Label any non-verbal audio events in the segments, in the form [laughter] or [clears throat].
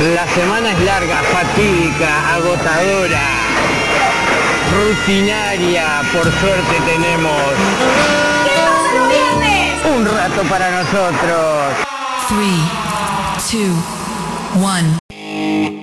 La semana es larga, fatídica, agotadora, rutinaria, por suerte tenemos un rato para nosotros. 3, 2, 1.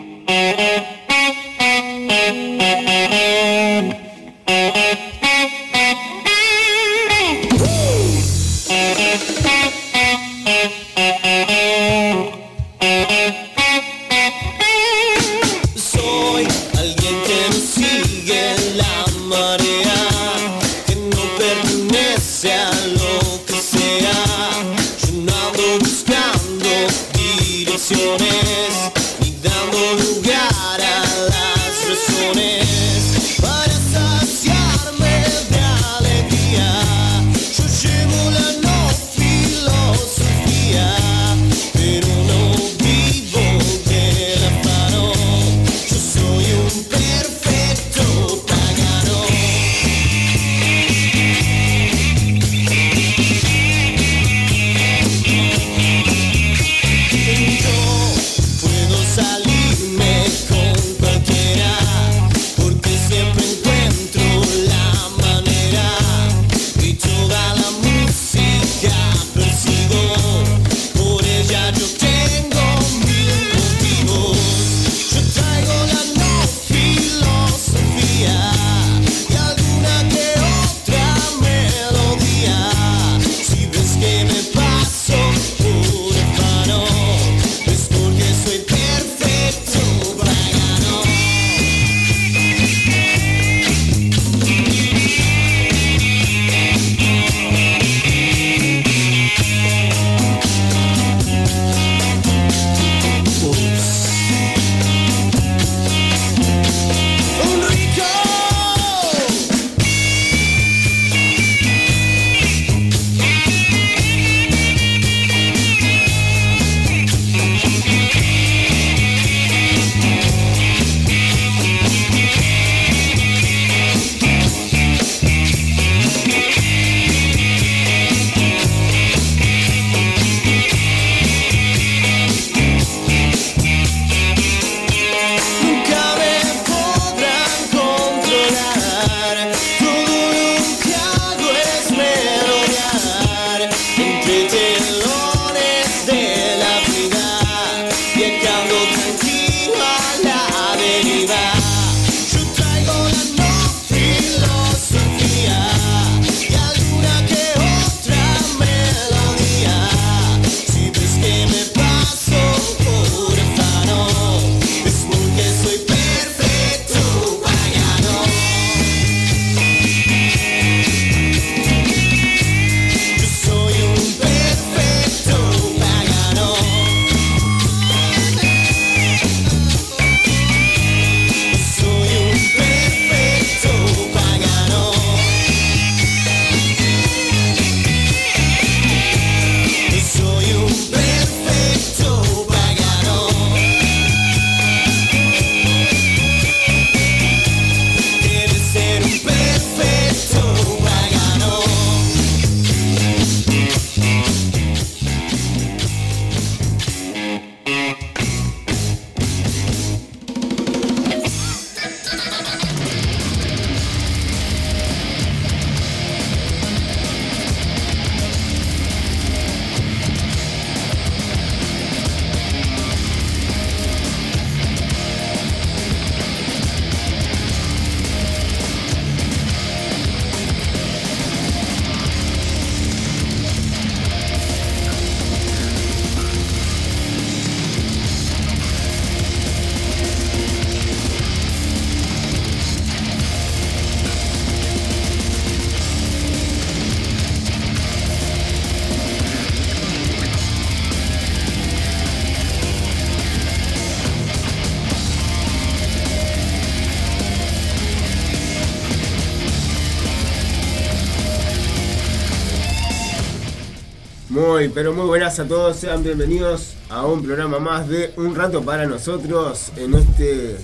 Muy, pero muy buenas a todos, sean bienvenidos a un programa más de Un Rato para nosotros. En este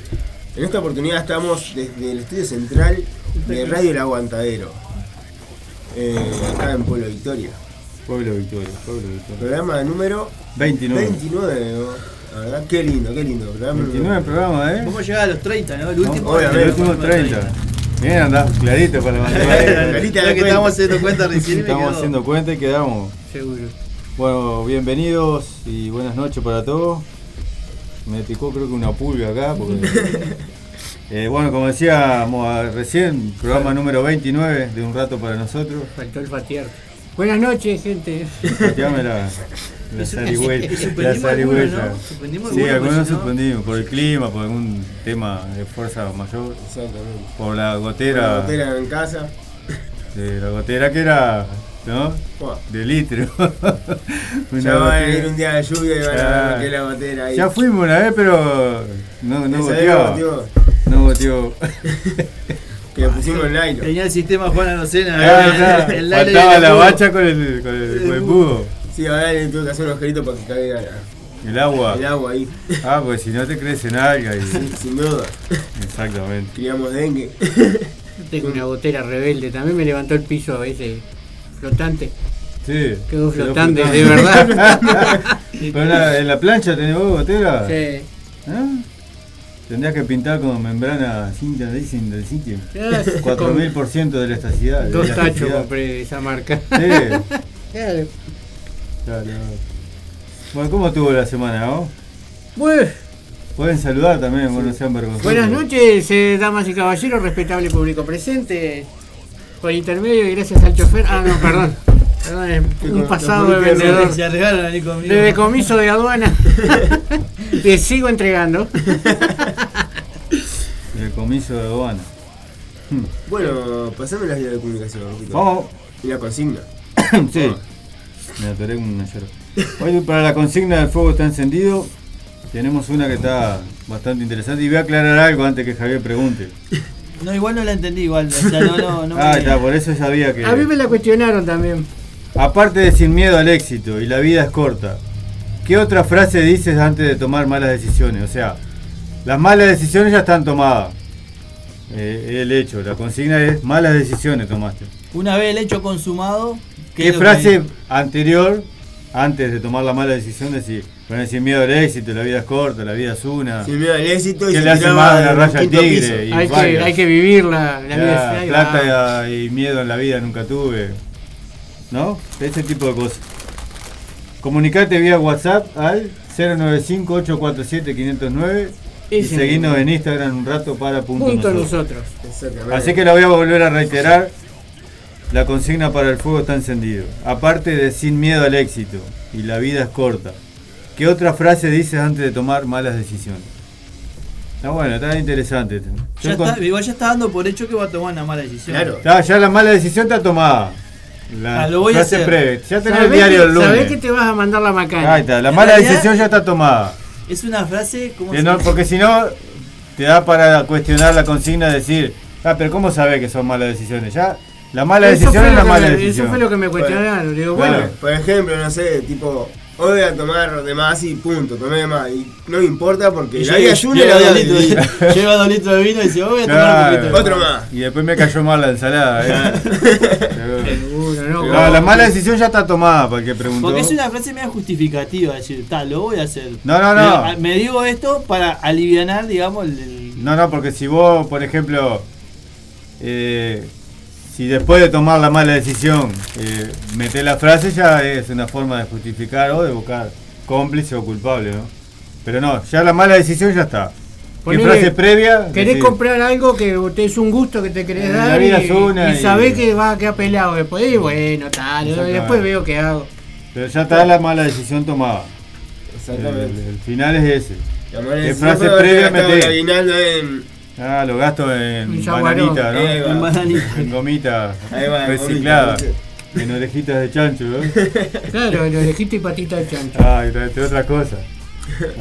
en esta oportunidad estamos desde el estudio central de Radio El Aguantadero, eh, acá en Pueblo Victoria. Pueblo Victoria, Pueblo Victoria. Programa número 29. 29. La verdad, qué lindo, qué lindo. programa. 29 programas, ¿eh? Vamos a llegar a los 30, ¿no? El último. obviamente. El último 30. Bien, andás clarito para [laughs] la Clarita que cuenta. estábamos haciendo cuenta recién Estamos quedó. haciendo cuenta y quedamos. Seguro. Bueno, bienvenidos y buenas noches para todos. Me picó creo que una pulga acá. Porque, [laughs] Eh, bueno, como decíamos ah, recién, programa número 29 de Un Rato para Nosotros. Faltó el patear. Buenas noches, gente. Pateame la, la [laughs] zarigüeya. ¿no? Sí, algunos, si no- suspendimos por el clima, por algún tema de fuerza mayor, Exactamente. por la La gotera, en casa. de la gotera que era, ¿no? De litro. [laughs] Ya va a gotera. venir un día de lluvia y van a Ah. ver que la botera ahí. Ya fuimos una vez, pero no, no goteó, No goteó. [laughs] Que le pusimos el nylon. Tenía el sistema Juan Arocena. Claro, claro. el aire Faltaba la bacha con el, con el, con el budo. Sí, ahora le tuve que hacer un agujerito para que caiga la- El agua. el agua ahí. Ah, pues si no te crees en alga. Y... Sin duda. Exactamente. Criamos dengue. Tengo una gotera rebelde. También me levantó el piso ese flotante. Sí. Quedó Quedó flotante, de verdad. [laughs] Pero en la, en la plancha tenés vos gotera. Sí. ¿Ah? Tendrías que pintar con membrana cinta dicen del sitio. Ya, 4000% de la estacidad. de Dos la tachos compré esa marca. Sí. [laughs] Claro. Claro. Bueno, ¿cómo estuvo la semana, vos? Bueno, Pueden saludar también, bueno, no sean vergonzosos. buenas noches, eh, damas y caballeros, respetable público presente. Por intermedio y gracias al chofer. Ah, no, perdón. Perdón, es un pasado de vendedor. Se arriesgaron a venir conmigo. De decomiso de aduana. [laughs] Le sigo entregando. [laughs] El comiso de aduana. Bueno, pasame las vías de comunicación. Vamos. Y la consigna. [coughs] sí. Me atoré con una yerba. Hoy para la consigna del fuego está encendido. Tenemos una que está bastante interesante y voy a aclarar algo antes que Javier pregunte. No, igual no la entendí, igual. O sea, no, no, no. [laughs] Ah, me- está, por eso sabía que. A mí me la cuestionaron también. Aparte de sin miedo al éxito y la vida es corta, ¿qué otra frase dices antes de tomar malas decisiones? O sea, las malas decisiones ya están tomadas. Eh, el hecho, la consigna es malas decisiones tomaste. Una vez el hecho consumado. ¿Qué, frase que- anterior, antes de tomar la mala decisión, decir, bueno, sin miedo al éxito, la vida es corta, la vida es una? Sin miedo al éxito y ¿Qué le hace más la del raya al tigre? Y Hay que, hay que vivirla. La vida Ya, es ahí va. plata y miedo en la vida nunca tuve. ¿No? Ese tipo de cosas. Comunicate vía WhatsApp al 095-847-509 y seguirnos mismo. en Instagram un rato para punto, Punto nosotros. nosotros. Así que la voy a volver a reiterar. La consigna para el fuego está encendido. Aparte de sin miedo al éxito y la vida es corta. ¿Qué otra frase dices antes de tomar malas decisiones? Está bueno, está interesante. Yo Ya con- está, igual ya está dando por hecho que va a tomar una mala decisión. Claro. Ya, ya la mala decisión está tomada. La Ah, lo voy a hacer. Ya tenés el ¿Sabés diario que, el lunes. sabés que te vas a mandar la macana? Ahí está, la En mala decisión ya está tomada. Es una frase como. No- porque si no, te da para cuestionar la consigna de decir, ah, pero ¿cómo sabés que son malas decisiones? Ya, la mala Eso decisión es la mala me- decisión. Eso fue lo que me cuestionaron. Digo, bueno, Por ejemplo, no sé, tipo, hoy voy a tomar de más y punto, tomé de más. Y no me importa porque Y la vida es una y lleva la dos vida litros, de- lleva dos litros de vino y dice, "Oh, voy a tomar Claro. un poquito. de Otro vino". más. Y después me cayó mal la ensalada. ¿eh? No, No, la mala decisión ya está tomada, para el que preguntó. Porque es una frase media justificativa, decir, tal, lo voy a hacer. No, no, no. Me, me digo esto para alivianar, digamos, el. el- No, no, porque si vos, por ejemplo, eh, si después de tomar la mala decisión eh, metés la frase, ya es una forma de justificar o de buscar cómplice o culpable, ¿no? Pero no, ya la mala decisión ya está. ¿Qué Ponele, frase previa? Querés Decir, comprar algo que te es un gusto que te querés Eh, dar la vida y, es una y y- sabés que va a quedar pelado después y bueno, tal, después veo qué hago. Pero ya está la mala decisión tomada. El, Exactamente. el final es ese. La mala ¿Qué decisión frase previa gastado en. Ah, lo gasto en bananita, ¿no? En bananita. En [laughs] gomita Ahí va, en reciclada. En orejitas de chancho, ¿no? [laughs] Claro, el orejito y patita de chancho. Ah, y entre otras cosas.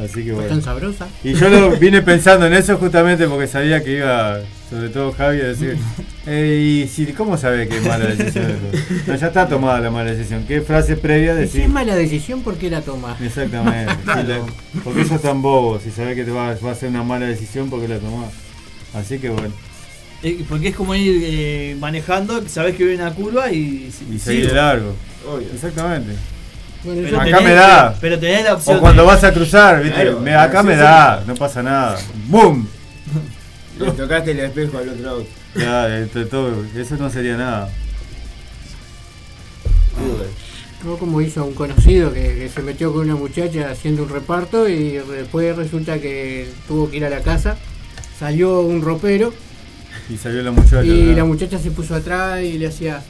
Así que bueno. Tan sabrosa. Y yo lo [laughs] vine pensando en eso justamente porque sabía que iba, sobre todo Javi, a decir, "Eh, ¿y si, cómo sabe que es mala decisión? eso?". No, ya está tomada la mala decisión. ¿Qué frase previa Y si decir? es mala decisión, ¿por qué la tomás? Exactamente. La- porque eso es tan bobo, si sabes que te va, va a ser una mala decisión, porque la tomás? Así que bueno, Eh, Porque es como ir eh, manejando, sabes que viene una curva y. y seguir de largo. Obvio. Exactamente. Bueno, Pero Acá tenés- me da. Pero tenés la opción. O cuando de- vas a cruzar, ¿viste? Claro, Me- acá me sí, da, no pasa nada. ¡Bum! Le tocaste el espejo al otro auto. Ya, esto- todo, eso no sería nada. No como hizo un conocido que, que se metió con una muchacha haciendo un reparto y después resulta que tuvo que ir a la casa. Salió un ropero Y salió la muchacha. y la muchacha se puso atrás y le hacía,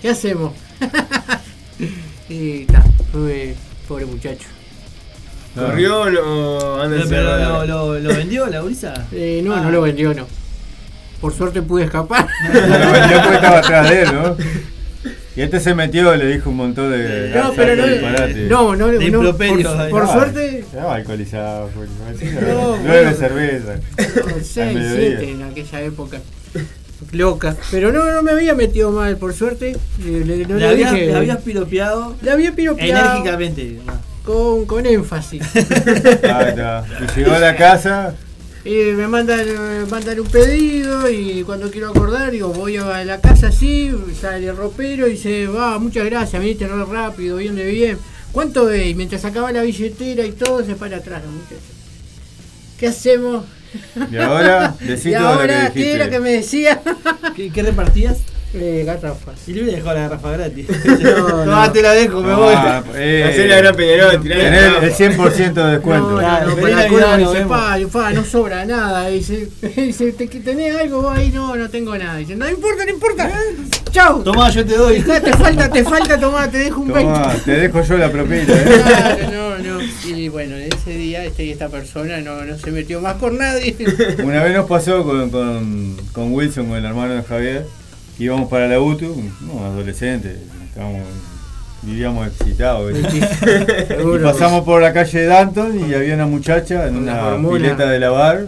¿qué hacemos? [laughs] y ta, pobre, pobre muchacho. Claro. ¿Corrió o no lo, lo, lo vendió la gurisa. [laughs] Eh, no, Ah. no lo vendió, no. Por suerte pude escapar. [laughs] Lo vendió porque estaba atrás de él, ¿no? Y este se metió y le dijo un montón de. No, pero no, disparate. no, no, De no, por, por Ah, suerte, Estaba alcoholizado, Nueve bueno. cerveza. no, seis, siete en aquella época. Loca. Pero no, no me había metido mal, por suerte. Le, le- no le, le habías, dije- le habías piropeado le había piropeado enérgicamente. con, con énfasis. Está. Y llegó a la casa. Y me mandan, mandan un pedido y cuando quiero acordar, digo, voy a la casa así, sale el ropero y dice, va, muchas gracias, viniste re rápido, bien de bien. ¿Cuánto es? Y mientras sacaba la billetera y todo, se para atrás la muchacha. ¿Qué hacemos? Y ahora, [laughs] ¿Y todo lo que ahora dijiste. qué era que me decía? [laughs] ¿Qué, qué repartías? Eh, garrafas. Y le hubiera dejado la garrafa gratis. [laughs] [laughs] No, no, no. te la dejo, me voy. Ah, [laughs] eh, Hacé la gran Peñarol, Tener la el 100% de descuento. No, no, Claro, no, feliz pero la Navidad, curva nos dice, vemos. pa, pa, no sobra nada. Dice, dice "¿Te- ¿tenés algo vos ahí? No, no tengo nada. Dice, no importa, no importa. Chau. Tomá, yo te doy. Ah, te falta, te falta, tomá, te dejo un 20. Toma, te dejo yo la propina. ¿eh? Claro, no, no. Y bueno, ese día este, esta persona no, no se metió más con nadie. Una vez nos pasó con, con, con Wilson, con el hermano de Javier, íbamos para la UTU, no, adolescentes, estábamos, vivíamos excitados. [laughs] Y pasamos por la calle de Danton y había una muchacha en una pileta de lavar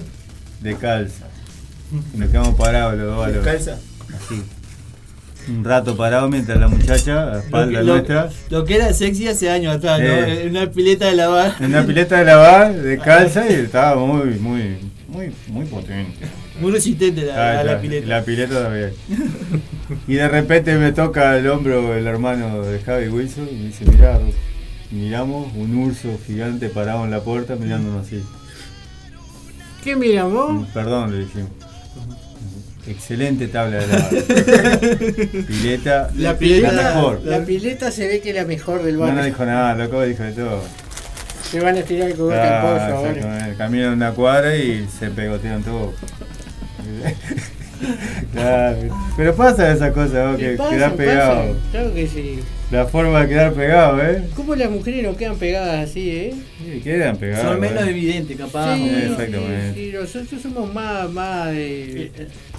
de calza. Y nos quedamos parados los dos, a los- Descalza. así. Un rato parados mientras la muchacha, a la Lo espalda que, lo- nuestra, lo que era sexy hace años atrás, ¿no? Eh. En una pileta de lavar. en una pileta de lavar de calza y [laughs] estaba muy, muy, muy, muy potente. Muy resistente la, Ah, a la pileta. La pileta también. Y de repente me toca el hombro el hermano de Javi Wilson y me dice, mirá, Ro-". miramos un urso gigante parado en la puerta mirándonos así. ¿Qué miramos? Perdón, le dijimos. Excelente tabla de lavar. [laughs] pileta, La la pileta, mejor. la pileta se ve que es la mejor del No barrio. nos dijo nada, loco, dijo de todo. Se van a estirar el cubierto Ah, al pollo ahora. Caminan una cuadra y se pegotean todo. [laughs] Claro, pero pasa esa cosa, vos, ¿Qué que pasa? quedás Pasa. pegado. Claro que sí. La forma de quedar pegado, ¿eh? ¿Cómo las mujeres no quedan pegadas así, eh? Sí, quedan pegados. Son menos ¿eh? evidentes, capaz. sí, exactamente. sí, sí, nosotros somos más, más de...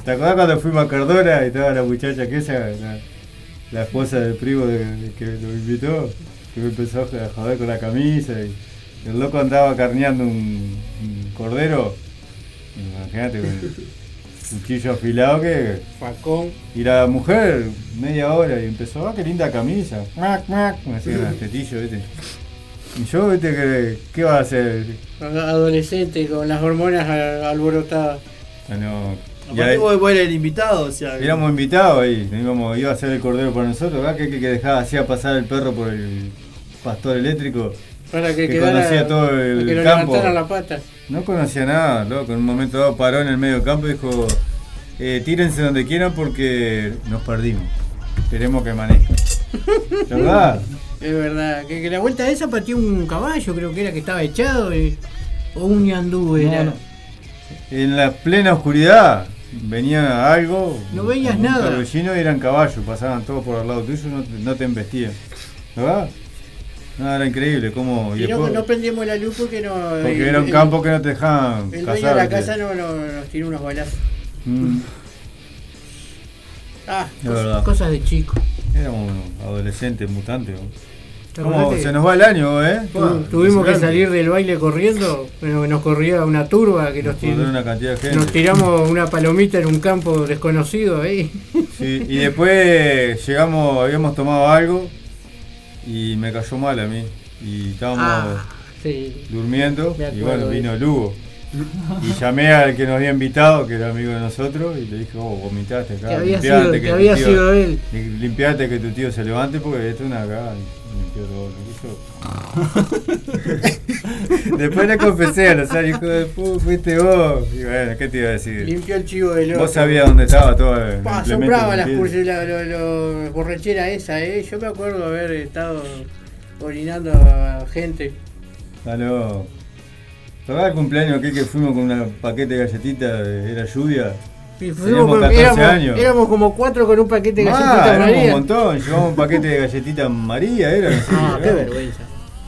¿Te acordás cuando fuimos a Cardona y estaba la muchacha que esa, la, la esposa del primo de- de que lo invitó, que me empezó a joder con la camisa y el loco andaba carneando un, un cordero, imagínate [laughs] cuchillo afilado que Facón. y la mujer media hora y empezó, ah qué linda camisa, mac mac, me hacía el tetillo, viste. Y yo viste que qué va a hacer, Adolescente con las hormonas al- alborotadas. Ah, no. Aparte ahí- vos, vos eres el invitado, o sea. Éramos invitados ahí, íbamos, iba a ser el cordero para nosotros, acá que, que, que dejaba, hacía pasar el perro por el pastor eléctrico, Para que, Que quedara, conocía todo el para que lo campo. levantaran la pata. No conocía nada, loco, en un momento dado paró en el medio campo y dijo, eh, tírense donde quieran porque nos perdimos, queremos que manejen. [laughs] ¿Verdad? Es verdad. Que, que la vuelta esa pateó un caballo, creo que era que estaba echado. eh, o un ñandú era. No, no. En la plena oscuridad venía algo, No veías nada. y eran caballos, pasaban todos por al lado tuyo no, no te embestían. ¿Verdad? No, era increíble cómo... Y no, después- no prendíamos la luz porque no. Porque el- era un el- campo que no te dejaban El dueño cazar. de la casa no, no- nos tiró unos balazos. Mm, Ah, cosas, verdad. cosas de chico. éramos adolescentes, mutantes. ¿no? ¿Te ¿Cómo se nos va el año, eh? tu- Ah, tuvimos que salir del baile corriendo? Bueno, nos corría una turba que nos, tir- una cantidad de gente. nos tiramos una palomita en un campo desconocido ahí. Sí, y después llegamos, habíamos tomado algo y me cayó mal a mí. Y estábamos Ah, sí. durmiendo y bueno, vino Lugo. Y llamé al que nos había invitado, que era amigo de nosotros, y le dije, oh, vomitaste acá, Que había limpiate sido, que que había tío- sido él. Limpiate que tu tío se levante porque esto es una cagada. [laughs] [laughs] Después le confesé a los hijo de puta, fuiste vos. Y bueno, ¿qué te iba a decir? Limpió el chivo del otro. Vos sabías dónde estaba todo el Pa, las la, lo- lo- borrachera esa, eh. Yo me acuerdo haber estado orinando a gente. Aló. ¿Tocaba el cumpleaños que fuimos con un paquete de galletitas, era lluvia? Teníamos fuimos con- 14 éramos, años. éramos como cuatro con un paquete de Ah, galletitas éramos un María. montón, llevamos un paquete de galletitas María, era. [laughs] sé, Ah, qué vergüenza.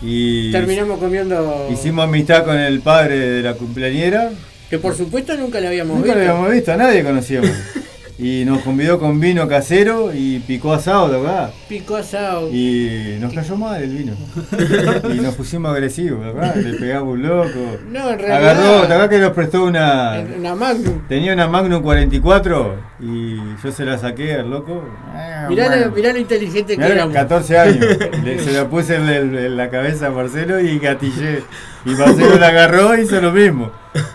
Y Terminamos comiendo. hicimos amistad con el padre de la cumpleañera. Que por supuesto nunca la habíamos Nunca lo visto. habíamos visto, a nadie conocíamos. [laughs] Y nos convidó con vino casero y picó asado, ¿verdad? Pico asado. Y nos cayó mal el vino. Y nos pusimos agresivos, ¿verdad? Le pegamos un loco. No, en realidad. Agarró, ¿te acuerdas que nos prestó una. Una Magnum. Tenía una Magnum 44 y yo se la saqué al loco. Ah, Mirá, bueno. lo, mirá lo inteligente que éramos. 14 años. Le- se la puse en, el- en la cabeza a Marcelo y gatillé. Y Marcelo la agarró y hizo lo mismo.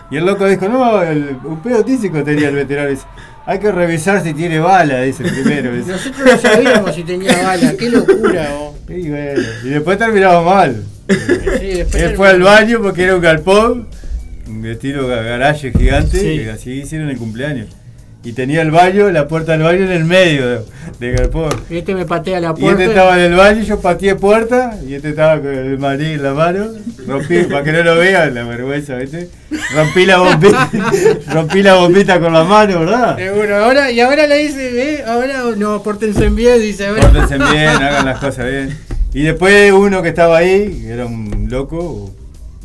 Y el loco dijo, no, el- un pedo tísico tenía el veterano. Dice, hay que revisar si tiene bala, dice el primero. dice. Nosotros no sabíamos si tenía bala. Qué locura, oh. Y bueno, y después terminamos mal. Sí, después Él fue al baño porque era un galpón, un estilo ga- garaje gigante, Sí. y así hicieron el cumpleaños. Y tenía el baño, la puerta del baño en el medio de, de galpón. Este me patea la Y puerta. este estaba en el baño, yo pateé puerta, y este estaba con el maní en la mano, rompí, para que no lo vean, la vergüenza, ¿viste? Rompí la bombita, [laughs] rompí la bombita con la mano, ¿verdad? Seguro, ahora, y ahora le dice, ¿eh? Ahora no, pórtense bien, dice, ahora. Pórtense bien, hagan las cosas bien. Y después uno que estaba ahí, que era un loco,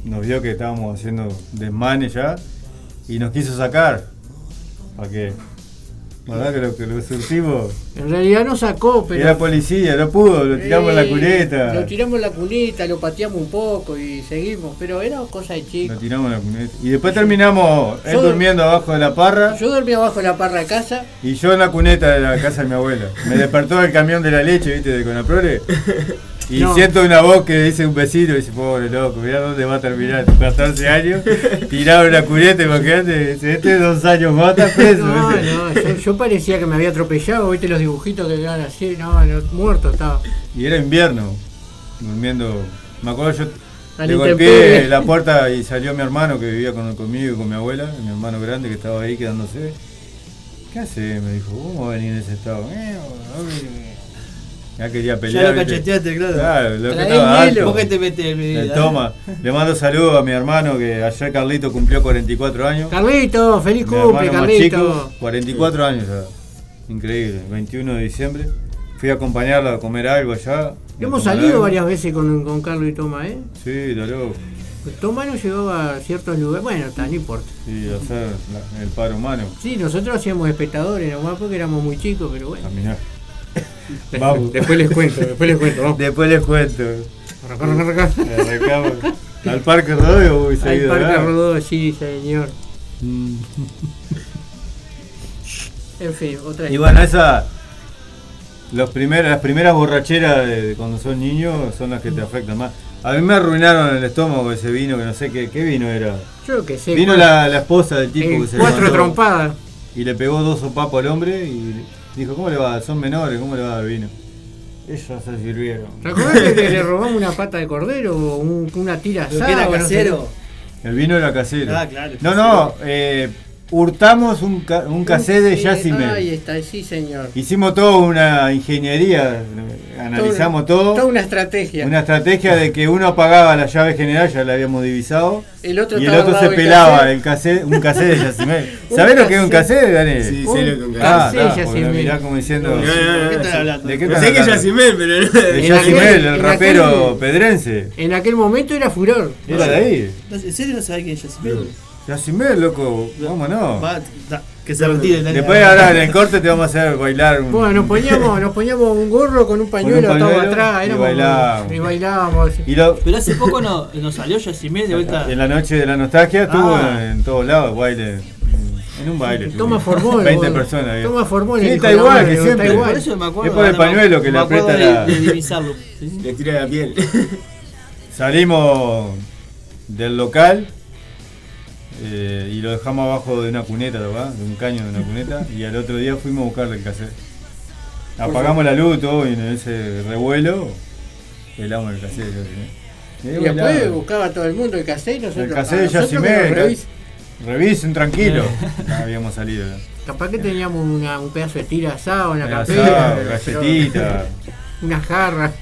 nos vio que estábamos haciendo desmanes ya, y nos quiso sacar. ¿Para qué? ¿Verdad que lo, que lo surtimos? En realidad no sacó, pero. Era policía, no pudo, lo tiramos en la cuneta. Lo tiramos en la cuneta, lo pateamos un poco y seguimos, pero era cosa de Lo chico. tiramos en la cuneta. Y después terminamos él Yo- durmiendo abajo de la parra Yo dormía abajo de la parra de casa, y yo en la cuneta de la casa de mi abuela. Me despertó el camión de la leche, viste, de Conaprole. [laughs] Y No. siento una voz que dice un vecino, dice, pobre loco, mirá dónde va a terminar, 14 años, tirado en la cuneta, imagínate, este dos años más está preso. No, no, yo, yo parecía que me había atropellado, viste los dibujitos que quedaban así, no, no, muerto estaba. Y era invierno, durmiendo, me acuerdo yo A la le golpeé la puerta y salió mi hermano que vivía con, conmigo y con mi abuela, mi hermano grande que estaba ahí quedándose. ¿Qué hace? Me dijo, ¿cómo va a venir en ese estado? "Eh, hombre". Ya quería pelear. Ya lo cacheteaste, claro. Claro, lo que Trae estaba hielo. alto. ¿Por qué te metes en mi vida? El toma. Le mando saludos a mi hermano que ayer Carlito cumplió 44 años. Carlito, feliz Mi cumple, Carlito. chico, 44 años ya. Increíble, 21 de diciembre. Fui a acompañarlo a comer algo allá. Hemos salido algo. varias veces con, con Carlos y Toma, ¿eh? Sí, lo loco. Toma nos llevaba a ciertos lugares, bueno, está, no importa. Sí, hacer el paro humano. Sí, nosotros hacíamos espectadores nomás porque éramos muy chicos, pero bueno. Caminar. [laughs] Vamos. Después les cuento, después les cuento, vamos. Después les cuento. Al parque Rodeo Al seguido. Parque ¿verdad? Rodó, sí, señor. Mm. En fin, otra Y bueno, esa. Los primer, las primeras borracheras de, de cuando son niños son las que te afectan más. A mí me arruinaron el estómago ese vino, que no sé qué, qué vino era. Yo qué sé. Vino la, la esposa del tipo eh, que se cuatro trompadas. y le pegó dos sopapos al hombre y dijo, ¿cómo le va? Son menores, ¿cómo le va a dar vino? Ellos se sirvieron. ¿Te acuerdas que le robamos una pata de cordero o un- una tira Pero asada? que era o no sé? casero. El vino era casero. Ah, claro, No, no, eh, hurtamos un, ca- un casé de Yacimel. Ahí está, sí, señor. Hicimos toda una ingeniería, analizamos todo. Toda una estrategia. Una estrategia de que uno apagaba la llave general, ya la habíamos divisado, El otro y el otro se pelaba el casé, un casé de Yacimel. [laughs] ¿Sabés lo que es un casé, Daniel? Sí, sé lo que un Ah, está, porque lo mirá como diciendo. No, no, no, ¿Qué estás hablando? ¿De qué estás sé que es? Yacimel, pero no. De Yacimel, el rapero aquel- pedrense. En aquel momento era furor. Era de ahí. ¿En serio no sabés quién es Yacimel? Yacimel, loco, vámonos. Va, da- que se retire. dale. Después ahora en el corte te vamos a hacer bailar un. Bueno, nos poníamos, nos poníamos un gorro con un pañuelo, pañuelo atado atrás, y éramos, bailábamos. y bailábamos. Y lo, Pero hace poco no, nos salió Yacimel de vuelta. en la noche de la nostalgia estuvo Ah. en todos lados, baile. En un baile. Toma. Formol. 20 boludo. personas. ahí. Toma Formol. Sí, el está de igual madre, que está siempre. igual. Por eso me acuerdo. Es por el pañuelo que me le aprieta de, la- de divisarlo. Sí, sí. Le tira la piel. Salimos del local eh, y lo dejamos abajo de una cuneta, ¿verdad? De un caño de una cuneta. Y al otro día fuimos a buscarle el cassette. Apagamos la luz todo y en ese revuelo el amo del casero. ¿sí? Y después buscaba a todo el mundo el casero. nosotros- El casero a de nosotros que Yacimé, nos revis- Revisen tranquilo. [laughs] Ya habíamos salido. Capaz que teníamos una- un pedazo de tira asado, una capela, galletita, [laughs] una jarra.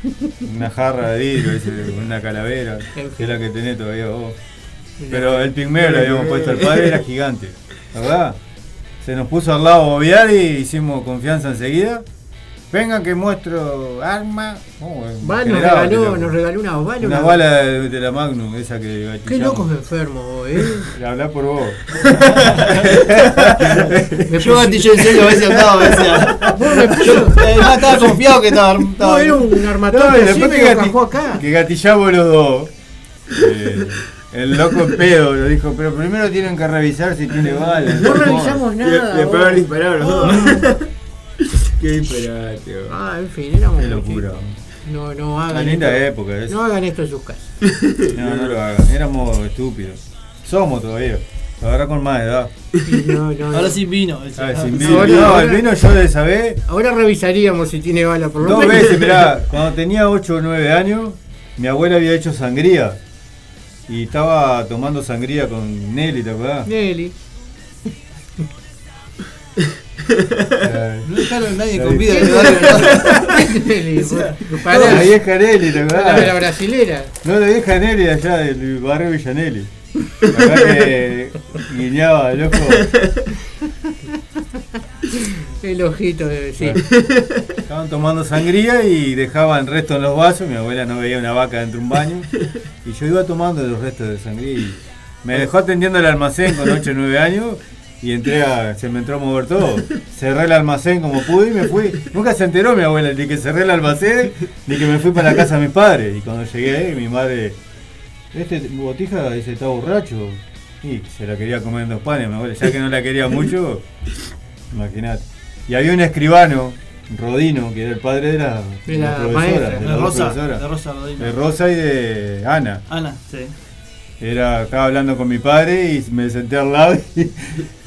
una jarra de vidrio, una calavera, que es la que tenés todavía vos. Pero el pigmeo le habíamos puesto al padre, era gigante, ¿verdad? Se nos puso al lado a bobear y hicimos confianza enseguida. Vengan que muestro arma. Oh, Va, nos regaló, nos regaló una bala. Una una- bala de, de la Magnum, esa que Qué locos enfermos vos, eh. Habla por vos. [laughs] Me Yo gatillo en serio a veces andaba, a veces. Yo además estaba confiado que estaba. vos estaba era un No, así, después me acá. que gatillamos los dos. eh, [laughs] el loco pedo lo dijo, pero primero tienen que revisar si tiene balas. No revisamos nada. después los [laughs] dos. Qué disparate. Ah, en fin, éramos Qué locura. No, no Una hagan linda esto. época esa. No hagan esto en sus casas. [laughs] No, no lo hagan. Éramos estúpidos. Somos todavía. Ahora con más edad. No, no, Ahora no. sin vino. Ah, sin No, vino. ahora- No, ahora- el vino yo de esa vez. Ahora revisaríamos si tiene bala por lo Dos menos. veces, mirá, [laughs] cuando tenía 8 o 9 años, mi abuela había hecho sangría. Y estaba tomando sangría con Nelly, ¿te acordás? Nelly. Eh, No dejaron a nadie con vida. Nelly. [laughs] La vieja Nelly, ¿te La, la acordás? brasilera. No, la vieja Nelly de allá del barrio Villanelli. Acá que guiñaba el ojo. [laughs] [laughs] El ojito, de, sí. Estaban tomando sangría y dejaban restos en los vasos. Mi abuela no veía una vaca dentro de un baño. Y yo iba tomando los restos de sangría. Y me dejó atendiendo el almacén con 8 o 9 años. Y entré a, se me entró a mover todo. Cerré el almacén como pude y me fui. Nunca se enteró mi abuela ni que cerré el almacén ni que me fui para la casa de mis padres. Y cuando llegué ahí, mi madre, este botija dice, está borracho. Y se la quería comer en dos panes, mi abuela. Ya que no la quería mucho, imagínate. Y había un escribano, Rodino, que era el padre de la, De la profesora, maestra. de Rosa. De Rosa Rodríguez. De Rosa y de Ana. Ana, sí. Era, estaba hablando con mi padre y me senté al lado y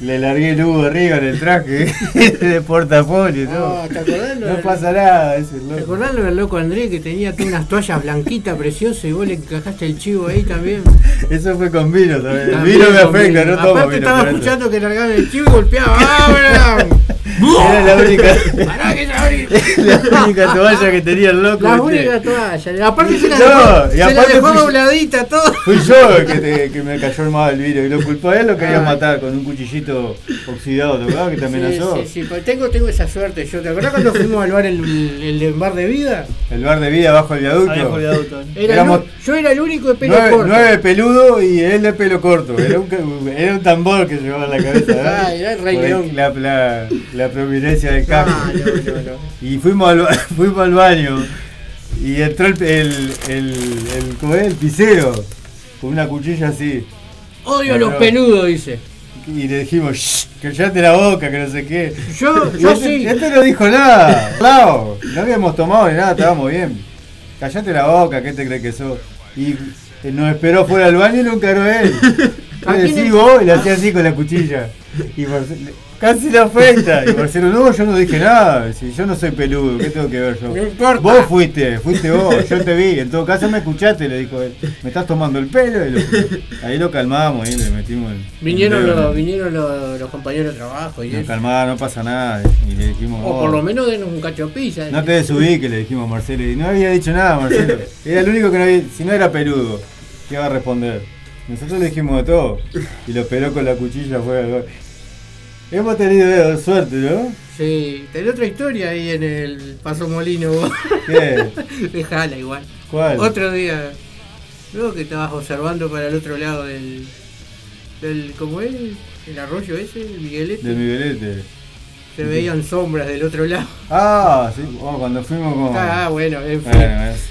[laughs] le largué el hubo arriba en el traje [laughs] de portafolio y todo. Ah, ¿te acordás? lo No del- pasa nada, es el ¿Te loco. acordás lo del loco Andrés que tenía todas unas toallas blanquitas preciosas y vos le encajaste el chivo ahí también? Eso fue con vino también. El vino me afecta, vino. no tomo Aparte vino. estaba eso. escuchando que largaban el chivo y golpeaba. ¡Ah, Era la única, Pará que [laughs] la única toalla que tenía el loco. La única toalla. Aparte se la No, dejó, y se la dejó dobladita todo. Fui yo que, te- que me cayó el mal el vino y lo culpó a él, lo quería matar con un cuchillito oxidado, ¿te acuerdas que te amenazó? Sí, sí, sí, pues tengo, tengo esa suerte. Yo, ¿Te acordás cuando fuimos al bar, el, el, el bar de vida? El bar de vida bajo el viaducto. Por el auto. Era Éramos- el yo era el único de pelo Nueve, corto. nueve peludo y él de pelo corto. Era un, era un tambor que llevaba en la cabeza. ¿verdad? Ah, era el Rey León. La, la, la prominencia del Ah, campo. no, no, no. Y fuimos al, [laughs] fuimos al baño y entró el, el, el, el, ¿cómo es? el pisero con una cuchilla así. Odio a los no. peludos, dice. Y le dijimos, Shh, callate la boca, que no sé qué. Yo, Y yo este, sí. este no dijo nada. Claro, no habíamos tomado ni nada, estábamos bien. Callate la boca, ¿qué te crees que sos? Y eh, nos esperó fuera del baño y lo encaró él. [laughs] ¿A Le quién decís es? vos y le hacía así con la cuchilla. Y casi la afecta. Y Marcelo, no, yo no dije nada. Si yo no soy peludo, ¿qué tengo que ver yo? No importa. Vos fuiste, fuiste vos, yo te vi. En todo caso me escuchaste, le dijo él. Me estás tomando el pelo. Y lo- ahí lo calmamos, ahí le metimos el. Vinieron, el los, vinieron los, los compañeros de trabajo y Nos calmaba, no pasa nada. Y le dijimos. O "Oh, por lo menos denos un cacho de pizza. No te desubiques, le dijimos a Marcelo. Y no había dicho nada, Marcelo. Era el único que no había. Si no era peludo, ¿qué iba a responder? Nosotros le dijimos de todo. Y lo esperó con la cuchilla bar. Hemos tenido eh, suerte, ¿no? Sí, tenés otra historia ahí en el Paso Molino. vos. ¿Qué? [laughs] Dejala igual. ¿Cuál? Otro día, luego que estabas observando para el otro lado del. del ¿Cómo es? El arroyo ese, el Miguelete. De Miguelete. Se veían sombras del otro lado. Ah, sí, oh, cuando fuimos con. Ah, bueno, en fin. Bueno, es-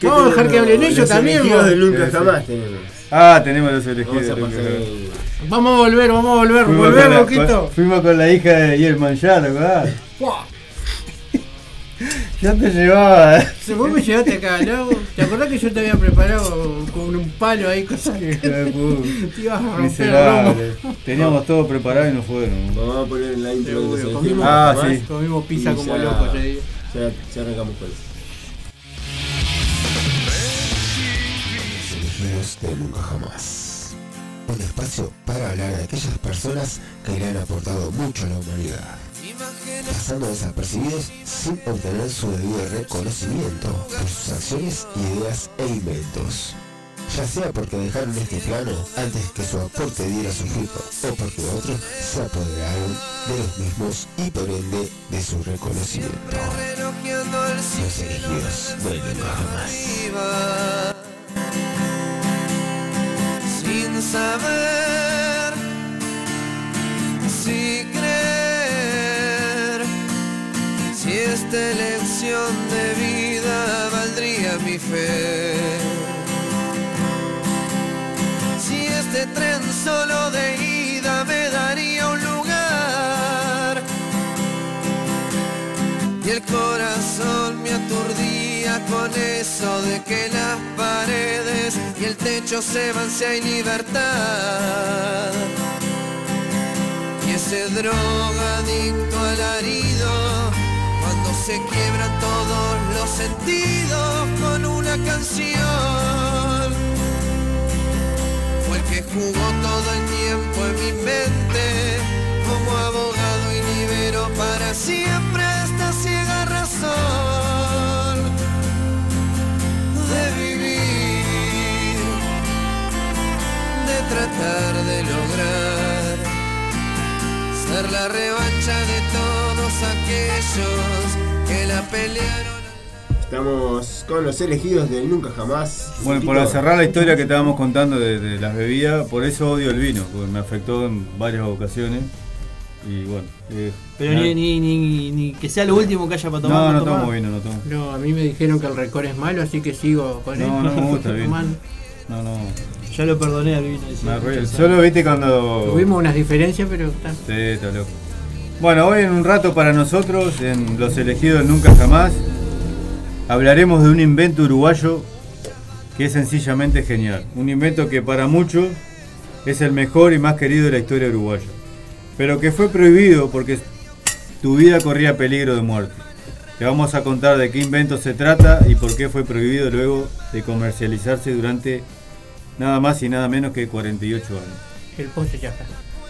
¿Qué Vamos a dejar que hablen ellos Los también, vos. de nunca jamás tenemos. Ah, tenemos los elegidos. Vamos a nunca pasar jamás. el- Vamos a volver, vamos a volver, Fuimos volver, la- con- Fuimos con la hija de Yelman ya, ¿verdad? [laughs] Ya te llevaba. Se vos me llevaste acá, ¿no? ¿Te acordás que yo te había preparado con un palo ahí, cosas que [laughs] te ibas a romper. Teníamos todo preparado y no fueron. Vamos a poner en la intro comimos, Ah, sí. comimos pizza Y como ya- locos. Ya, ya arrancamos con eso. De Nunca Jamás. Un espacio para hablar de aquellas personas que le han aportado mucho a la humanidad, pasando desapercibidos sin obtener su debido reconocimiento por sus acciones, ideas e inventos. Ya sea porque dejaron este plano antes que su aporte diera su fruto, o porque otros se apoderaron de los mismos y por ende de su reconocimiento. Los elegidos Nunca Jamás. Saber si creer si esta elección de vida valdría mi fe. Si este tren solo de ida de que las paredes y el techo se van si hay libertad. Y ese drogadicto alarido, cuando se quiebran todos los sentidos con una canción, fue el que jugó todo el tiempo en mi mente como abogado y liberó para siempre esta ciega razón tratar de lograr ser la revancha de todos aquellos que la pelearon. Estamos con los elegidos del Nunca Jamás. Bueno, para cerrar la historia que estábamos contando de, de las bebidas, por eso odio el vino, porque me afectó en varias ocasiones. Y bueno, eh, Pero ni, ni, ni, ni que sea lo último que haya para tomar. no, no tomo vino, no tomo. No, a mí me dijeron que el récord es malo, así que sigo con él. No, no [laughs] me gusta el vino. No, no. Ya lo perdoné Me muchos Solo viste cuando. Tuvimos unas diferencias, pero está. Sí, está loco. Bueno, hoy en un rato para nosotros, en Los Elegidos Nunca Jamás, hablaremos de un invento uruguayo que es sencillamente genial. Un invento que para muchos es el mejor y más querido de la historia uruguaya. Pero que fue prohibido porque tu vida corría peligro de muerte. Te vamos a contar de qué invento se trata y por qué fue prohibido luego de comercializarse durante nada más y nada menos que 48 años. El poste ya está.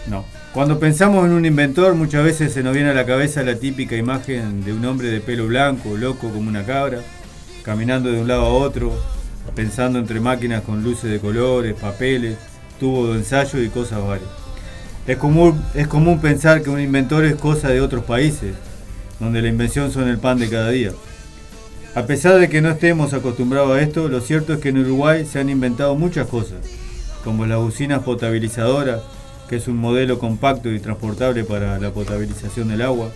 No. Cuando pensamos en un inventor, muchas veces se nos viene a la cabeza la típica imagen de un hombre de pelo blanco, loco como una cabra, caminando de un lado a otro, pensando entre máquinas con luces de colores, papeles, tubos de ensayo y cosas varias. Es común, es común pensar que un inventor es cosa de otros países, donde la invención son el pan de cada día. A pesar de que no estemos acostumbrados a esto, lo cierto es que en Uruguay se han inventado muchas cosas, como las usinas potabilizadoras, que es un modelo compacto y transportable para la potabilización del agua.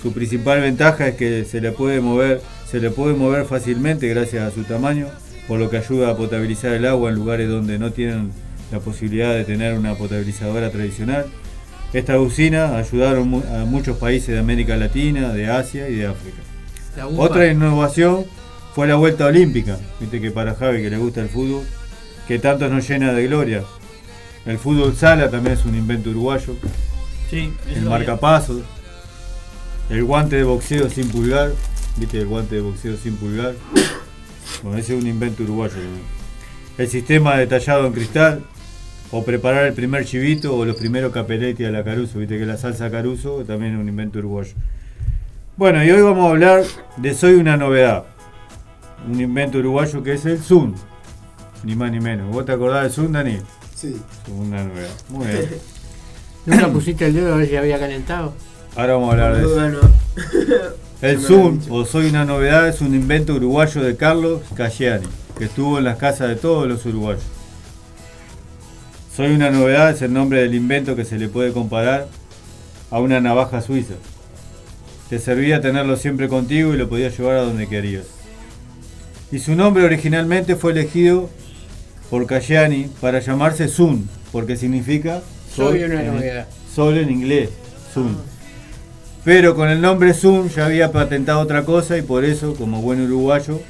Su principal ventaja es que se le puede mover, se le puede mover fácilmente gracias a su tamaño, por lo que ayuda a potabilizar el agua en lugares donde no tienen la posibilidad de tener una potabilizadora tradicional. Estas usinas ayudaron a muchos países de América Latina, de Asia y de África. Otra innovación fue la vuelta olímpica. Viste que para Javi que le gusta el fútbol, que tanto nos llena de gloria. El fútbol sala también es un invento uruguayo. Sí, El había. marcapasos. El guante de boxeo sin pulgar. Viste el guante de boxeo sin pulgar. Bueno, ese es un invento uruguayo. El sistema detallado en cristal. O preparar el primer chivito o los primeros capeletti a la caruso. Viste que la salsa caruso también es un invento uruguayo. Bueno, y hoy vamos a hablar de Soy una novedad. Un invento uruguayo que es el Zoom. Ni más ni menos. ¿Vos te acordás del Zoom, Dani? Sí. Una novedad. Muy bien. [laughs] Nunca pusiste el dedo a ver si había calentado. Ahora vamos a hablar de eso. [laughs] El Zoom, o Soy una novedad, es un invento uruguayo de Carlos Cagliani, que estuvo en las casas de todos los uruguayos. Soy una novedad es el nombre del invento que se le puede comparar a una navaja suiza. Te servía tenerlo siempre contigo y lo podías llevar a donde querías. Y su nombre originalmente fue elegido por Cagliani para llamarse Sun, porque significa Soy sol una en-. Sol en inglés, Sun. Pero con el nombre Zoom ya había patentado otra cosa y por eso, como buen uruguayo,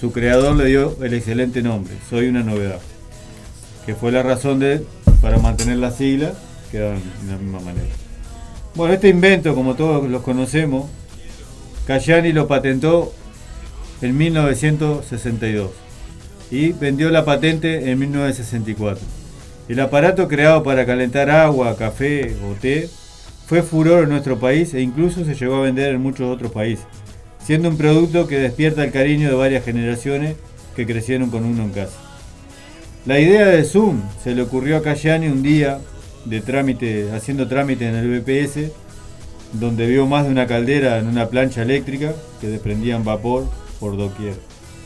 su creador le dio el excelente nombre, Soy una novedad. Que fue la razón de, para mantener la sigla, quedaron de la misma manera. Bueno, este invento, como todos los conocemos, Cayani lo patentó en 1962. y vendió la patente en 1964. El aparato creado para calentar agua, café o té fue furor en nuestro país e incluso se llegó a vender en muchos otros países, siendo un producto que despierta el cariño de varias generaciones que crecieron con uno en casa. La idea de Zoom se le ocurrió a Cayani un día de trámite, haciendo trámite en el BPS, donde vio más de una caldera en una plancha eléctrica que desprendían vapor por doquier.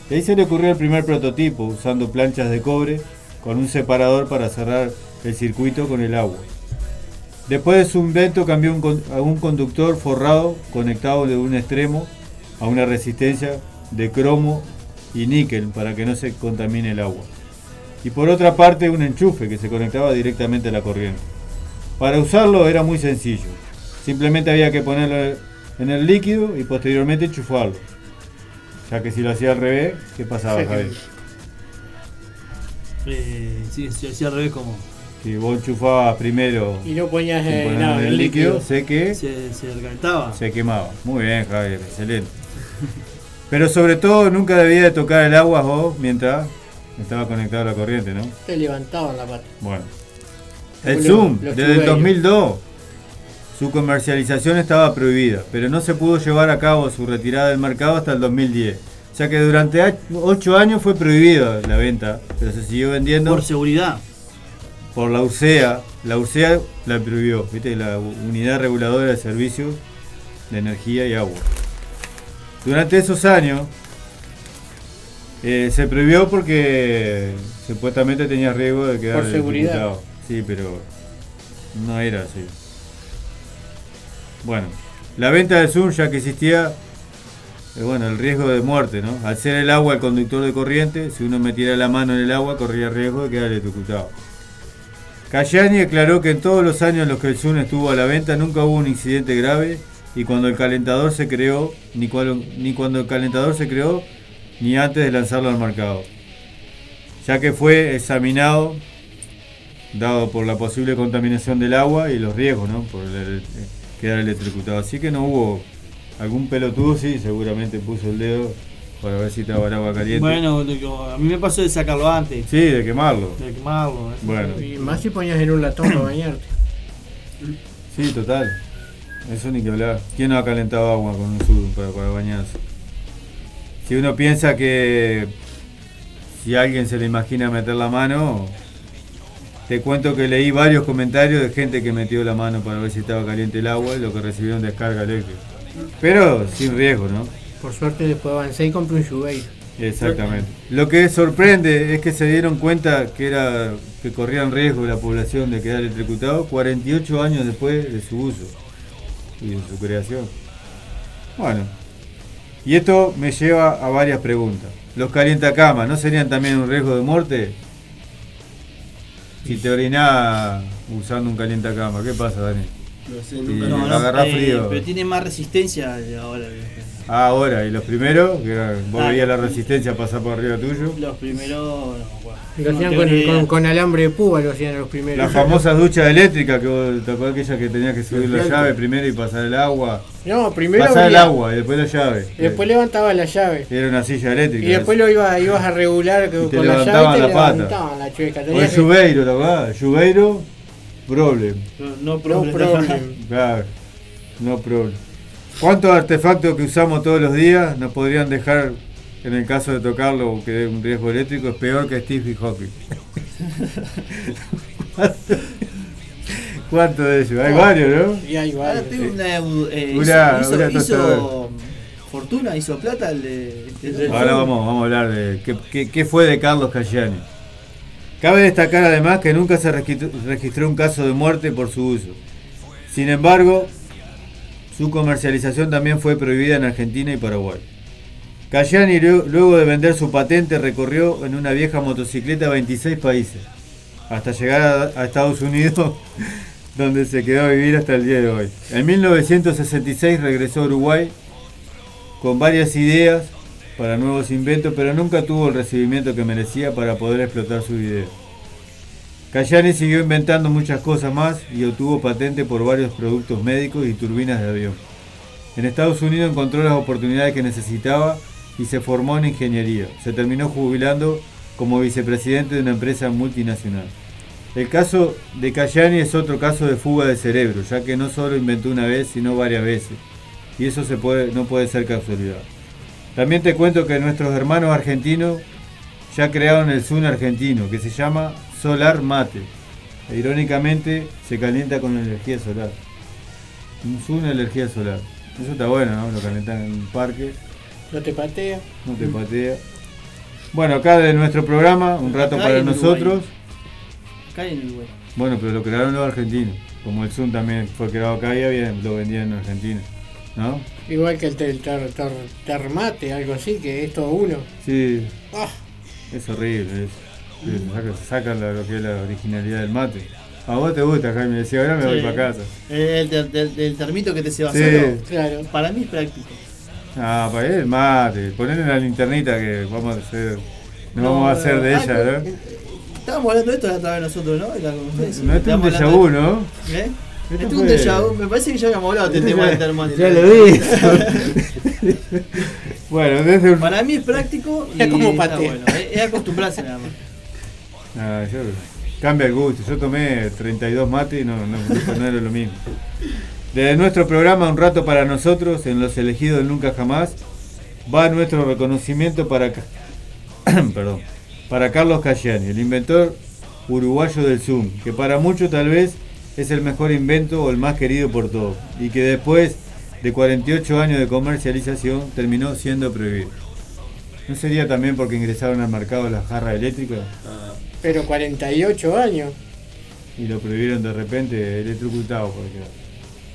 Y ahí se le ocurrió el primer prototipo, usando planchas de cobre con un separador para cerrar el circuito con el agua. Después de su invento cambió a un conductor forrado conectado de un extremo a una resistencia de cromo y níquel para que no se contamine el agua. Y por otra parte un enchufe que se conectaba directamente a la corriente. Para usarlo era muy sencillo. Simplemente había que ponerlo en el líquido y posteriormente enchufarlo. Ya que si lo hacía al revés, ¿qué pasaba, Javier? Eh, sí, si hacía al revés como. Si vos enchufabas primero Y no ponías eh, nada, en el el líquido, líquido. sé que Se, se calentaba. se quemaba. Muy bien, Javier, excelente. [laughs] Pero sobre todo nunca debía de tocar el agua vos mientras estaba conectado a la corriente, ¿no? Te levantaban la pata. Bueno. El Zoom, desde el tubellos. 2002, su comercialización estaba prohibida, pero no se pudo llevar a cabo su retirada del mercado hasta el 2010. O sea que durante 8 años fue prohibida la venta, pero se siguió vendiendo Por por, seguridad. la URSEA. La URSEA la prohibió, ¿viste? la Unidad Reguladora de Servicios de Energía y Agua. Durante esos años eh, se prohibió porque supuestamente tenía riesgo de quedar Por seguridad. Sí, pero no era así. Bueno, la venta del Zoom ya que existía, eh, bueno, el riesgo de muerte, ¿no? Al ser el agua el conductor de corriente, si uno metiera la mano en el agua corría riesgo de quedar electrocutado. Cayani aclaró que en todos los años en los que el Zoom estuvo a la venta nunca hubo un incidente grave y cuando el calentador se creó, ni, cual- ni cuando el calentador se creó, ni antes de lanzarlo al mercado. Ya que fue examinado, dado por la posible contaminación del agua y los riesgos, ¿no? Por el- el- quedar electrocutado. Así que no hubo algún pelotudo, sí, seguramente puso el dedo para ver si estaba el agua caliente. Bueno, a mí me pasó de sacarlo antes. Sí, de quemarlo. De quemarlo. ¿eh? Bueno, Y más si ponías en un latón para bañarte. sí, total. Eso ni que hablar. ¿Quién no ha calentado agua con un sudum para, para bañarse? Si uno piensa que si a alguien se le imagina meter la mano, te cuento que leí varios comentarios de gente que metió la mano para ver si estaba caliente el agua y lo que recibieron descarga eléctrica. Pero sin riesgo, ¿no? Por suerte después avancé y compré un Jubeir. Exactamente. Lo que sorprende es que se dieron cuenta que era que corrían riesgo la población de quedar electrocutado 48 años después de su uso y de su creación. Bueno, y esto me lleva a varias preguntas. ¿Los calientacamas no serían también un riesgo de muerte? Si te orinás usando un calientacama, ¿qué pasa, Dani? No sé, Sí. nunca No, lo- no. agarrá eh, frío. Pero tiene más resistencia ahora. Ah, ahora, ¿y los primeros? Que vos Ah. veías la resistencia pasar por arriba tuyo. Los primeros. No, acuerdo. Lo hacían con, alambre de púa, lo hacían los primeros. Las famosas duchas eléctricas que vos te acordás aquella que tenías que subir la llave primero y pasar el agua. No, primero pasar el agua y después la llave. y después levantaba la llave. Era una silla eléctrica. Y después lo iba, ibas a regular te con la llave levantaban y te la pata. levantaban la chueca. O el que- ¿te? Jubeiro, problem. No, no No problem. problem. [laughs] Claro, no problem. ¿Cuántos artefactos que usamos todos los días nos podrían dejar, en el caso de tocarlo, que dé un riesgo eléctrico, es peor que Steve Hawking? [laughs] ¿Cuántos de ellos? Hay varios, ¿no? Y hay Ahora varios. tengo una. eh, Una- hizo, una hizo, fortuna, hizo plata el de. el de- Ahora vamos, vamos a hablar de qué, qué- qué fue de Carlos Cayani. Cabe destacar además que nunca se registró, un caso de muerte por su uso. Sin embargo, su comercialización también fue prohibida en Argentina y Paraguay. Cayani lue- luego de vender su patente recorrió en una vieja motocicleta 26 países, hasta llegar a Estados Unidos, [laughs] donde se quedó a vivir hasta el día de hoy. En 1966 regresó a Uruguay con varias ideas para nuevos inventos, pero nunca tuvo el recibimiento que merecía para poder explotar su idea. Cayani siguió inventando muchas cosas más y obtuvo patente por varios productos médicos y turbinas de avión. En Estados Unidos encontró las oportunidades que necesitaba y se formó en ingeniería. Se terminó jubilando como vicepresidente de una empresa multinacional. El caso de Cayani es otro caso de fuga de cerebro, ya que no solo inventó una vez, sino varias veces. Y eso no puede ser casualidad. También te cuento que nuestros hermanos argentinos ya crearon el Zoom argentino, que se llama Solar Mate. E irónicamente se calienta con energía solar. Un Zoom de energía solar. Eso está bueno, ¿no? Lo calientan en un parque, No te patea. no te patea. Bueno, acá de nuestro programa, un rato Acá para nosotros. Acá en Uruguay. Bueno, pero lo crearon los argentinos. Como el Zoom también fue creado acá y había- lo vendían en Argentina. ¿No? Igual que el ter, ter- ter- termate, algo así, que es todo uno. Sí, Ah, es horrible. Es, sí, saca, saca la, lo que es la originalidad del mate. A vos te gusta, Jaime. Decía, ahora me voy para casa. El, ter- del- del termito que te se va Sí. solo. claro. Para mí es práctico. Ah, para él el mate. Ponerle la linternita que vamos a hacer. No, vamos a hacer de ah, ella, eh, ¿no? eh, Estábamos hablando de esto la otra vez nosotros, ¿no? Ustedes. No, es un déjà vu, ¿no? ¿Eh? Esto es un fue- déjà vu. Me parece que ya habíamos hablado de este tema del. Ya lo vi. [laughs] bueno, desde un. Para mí es práctico y Es como está bueno. Es, acostumbrarse nada más. Ah, yo, cambia el gusto. Yo tomé 32 mates y no, no, no era lo mismo. Desde nuestro programa Un Rato para Nosotros, en Los Elegidos Nunca Jamás, va nuestro reconocimiento para, [coughs] perdón, para Carlos Cayani, el inventor uruguayo del Zoom, que para muchos tal vez es el mejor invento o el más querido por todos, y que después de 48 años de comercialización terminó siendo prohibido. ¿No sería también porque ingresaron al mercado las jarras eléctricas? Pero 48 años. y lo prohibieron de repente electrocutado porque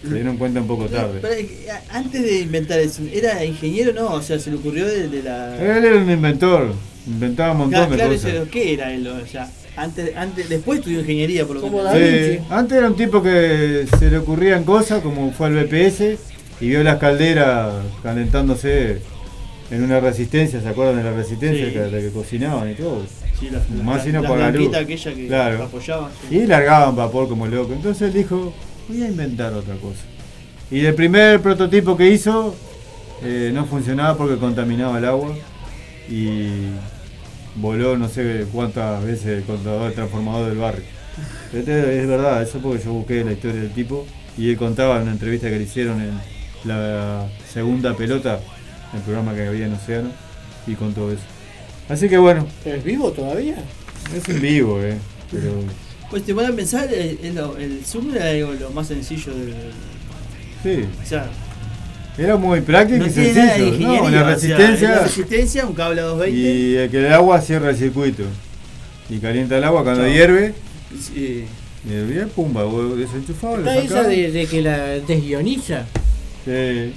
se dieron cuenta un poco tarde. Pero, eh, antes de inventar eso, ¿era ingeniero no? O sea, se le ocurrió de, de la. Él era un inventor, inventaba un montón Claro, de claro, cosas. ¿qué era él? O sea, antes, antes, después estudió ingeniería por lo Como que Sí, antes era un tipo que se le ocurrían cosas como fue al BPS y vio las calderas calentándose en una resistencia, ¿se acuerdan de la resistencia Sí. que, de que cocinaban y todo? Sí, la, la, no la por la luz. aquella que Claro. apoyaba. sí. Y largaban vapor como loco. Entonces él dijo, voy a inventar otra cosa. Y el primer prototipo que hizo eh, no funcionaba porque contaminaba el agua y voló no sé cuántas veces el contador el transformador del barrio. Este es verdad, eso porque yo busqué la historia del tipo y él contaba en una entrevista que le hicieron en la segunda pelota, el programa que había en Océano, y contó eso. Así que bueno, ¿Pero es vivo todavía? es en vivo, eh. Pero Pues te van a pensar, el, el, el Zoom era algo lo más sencillo del. sí, O sea, era muy práctico no y tiene nada de sencillo. ingeniería. No, la resistencia resistencia, un cable a 220. y el que el agua cierra el circuito. Y calienta el agua cuando hierve, Sí. y bien, pumba, desenchufado, Está esa de, de que la desguioniza. Sí.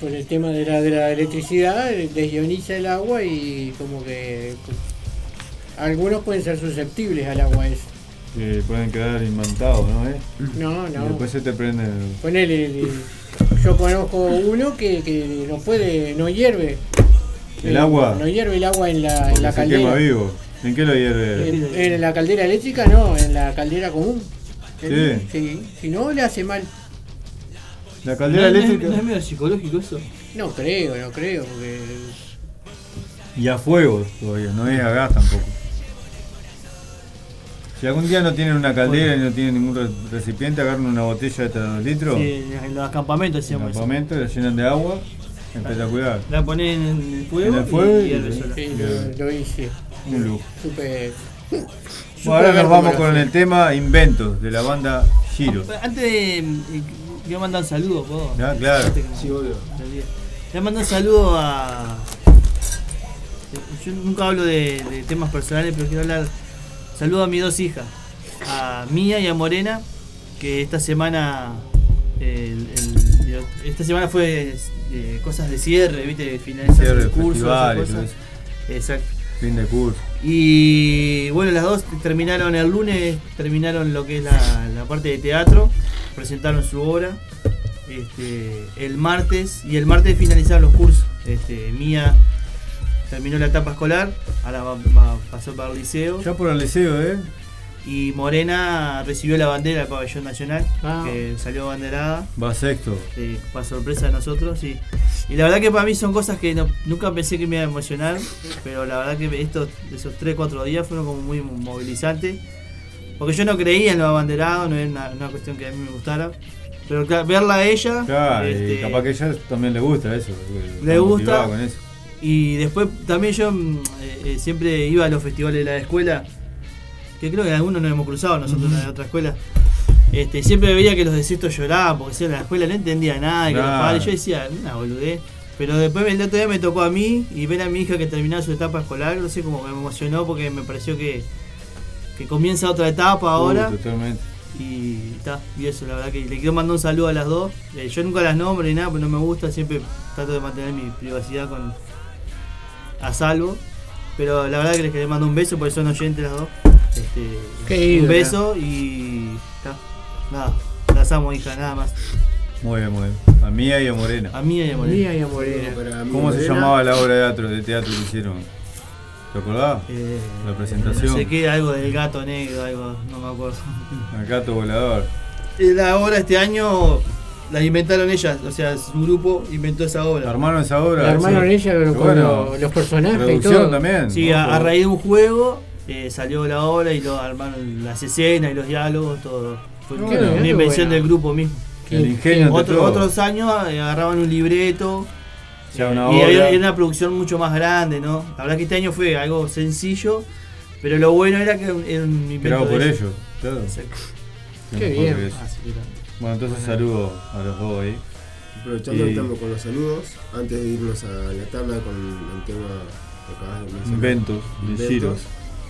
Por el tema de la, de la electricidad, eh, desguioniza el agua y como que. Algunos pueden ser susceptibles al agua esa. que pueden quedar imantados, ¿no? eh? No, Y no. después se te prende el... Ponele, el- yo conozco uno que, que no puede, no hierve. ¿El Eh, agua? No hierve el agua en la, en la se quema caldera. vivo. ¿En qué lo hierve? En, en la caldera eléctrica no, en la caldera común. Sí. Sí, Si no le hace mal. La ¿No, caldera es- no es- eléctrica. ¿No es medio psicológico eso? No creo, no creo, porque Y a fuego todavía, no es a gas tampoco. Si algún día no tienen una caldera y no tienen ningún re- recipiente, agarran una botella de 2 litros, Sí, en los acampamentos en hacíamos eso. campamento, la llenan de agua, espectacular. La ponen en el fuego, En el fuego y, y- sí, Bien. lo, lo hice. Un lujo. Supe. Bueno, ahora nos vamos con el tema inventos de la banda Giro. Ah, Antes de. eh, Quiero mandar un saludo, ¿puedo? Ah, claro. Me- Sí, obvio. Quiero mandar un saludo a. Yo nunca hablo de, de temas personales, pero quiero hablar. Saludo a mis dos hijas, a Mía y a Morena, que esta semana. el- el- esta semana fue eh, cosas de cierre, ¿viste? Finalizar el curso. Exacto. Fin de curso. Y bueno, las dos terminaron el lunes, terminaron lo que es la, la parte de teatro, presentaron su obra. Este, el martes, y el martes finalizaron los cursos. Este, Mía terminó la etapa escolar, ahora va, va- pasó para el liceo. Ya por el liceo, ¿eh? Y Morena recibió la bandera del pabellón nacional, Ah. que salió banderada. Va sexto. Sí, para sorpresa de nosotros, sí. Y la verdad que para mí son cosas que no- nunca pensé que me iba a emocionar, pero la verdad que estos, esos 3-4 días fueron como muy movilizantes. Porque yo no creía en los abanderados, no era una, una cuestión que a mí me gustara. Pero verla a ella, Claro, y este, capaz que a ella también le gusta eso. Le gusta. motivada Con eso. Y después también yo mm, eh, eh, siempre iba a los festivales de la escuela, que creo que algunos nos hemos cruzado nosotros en la otra escuela. Este, siempre veía que los desiertos lloraban porque en la escuela no entendía nada y que los padres, yo decía, una boludez. Pero después el otro día me tocó a mí y ver a mi hija que terminaba su etapa escolar, no sé, como que me emocionó porque me pareció que, que comienza otra etapa ahora. Uh, totalmente. Y está, y eso, la verdad que le quiero mandar un saludo a las dos. Eh, yo nunca las nombro ni nada, pero no me gusta, siempre trato de mantener mi privacidad con a salvo. Pero la verdad que les quería mandar un beso porque son oyentes las dos. Este, Qué un beso y está. Nada, las amo hija, nada más. Muy bien, muy bien. A Mía y a Morena. A mí y a Morena. Mía y a Morena. Mi ¿Cómo se llamaba la obra de teatro, de teatro que hicieron? ¿Te acordás? Eh, La presentación. No sé qué, algo del gato negro, algo, no me acuerdo. [laughs] El gato volador. Eh, La obra este año la inventaron ellas, o sea, su grupo inventó esa obra. ¿Armaron esa obra? La armaron Sí. ella con Bueno, lo- los personajes y Producción todo. también. Sí, a, raíz de un juego eh, salió la obra y lo armaron las escenas y los diálogos, todo. Fue una, invención bueno. del grupo mismo. El ingenio Otro- otros años eh, agarraban un libreto Ya una y obra. había- era una producción mucho más grande, ¿no? La verdad que este año fue algo sencillo, pero lo bueno era que era un invento Creado por ellos. Claro. Qué bien. Bueno, entonces saludo a los dos ahí. Aprovechando Y- que estamos con los saludos, antes de irnos a la tanda con el tema que acabas de mencionar. Inventos, Inventos, giros.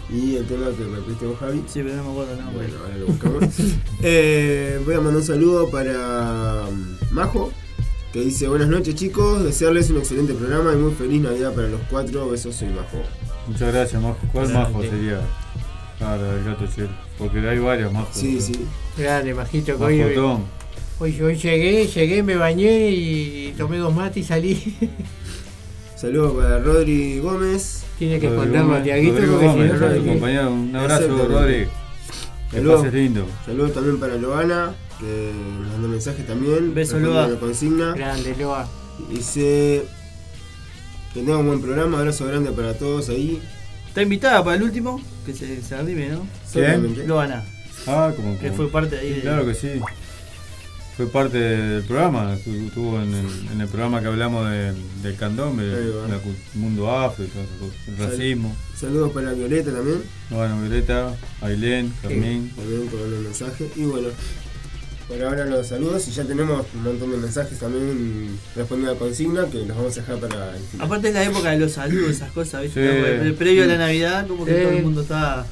Y el tema que me pediste vos, Javi. Sí, pero no me acuerdo nada. Bueno, ahora lo buscamos. [laughs] Eh, voy a mandar un saludo para mm, Majo, que dice buenas noches chicos, desearles un excelente programa y muy feliz Navidad para los cuatro. Besos, soy Majo. Muchas gracias, Majo. ¿Cuál. Majo sería? Ah, la del gato chelo. Porque hay varios Majos. Sí, sí. Grande, majito, hoy, hoy, hoy llegué, llegué, me bañé y tomé dos mates y salí. [laughs] Saludos para Rodri Gómez. Tiene que contarlo a Tiaguito Rodrigo porque si Gómez, no, Rodrigo. no- compañero, un abrazo. Rodri. Que Saludos. pases lindo. Saludos también para Loana, que nos mandó mensaje también. Beso, Loa. la consigna. Grande, Loa. Dice que tenga un buen programa, abrazo grande para todos ahí. Está invitada para el último, que se, se arrime, ¿no? Seguramente. Loana, Ah, como que como- fue parte ahí Sí, de. Claro que sí. Fue parte del programa, estu- estuvo en el, [laughs] en el programa que hablamos de- del candombe, cu- mundo afro y el Sal- racismo. Saludos para Violeta también. Bueno, Violeta, Ailén, Carmín. También con un mensaje. Y bueno, por ahora los saludos y ya tenemos un montón de mensajes también respondiendo a la consigna que los vamos a dejar para el final. Aparte es la época de los saludos, esas cosas, ¿viste? Sí. Pre- Previo a la Navidad, como que Sí. todo el mundo está.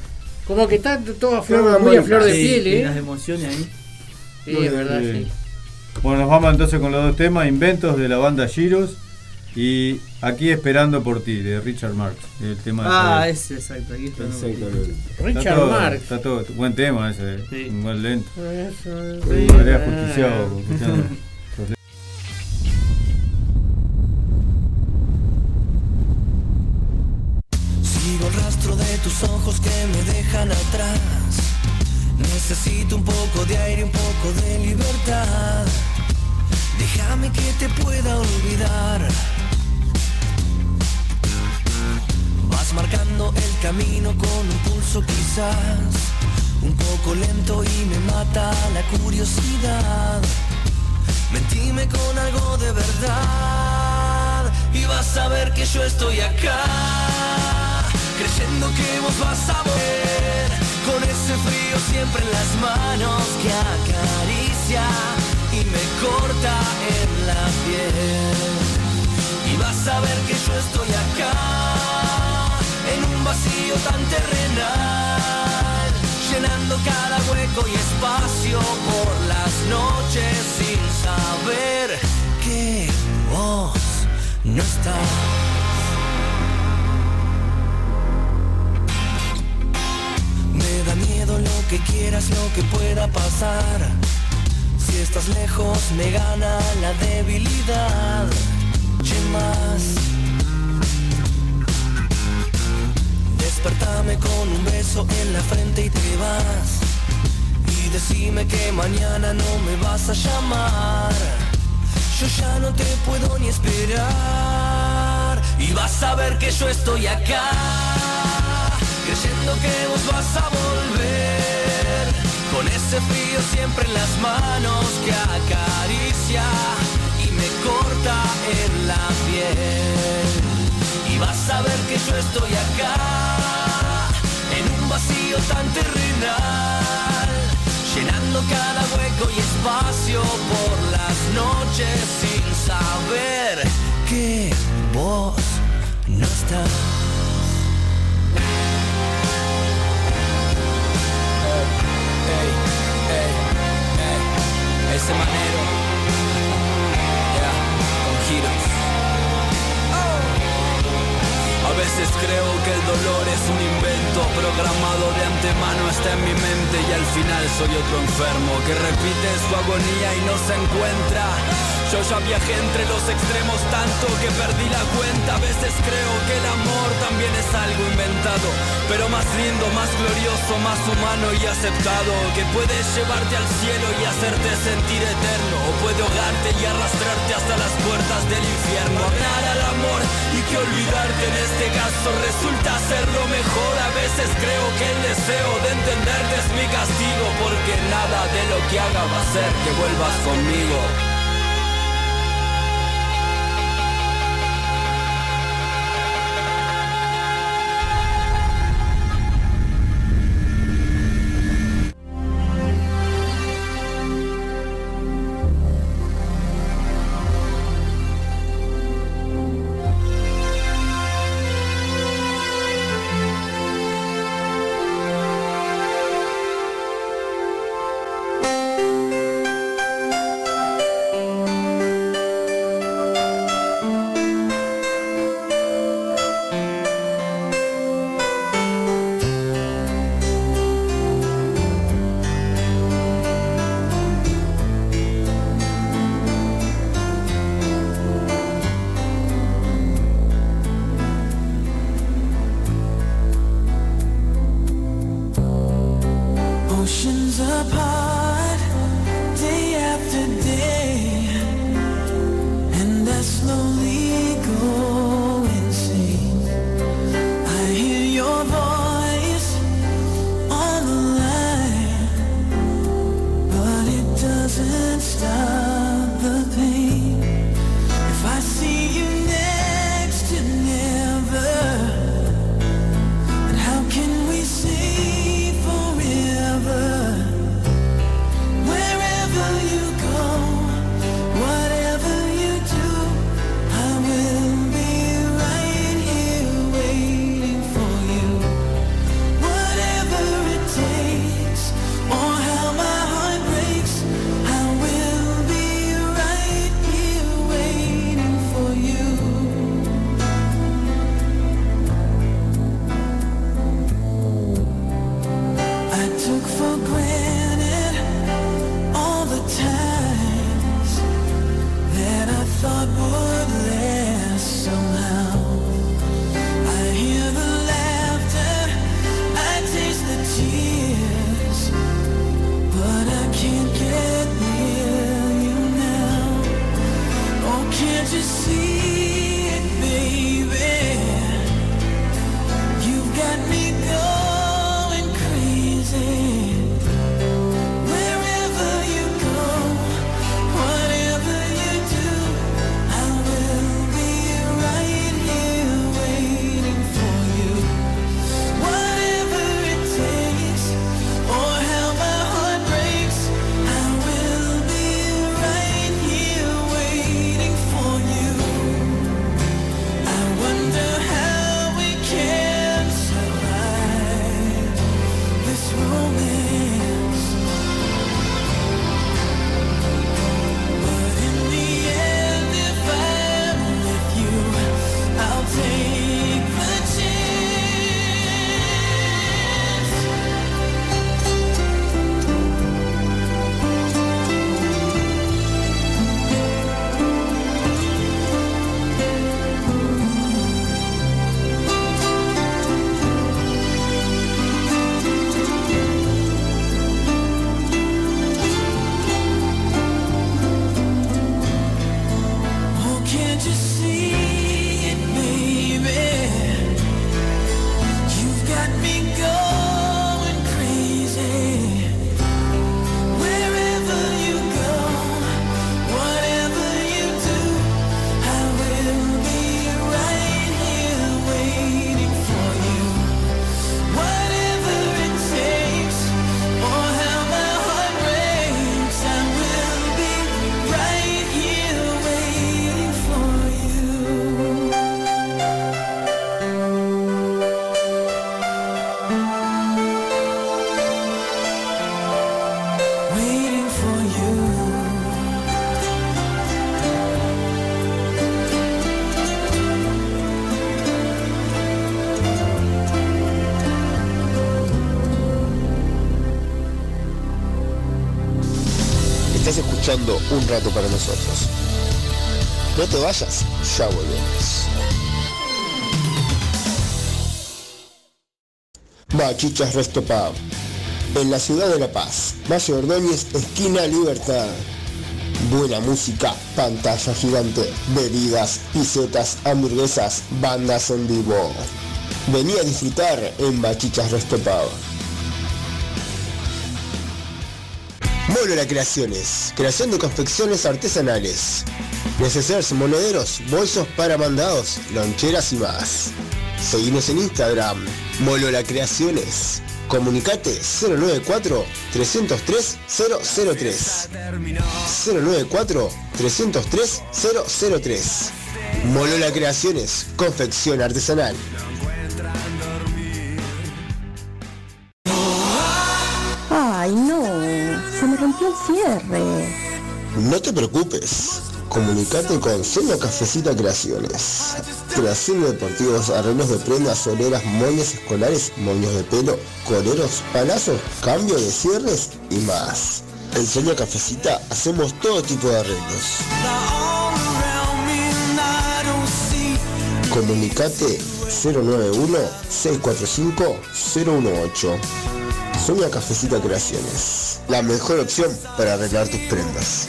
Como que está todo a Flor muy a flor de Sí, piel, y las ¿eh? emociones ahí. Sí, es verdad, Sí. sí. Bueno, nos vamos entonces con los dos temas, Inventos de la banda Giros y Aquí esperando por ti, de Richard Marx, el tema de Ah, ese, exacto, aquí está. Está Richard todo- Marx. Está todo, buen tema ese, Sí. un buen lento. Eso, Me sí. habría justiciado, [laughs] tus ojos que me dejan atrás. Necesito un poco de aire, un poco de libertad. Déjame que te pueda olvidar. Vas marcando el camino con un pulso quizás un poco lento y me mata la curiosidad. Mentime con algo de verdad y vas a ver que yo estoy acá, creyendo que vos vas a ver con ese frío siempre en las manos que acaricia y me corta en la piel. Y vas a ver que yo estoy acá, en un vacío tan terrenal, llenando cada hueco y espacio por las noches sin saber que vos no estás. Me da miedo lo que quieras, lo que pueda pasar. Si estás lejos me gana la debilidad. Che más. Despertame con un beso en la frente y te vas. Y decime que mañana no me vas a llamar. Yo ya no te puedo ni esperar. Y vas a ver que yo estoy acá. Creyendo que vos vas a volver. Con ese frío siempre en las manos que acaricia y me corta en la piel. Y vas a ver que yo estoy acá, en un vacío tan terrenal, llenando cada hueco y espacio por las noches sin saber que vos no estás. Ey, ey, ey, ese manero, con giros. A veces creo que el dolor es un invento programado de antemano está en mi mente y al final soy otro enfermo que repite su agonía y no se encuentra. Yo ya viajé entre los extremos tanto que perdí la cuenta. A veces creo que el amor también es algo inventado, pero más lindo, más glorioso, más humano y aceptado. Que puede llevarte al cielo y hacerte sentir eterno, o puede ahogarte y arrastrarte hasta las puertas del infierno. Hablar al amor y que olvidarte en este caso resulta ser lo mejor. A veces creo que el deseo de entenderte es mi castigo, porque nada de lo que haga va a ser que vuelvas conmigo. Un rato para nosotros. No te vayas, ya volvemos. Bachichas Resto. En la ciudad de La Paz. Valle Ordóñez, esquina Libertad. Buena música, pantalla gigante, bebidas, pisetas, hamburguesas, bandas en vivo. Vení a disfrutar en Bachichas Resto. Molola Creaciones, creación de confecciones artesanales. Necesarios monederos, bolsos para mandados, loncheras y más. Seguimos en Instagram, Molola Creaciones. Comunicate 094 303 003. 094 303 003. Molola Creaciones, confección artesanal. No te preocupes. Comunicate con Seña Cafecita Creaciones. Creación de deportivos, arreglos de prendas, soleras, moños escolares, moños de pelo, coleros, palazos, cambio de cierres y más. En Seña Cafecita hacemos todo tipo de arreglos. Comunicate 091-645-018. Soña Cafecita Creaciones. La mejor opción para arreglar tus prendas.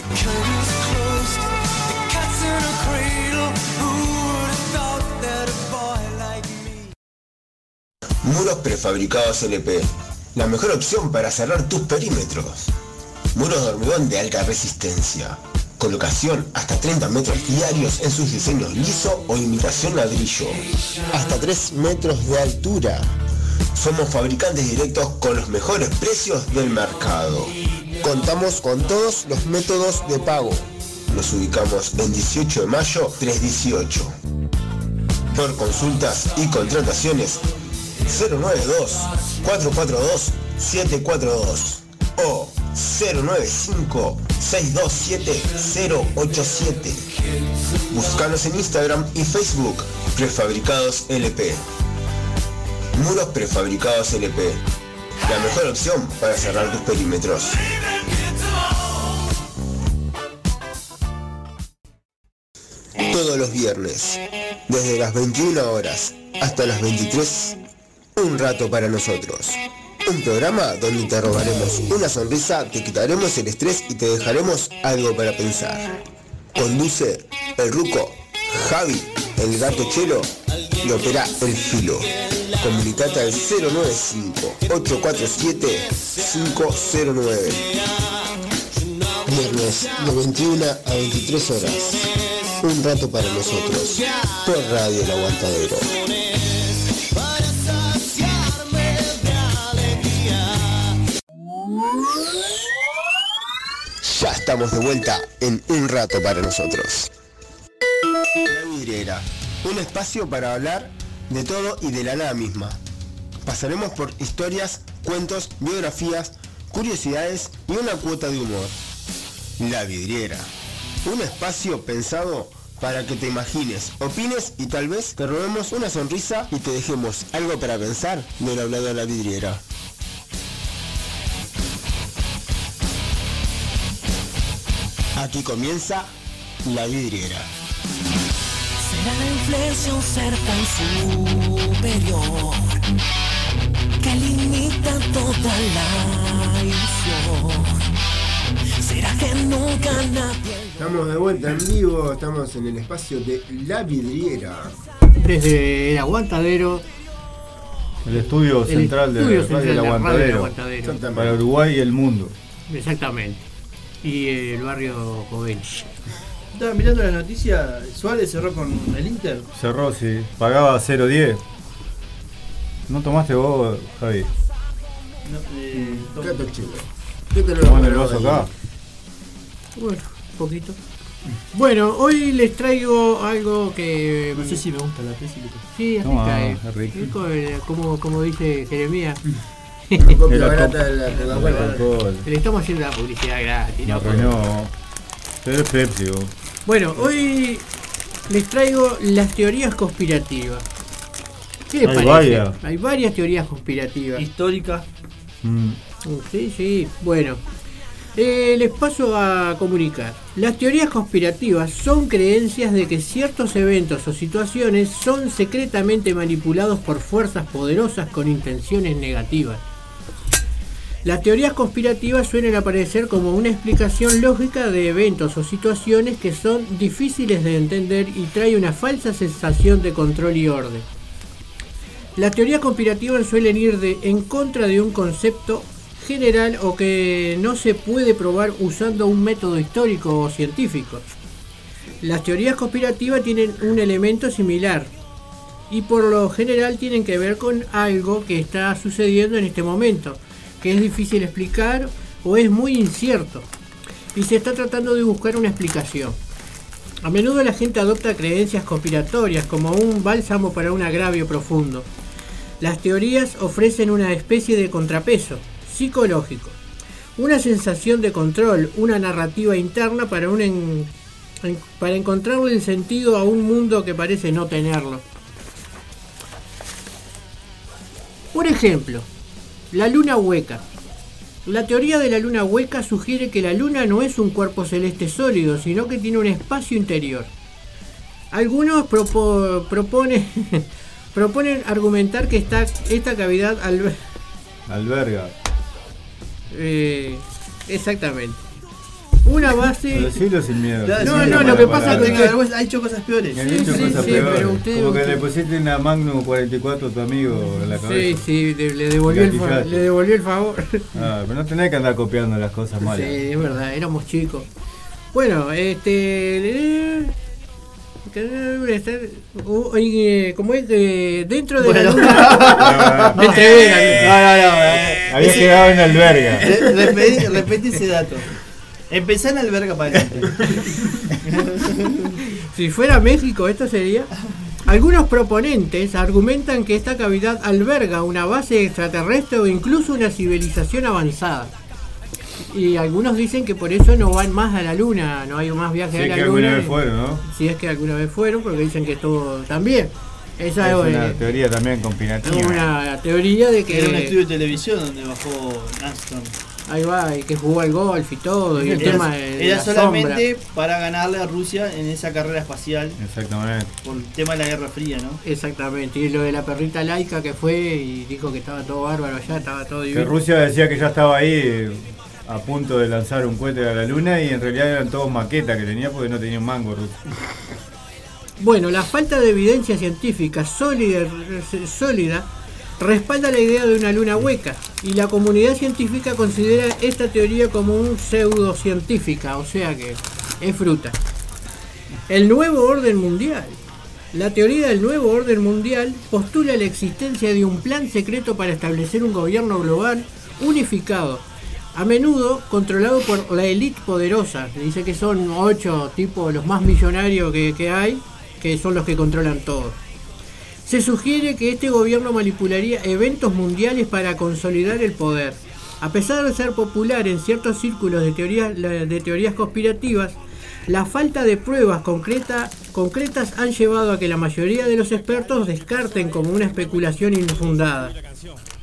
Muros prefabricados LP. La mejor opción para cerrar tus perímetros. Muros de hormigón de alta resistencia. Colocación hasta 30 metros diarios en sus diseños liso o imitación ladrillo. Hasta 3 metros de altura. Somos fabricantes directos con los mejores precios del mercado. Contamos con todos los métodos de pago. Nos ubicamos en 18 de mayo 318. Por consultas y contrataciones 092-442-742 o 095-627-087. Búscanos en Instagram y Facebook, Prefabricados LP. Muros Prefabricados LP. La mejor opción para cerrar tus perímetros. Todos los viernes, desde las 21 horas hasta las 23, un rato para nosotros. Un programa donde te robaremos una sonrisa, te quitaremos el estrés y te dejaremos algo para pensar. Conduce el ruco, Javi, el gato chelo y opera el filo. Comunicate al 095-847-509. Viernes de 21 a 23 horas. Un rato para nosotros. Por Radio El Aguantadero. Ya estamos de vuelta en Un rato para nosotros. La vidriera. Un espacio para hablar de todo y de la nada misma. Pasaremos por historias, cuentos, biografías, curiosidades y una cuota de humor. La vidriera. Un espacio pensado para que te imagines, opines y tal vez te robemos una sonrisa y te dejemos algo para pensar del hablado de la vidriera. Aquí comienza la vidriera. La inflexión ser tan superior que limita toda la ilusión. Será que nunca nadie. Estamos de vuelta en vivo, estamos en el espacio de La Vidriera. Desde el aguantadero. El estudio El central estudio de central El Aguantadero. Aguantadero. Para Uruguay y el mundo. Exactamente. Y el barrio Joven. Estaba mirando la noticia, Suárez cerró con el Inter. Cerró, sí. Pagaba 0.10. ¿No tomaste vos, Javi? No, eh, Gato chelo. ¿Qué te lo Tomando voy a el vaso dar? acá. Bueno, un poquito. Bueno, hoy les traigo algo que. no sé si me gusta la tesis. Sí, así Toma, cae. es rico. Rico, eh, como, como dice Jeremías. [laughs] Copia De la barata Coca- de la de la Coca-Cola. Coca-Cola. Le estamos haciendo la publicidad gratis. No, ¿no? pues no. Pero es Pepsi, vos. Bueno, hoy les traigo las teorías conspirativas. ¿Qué les Hay parece? varias. Hay varias teorías conspirativas. Histórica. Mm. Sí, sí. Bueno, eh, les paso a comunicar. Las teorías conspirativas son creencias de que ciertos eventos o situaciones son secretamente manipulados por fuerzas poderosas con intenciones negativas. Las teorías conspirativas suelen aparecer como una explicación lógica de eventos o situaciones que son difíciles de entender y trae una falsa sensación de control y orden. Las teorías conspirativas suelen ir de, en contra de un concepto general o que no se puede probar usando un método histórico o científico. Las teorías conspirativas tienen un elemento similar y por lo general tienen que ver con algo que está sucediendo en este momento, que es difícil explicar o es muy incierto y se está tratando de buscar una explicación. A menudo la gente adopta creencias conspiratorias como un bálsamo para un agravio profundo. Las teorías ofrecen una especie de contrapeso psicológico, una sensación de control, una narrativa interna para, un en- para encontrarle el sentido a un mundo que parece no tenerlo. Por ejemplo, la luna hueca. La teoría de la luna hueca sugiere que la luna no es un cuerpo celeste sólido, sino que tiene un espacio interior. Algunos propo- proponen, [laughs] proponen argumentar que esta, esta cavidad albe- Alberga. eh, exactamente. Una base. Decilo sin miedo. No, sí, no, lo que pasa es no que- ha hecho cosas peores. Han Sí, dicho sí, cosas sí, peores. pero usted- Como que usted- le pusiste una Magnum 44 a tu amigo en la Sí, cabeza. sí, de- le devolvió, el, fa- Gatillaste. le devolvió el favor. Ah, pero no tenés que andar copiando las cosas Sí, malas. es verdad, éramos chicos. Bueno, este. eh, uh, eh, Como es dentro de la luna. No, no, no. eh, Había quedado en alberga. re- repetí, repetí ese dato. Empezá en alberga para adelante. [laughs] Si fuera México, esto sería. Algunos proponentes argumentan que esta cavidad alberga una base extraterrestre o incluso una civilización avanzada. Y algunos dicen que por eso no van más a la luna, no hay más viajes Sí, a la que luna. alguna vez fueron, ¿no? Si es que alguna vez fueron, porque dicen que todo también. Esa Es es, una eh, teoría también es combinativa. una teoría de Que era un estudio de televisión donde bajó Armstrong. Ahí va, y que jugó al golf y todo, y el Era, tema de, de era la solamente para ganarle a Rusia en esa carrera espacial Exactamente. por el tema de la Guerra Fría, ¿no? Exactamente, y lo de la perrita laica que fue y dijo que estaba todo bárbaro allá, estaba todo Que divino. Rusia decía que ya estaba ahí a punto de lanzar un cohete a la luna y en realidad eran todos maquetas que tenía porque no tenía un mango Rusia. Bueno, la falta de evidencia científica sólida, sólida respalda la idea de una luna hueca y la comunidad científica considera esta teoría como un pseudocientífica, o sea que es fruta. El nuevo orden mundial. La teoría del nuevo orden mundial postula la existencia de un plan secreto para establecer un gobierno global unificado, a menudo controlado por la élite poderosa. Dice que son ocho tipos los más millonarios que, que hay, que son los que controlan todo. Se sugiere que este gobierno manipularía eventos mundiales para consolidar el poder. A pesar de ser popular en ciertos círculos de teorías, de teorías conspirativas, la falta de pruebas concreta- concretas han llevado a que la mayoría de los expertos descarten como una especulación infundada.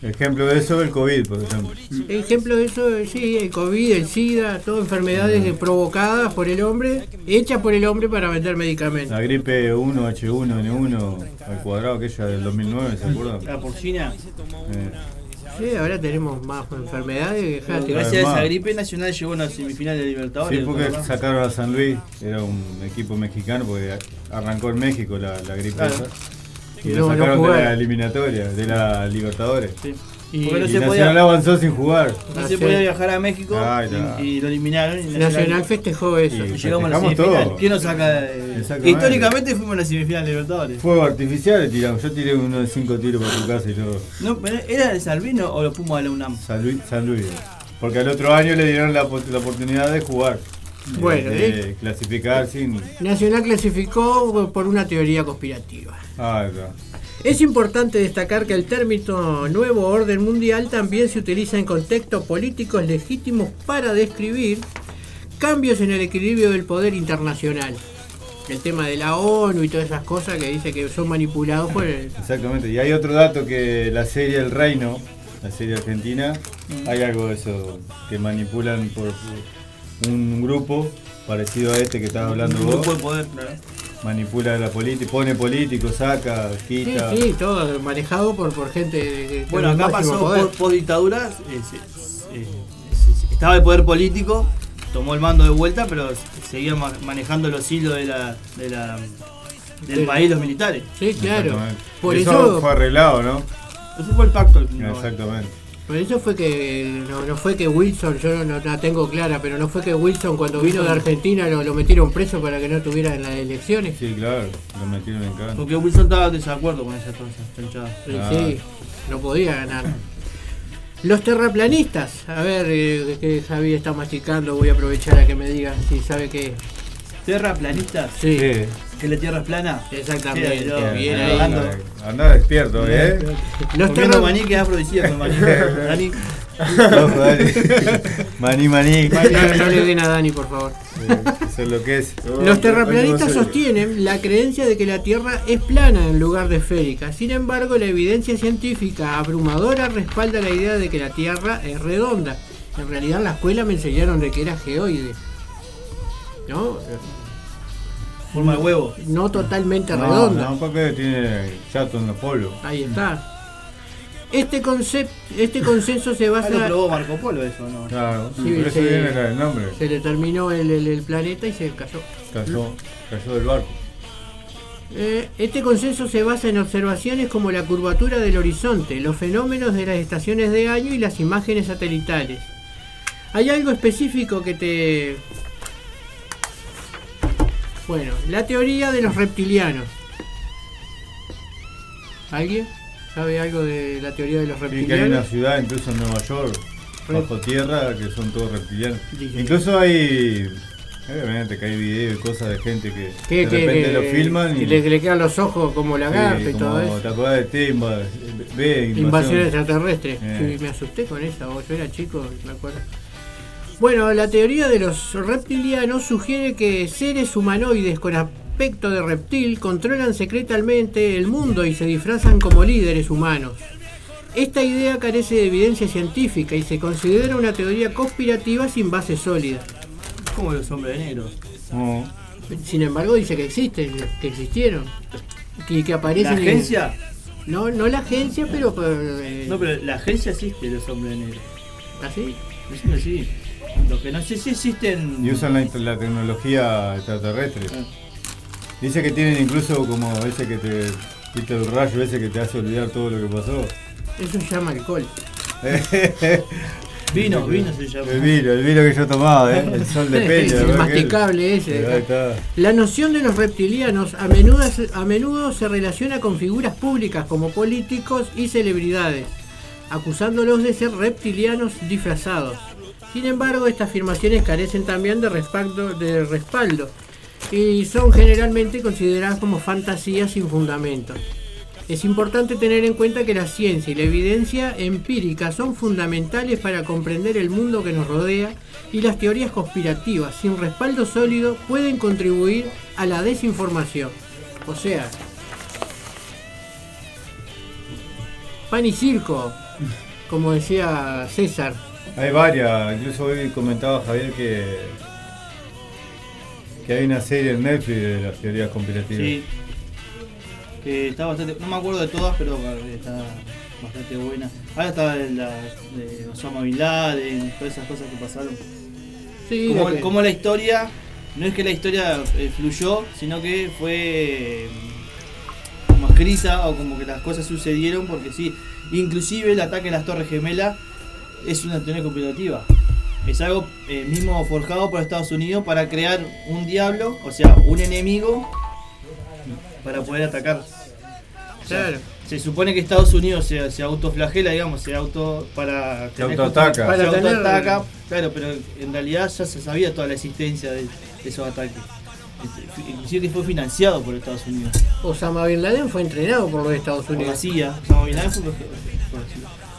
Ejemplo de eso el COVID, por ejemplo. Ejemplo de eso, sí, el COVID, el SIDA, todas enfermedades eh, provocadas por el hombre, hechas por el hombre para vender medicamentos. La gripe 1, H1N1 al cuadrado aquella del 2009, ¿se acuerdan? La porcina. Eh, Sí, ahora tenemos más enfermedades. Gracias a esa gripe Nacional llegó a una semifinal de Libertadores. Sí, porque ¿verdad? sacaron a San Luis, era un equipo mexicano, porque arrancó en México la, la gripe Claro. esa. Y Y lo no- no sacaron de la eliminatoria, de la Libertadores. Sí. Y- Porque no Y se Nacional podía, avanzó sin jugar. no se Nacional- podía viajar a México Ay, y, y lo eliminaron. y Nacional festejó eso. Y- y llegamos a la semifinal. todo. ¿Quién nos saca? de- Exactamente. Históricamente fuimos a la semifinal de Libertadores. Fuego artificial tiramos. Yo tiré uno de cinco tiros para tu casa y todo. No, pero ¿Era de Salvino o lo fuimos a la UNAM? San Luis, San Luis. Porque al otro año le dieron la, la oportunidad de jugar. Bueno, de, ¿eh? clasificar sin. Nacional clasificó por una teoría conspirativa. Ah, no. Es importante destacar que el término nuevo orden mundial también se utiliza en contextos políticos legítimos para describir cambios en el equilibrio del poder internacional. El tema de la ONU y todas esas cosas que dice que son manipulados por el... Exactamente. Y hay otro dato que la serie El Reino, la serie argentina, hay algo de eso que manipulan por un grupo parecido a este que estás hablando Un vos. grupo de poder, claro. Manipula la política, pone políticos, saca, Sí, quita. sí, todo manejado por, por gente Bueno, acá pasó poder. por, por dictaduras. eh, eh, estaba el poder político, tomó el mando de vuelta, pero seguía ma- manejando los hilos de la, de la- del Sí. país los militares. Sí, claro. Exactamente. Por eso, eso, fue arreglado, ¿no? Ese fue el pacto. el- Exactamente. Por eso fue que no, no fue que Wilson, yo no, no la tengo clara, pero no fue que Wilson cuando vino de Argentina lo, lo metieron preso para que no estuviera en las elecciones. Sí, claro, lo metieron en cana. Porque Wilson estaba en desacuerdo con esa cosa, chanchada. Sí, Ah. sí, no podía ganar. Los terraplanistas, a ver, eh, que Javi está masticando, voy a aprovechar a que me diga si sabe qué. Tierra planista, Sí, Sí. Que la tierra es plana. exactamente, Sí, yo, bien eh, ahí. ando. Anda despierto, ¿eh? Los, terra- maní que es afrodisíaco el maní. [laughs] Dani, Ojo, dale. Maní, maní. no, no le den a Dani, por favor. Eso es lo que es. No, Los terraplanistas no sostienen la creencia de que la Tierra es plana en lugar de esférica. Sin embargo, la evidencia científica abrumadora respalda la idea de que la Tierra es redonda. En realidad, en la escuela me enseñaron de que era geoide. ¿No? Forma de huevo. No totalmente No, redonda. no, porque tiene chato en los polos. Ahí está. Este, concep- este consenso se Ah, lo basa... probó Marco Polo eso, ¿no? Claro, Sí, por eso sí. viene el nombre. Se le terminó el, el- el planeta y se cayó. Cayó, cayó del barco. Eh, este consenso se basa en observaciones como la curvatura del horizonte, los fenómenos de las estaciones de año y las imágenes satelitales. ¿Hay algo específico que te... Bueno, la teoría de los reptilianos. ¿Alguien? ¿Sabe algo de la teoría de los Sí, que hay reptilianos? una ciudad, incluso en Nueva York, bajo tierra, que son todos reptilianos. Dije. Incluso hay, obviamente que hay videos y cosas de gente que de repente que- lo filman que y le, le quedan los ojos como sí, lagarto y como, todo eso. ¿Te acordás de Timba? Ve, Invasión invasión. extraterrestre. Eh. Sí, me asusté con esa, yo era chico, me acuerdo. Bueno, la teoría de los reptilianos sugiere que seres humanoides con aspecto de reptil controlan secretamente el mundo y se disfrazan como líderes humanos. Esta idea carece de evidencia científica y se considera una teoría conspirativa sin base sólida. Como los hombres de negro. No, Sin embargo, dice que existen, que existieron. Que, que ¿La aparecen. en- agencia? No, no la agencia, pero. eh, No, pero la agencia existe los hombres de negro. ¿Así? Dicen que sí. Lo que no sé si existen. y usan la, la tecnología extraterrestre. Ah. Dice que tienen incluso como ese que te, viste el rayo ese que te hace olvidar todo lo que pasó. Eso se llama alcohol. [laughs] Vino, vino se llama. El vino, el vino que yo tomaba, ¿eh? el sol de [laughs] peña. el masticable ese. Está. La noción de los reptilianos a menudo, a menudo se relaciona con figuras públicas como políticos y celebridades, acusándolos de ser reptilianos disfrazados. Sin embargo, estas afirmaciones carecen también de respaldo, y son generalmente consideradas como fantasías sin fundamento. Es importante tener en cuenta que la ciencia y la evidencia empírica son fundamentales para comprender el mundo que nos rodea y las teorías conspirativas sin respaldo sólido pueden contribuir a la desinformación. O sea, pan y circo, como decía César. Hay varias, incluso hoy comentaba Javier que, que hay una serie en Netflix de las teorías conspirativas. Sí. Que está bastante. No me acuerdo de todas, pero eh, está bastante buena. Ahora está la de Osama Bin Laden, todas esas cosas que pasaron. Sí, como, que- como la historia, no es que la historia eh, fluyó, sino que fue eh, como escrita o como que las cosas sucedieron porque sí. Inclusive el ataque en las Torres Gemelas es una teoría conspirativa. Es algo eh, mismo forjado por Estados Unidos para crear un diablo, o sea, un enemigo para poder atacar. O sea, Claro. Se supone que Estados Unidos se, se autoflagela, digamos, se auto para Se autoataca. Para se tener- autoataca, claro, pero en realidad ya se sabía toda la existencia de, de esos ataques. Inclusive que fue financiado por Estados Unidos. Osama Bin Laden fue entrenado por los Estados Por la Unidos. CIA. Osama Bin Laden fue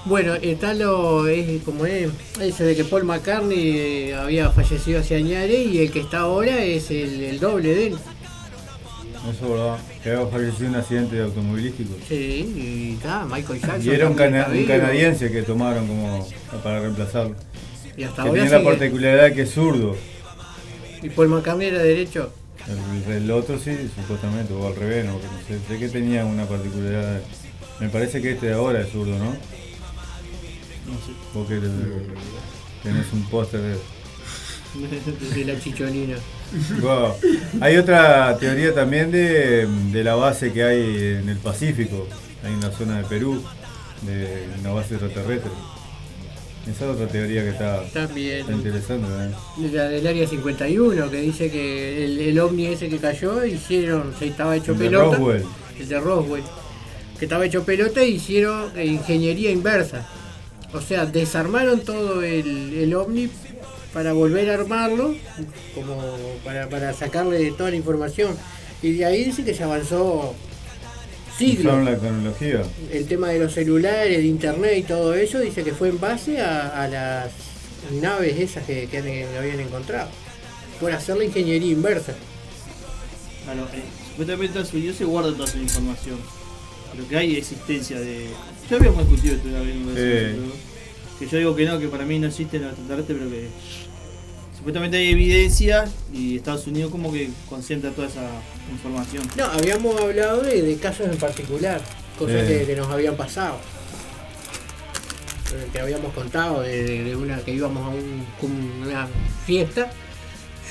Bueno, está lo, es como es, ese de que Paul McCartney eh, había fallecido hace años y el que está ahora es el, el doble de él. Eso es verdad. Que había fallecido en un accidente automovilístico. Sí, y está, Michael Jackson. Y era un, cana- canadiense que tomaron como para reemplazarlo. Y hasta Que ahora tenía la sigue. particularidad que es zurdo. Y Paul McCartney era derecho. El, el otro sí, supuestamente, o al revés, no, no sé. Sé que tenía una particularidad. Me parece que este de ahora es zurdo, ¿no? No sé. Vos que te- tenés un póster de... de la chicholina. Wow. Hay otra teoría también de, de la base que hay en el Pacífico, ahí en la zona de Perú, de una base extraterrestre. Esa es otra teoría que está, También. está interesante. ¿eh? La del área 51, que dice que el, el ovni ese que cayó, hicieron, se estaba hecho El de pelota. Roswell. El de Roswell. Que estaba hecho pelota e hicieron eh, ingeniería inversa. O sea, desarmaron todo el, el ovni para volver a armarlo, como para, para sacarle toda la información. Y de ahí dice que se avanzó siglos. La tecnología. El tema de los celulares, de internet y todo eso, dice que fue en base a, a las naves esas que, que han- que habían encontrado. Por hacer la ingeniería inversa. Claro, eh, supuestamente Estados Unidos se guarda toda su información. Pero que hay existencia de. Ya habíamos discutido esto una vez, me parece, Sí. pero- Que yo digo que no, que para mí no existen los extraterrestres, pero que. Supuestamente hay evidencia y Estados Unidos como que concentra toda esa información. No, habíamos hablado de, de casos en particular, cosas Sí. que, que nos habían pasado. Eh, Que habíamos contado de, de- de una que íbamos a un- una fiesta,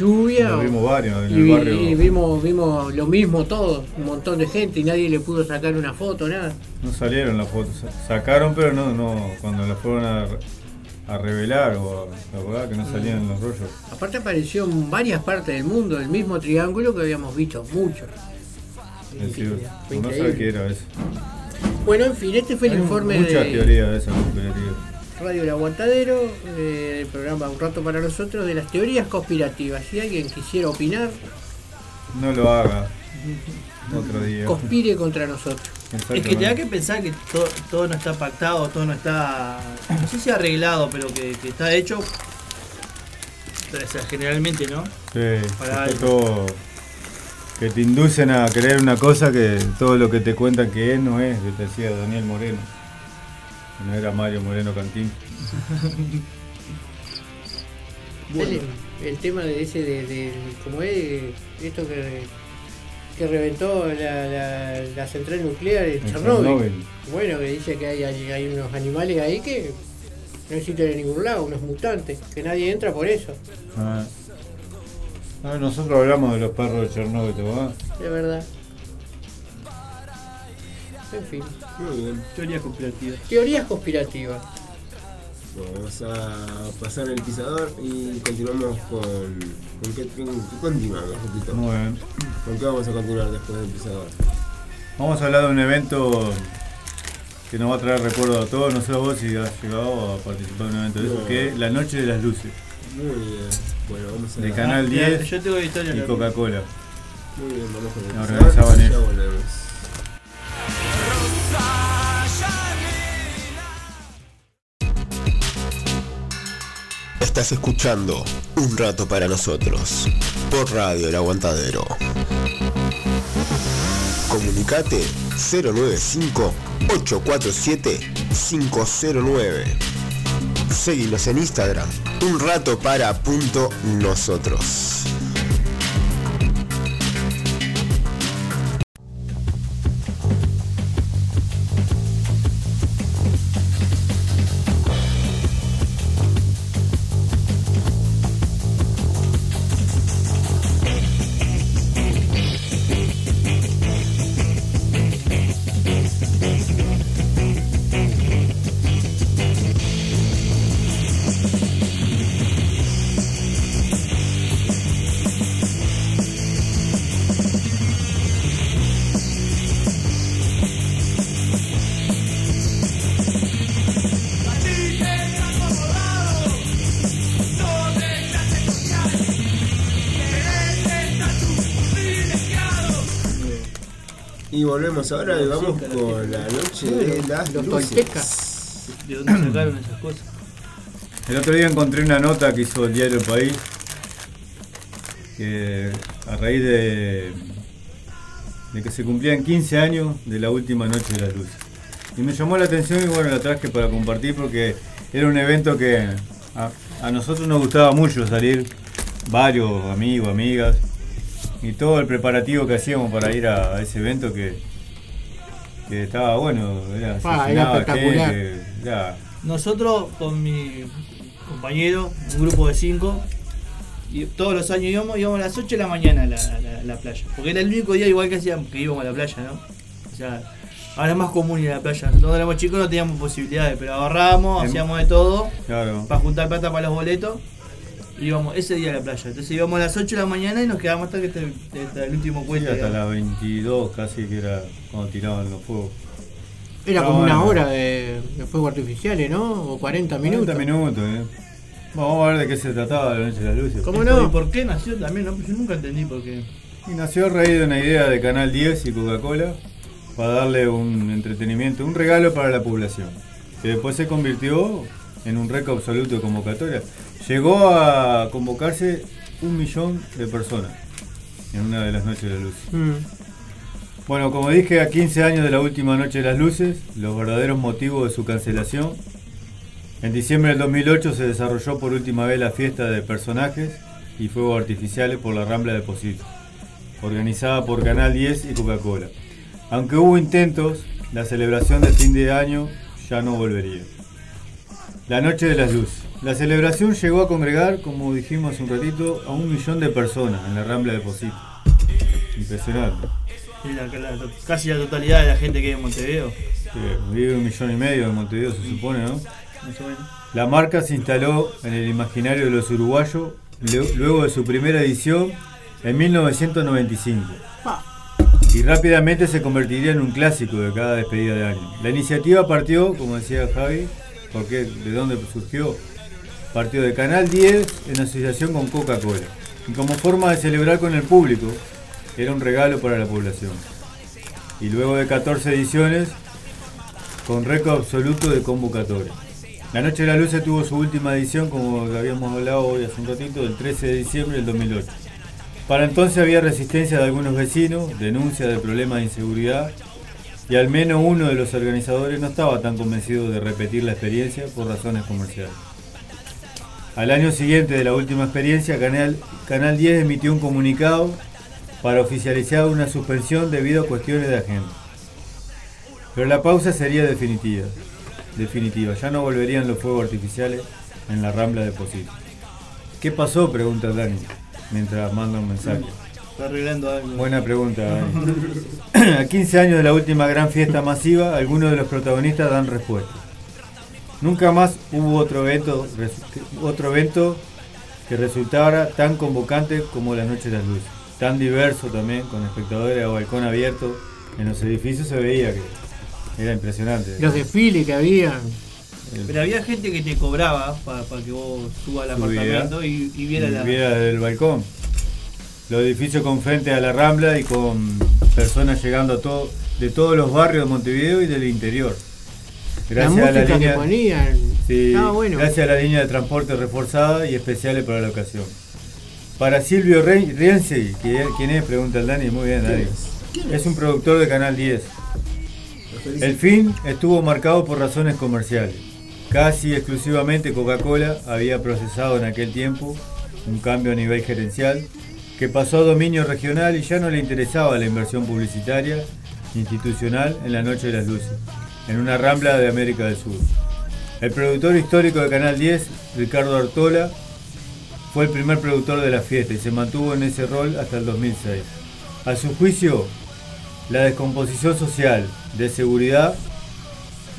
lluvia. Vimos varios en y, el vi- barrio. y vimos, vimos lo mismo todo, un montón de gente y nadie le pudo sacar una foto, nada. No salieron las fotos. Sa- Sacaron, pero no, no cuando las fueron a, a revelar o a, la verdad que no salían los rollos. Aparte apareció en varias partes del mundo el mismo triángulo que habíamos visto mucho. Es decir, no increíble. qué era eso. Bueno, en fin, este fue el Hay informe muchas de teorías de esa. Radio El Aguantadero, eh, el programa Un Rato para nosotros de las teorías conspirativas. Si alguien quisiera opinar, No lo haga. Otro día. conspire contra nosotros. Es que te da que pensar que todo, todo no está pactado, todo no está. No sé si arreglado, pero que, que está hecho. O sea, generalmente, ¿no? Sí, Para está algo. todo que te inducen a creer una cosa que todo lo que te cuentan que es no es, que te decía Daniel Moreno. No era Mario Moreno Cantín. [laughs] El, el tema de ese de, de como es esto que, que reventó la, la, la central nuclear Chernóbil. Chernóbil. Bueno, que dice que hay, hay, hay unos animales ahí que no existen en ningún lado, unos mutantes, que nadie entra por eso, Ah. Ah, nosotros hablamos de los perros de Chernóbil, ¿te acordás? de verdad. En fin, Muy bien. Teoría conspirativa. teorías conspirativas. Bueno, vamos a pasar el pisador y continuamos con. ¿Con qué, con qué continuamos? Muy bien. ¿Con qué vamos a continuar después del pisador? Vamos a hablar de un evento que nos va a traer recuerdo a todos. No sé vos si has llegado a participar de un evento de eso, que es La Noche de las Luces, Muy bien. Bueno, vamos a. de Canal Mira, 10 Yo tengo historia. y la- Coca-Cola. Muy bien, vamos con el La pisador Estás escuchando Un Rato para Nosotros por Radio El Aguantadero. Comunicate 095-847-509. Seguinos en Instagram, un rato para punto nosotros. Volvemos ahora y vamos con la noche de las luces. ¿De dónde sacaron esas cosas? El otro día encontré una nota que hizo el diario El País, que a raíz de, de que se cumplían 15 años de la última noche de las luces. Y me llamó la atención y bueno, la traje para compartir porque era un evento que a, a nosotros nos gustaba mucho salir, varios amigos, amigas, y todo el preparativo que hacíamos para ir a, a ese evento que, que estaba bueno, era, se Ah, era espectacular. gente, era- Nosotros con mi compañero, un grupo de cinco, y todos los años íbamos, íbamos a las 8 de la mañana a la, a la- a la playa. Porque era el único día igual que hacíamos que íbamos a la playa, ¿no? O sea, ahora es más común ir a la playa. Nosotros éramos chicos no teníamos posibilidades, pero agarrábamos, Em- hacíamos de todo claro. para juntar plata para los boletos. Y Íbamos ese día a la playa. Entonces íbamos a las 8 de la mañana y nos quedábamos hasta que este- hasta el último Sí, puente. hasta las 22 casi que era cuando tiraban los fuegos. Era Ah, como una bueno. hora de, de fuegos artificiales, ¿no? O 40 minutos. 40 minutos, eh. Vamos a ver de qué se trataba la noche de las luces. ¿Cómo ¿Y no? por qué nació también? No, Pues yo nunca entendí por qué. Y nació a raíz de una idea de Canal 10 y Coca-Cola para darle un entretenimiento, un regalo para la población, que después se convirtió en un récord absoluto de convocatoria. Llegó a convocarse un millón de personas en una de las noches de las luces. Mm. Bueno, como dije, a 15 años de la última noche de las luces, los verdaderos motivos de su cancelación. En diciembre del 2008 se desarrolló por última vez la fiesta de personajes y fuegos artificiales por la Rambla de Posito, organizada por Canal 10 y Coca-Cola. Aunque hubo intentos, la celebración de fin de año ya no volvería. La Noche de las Luces. La celebración llegó a congregar, como dijimos hace un ratito, a un millón de personas en la Rambla de Posito. Impresionante. Sí, la- la- casi la totalidad de la gente que vive en Montevideo. Que vive un millón y medio en Montevideo, se supone, ¿no? Más o menos. La marca se instaló en el imaginario de los uruguayos luego de su primera edición en 1995 Pa. y rápidamente se convertiría en un clásico de cada despedida de año. La iniciativa partió, como decía Javi, porque ¿de dónde surgió? Partió de Canal 10 en asociación con Coca-Cola y como forma de celebrar con el público era un regalo para la población. Y luego de 14 ediciones con récord absoluto de convocatoria. La Noche de la Luz tuvo su última edición, como habíamos hablado hoy hace un ratito, el 13 de diciembre del 2008. Para entonces había resistencia de algunos vecinos, denuncias de problemas de inseguridad y al menos uno de los organizadores no estaba tan convencido de repetir la experiencia por razones comerciales. Al año siguiente de la última experiencia, Canal, Canal 10 emitió un comunicado para oficializar una suspensión debido a cuestiones de agenda. Pero la pausa sería definitiva. Definitiva. Ya no volverían los fuegos artificiales en la rambla de Posito. ¿Qué pasó? Pregunta Dani, mientras manda un mensaje. Está arreglando algo. Buena pregunta. [clears throat] A 15 años de la última gran fiesta masiva, algunos de los protagonistas dan respuesta. Nunca más hubo otro evento, otro evento que resultara tan convocante como la Noche de las Luces. Tan diverso también, con espectadores a balcón abierto. En los edificios se veía que era impresionante. Los desfiles que había. Pero había gente que te cobraba para que vos subas al apartamento y, y viera y la. viera del balcón. Los edificios con frente a la Rambla y con personas llegando a todo, de todos los barrios de Montevideo y del interior. la música que línea, ponían. sí, Estaba bueno. gracias a la línea de transporte reforzada y especiales para la ocasión. Para Silvio Rienzi, ¿quién es? Pregunta el Dani, muy bien Dani. Es un productor de Canal 10. El fin estuvo marcado por razones comerciales. Casi exclusivamente Coca-Cola había procesado en aquel tiempo un cambio a nivel gerencial que pasó a dominio regional y ya no le interesaba la inversión publicitaria institucional en la Noche de las Luces, en una rambla de América del Sur. El productor histórico de Canal 10, Ricardo Artola, fue el primer productor de la fiesta y se mantuvo en ese rol hasta el 2006. A su juicio, la descomposición social, de seguridad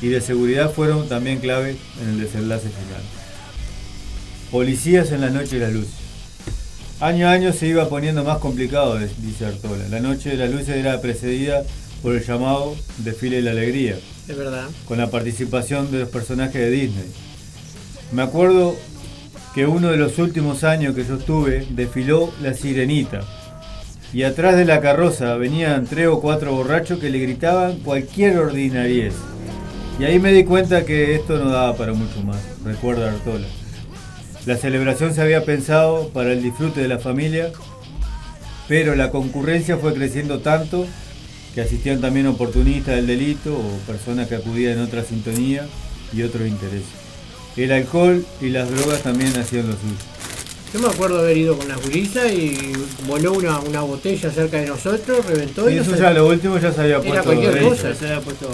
y de seguridad fueron también clave en el desenlace final. Policías en la noche de las luces. Año a año se iba poniendo más complicado, dice Artola. La noche de las luces era precedida por el llamado desfile de la alegría, Es verdad. con la participación de los personajes de Disney. Me acuerdo que uno de los últimos años que yo estuve desfiló La Sirenita y atrás de la carroza venían tres o cuatro borrachos que le gritaban cualquier ordinariez. Y ahí me di cuenta que esto no daba para mucho más, recuerda Artola. La celebración se había pensado para el disfrute de la familia, pero la concurrencia fue creciendo tanto que asistían también oportunistas del delito o personas que acudían en otra sintonía y otros intereses. El alcohol y las drogas también hacían lo suyo. Yo me acuerdo haber ido con la gurisa y voló una, una botella cerca de nosotros, reventó y, Y eso ya lo último ya se había puesto Era cualquier cosa. Se había puesto.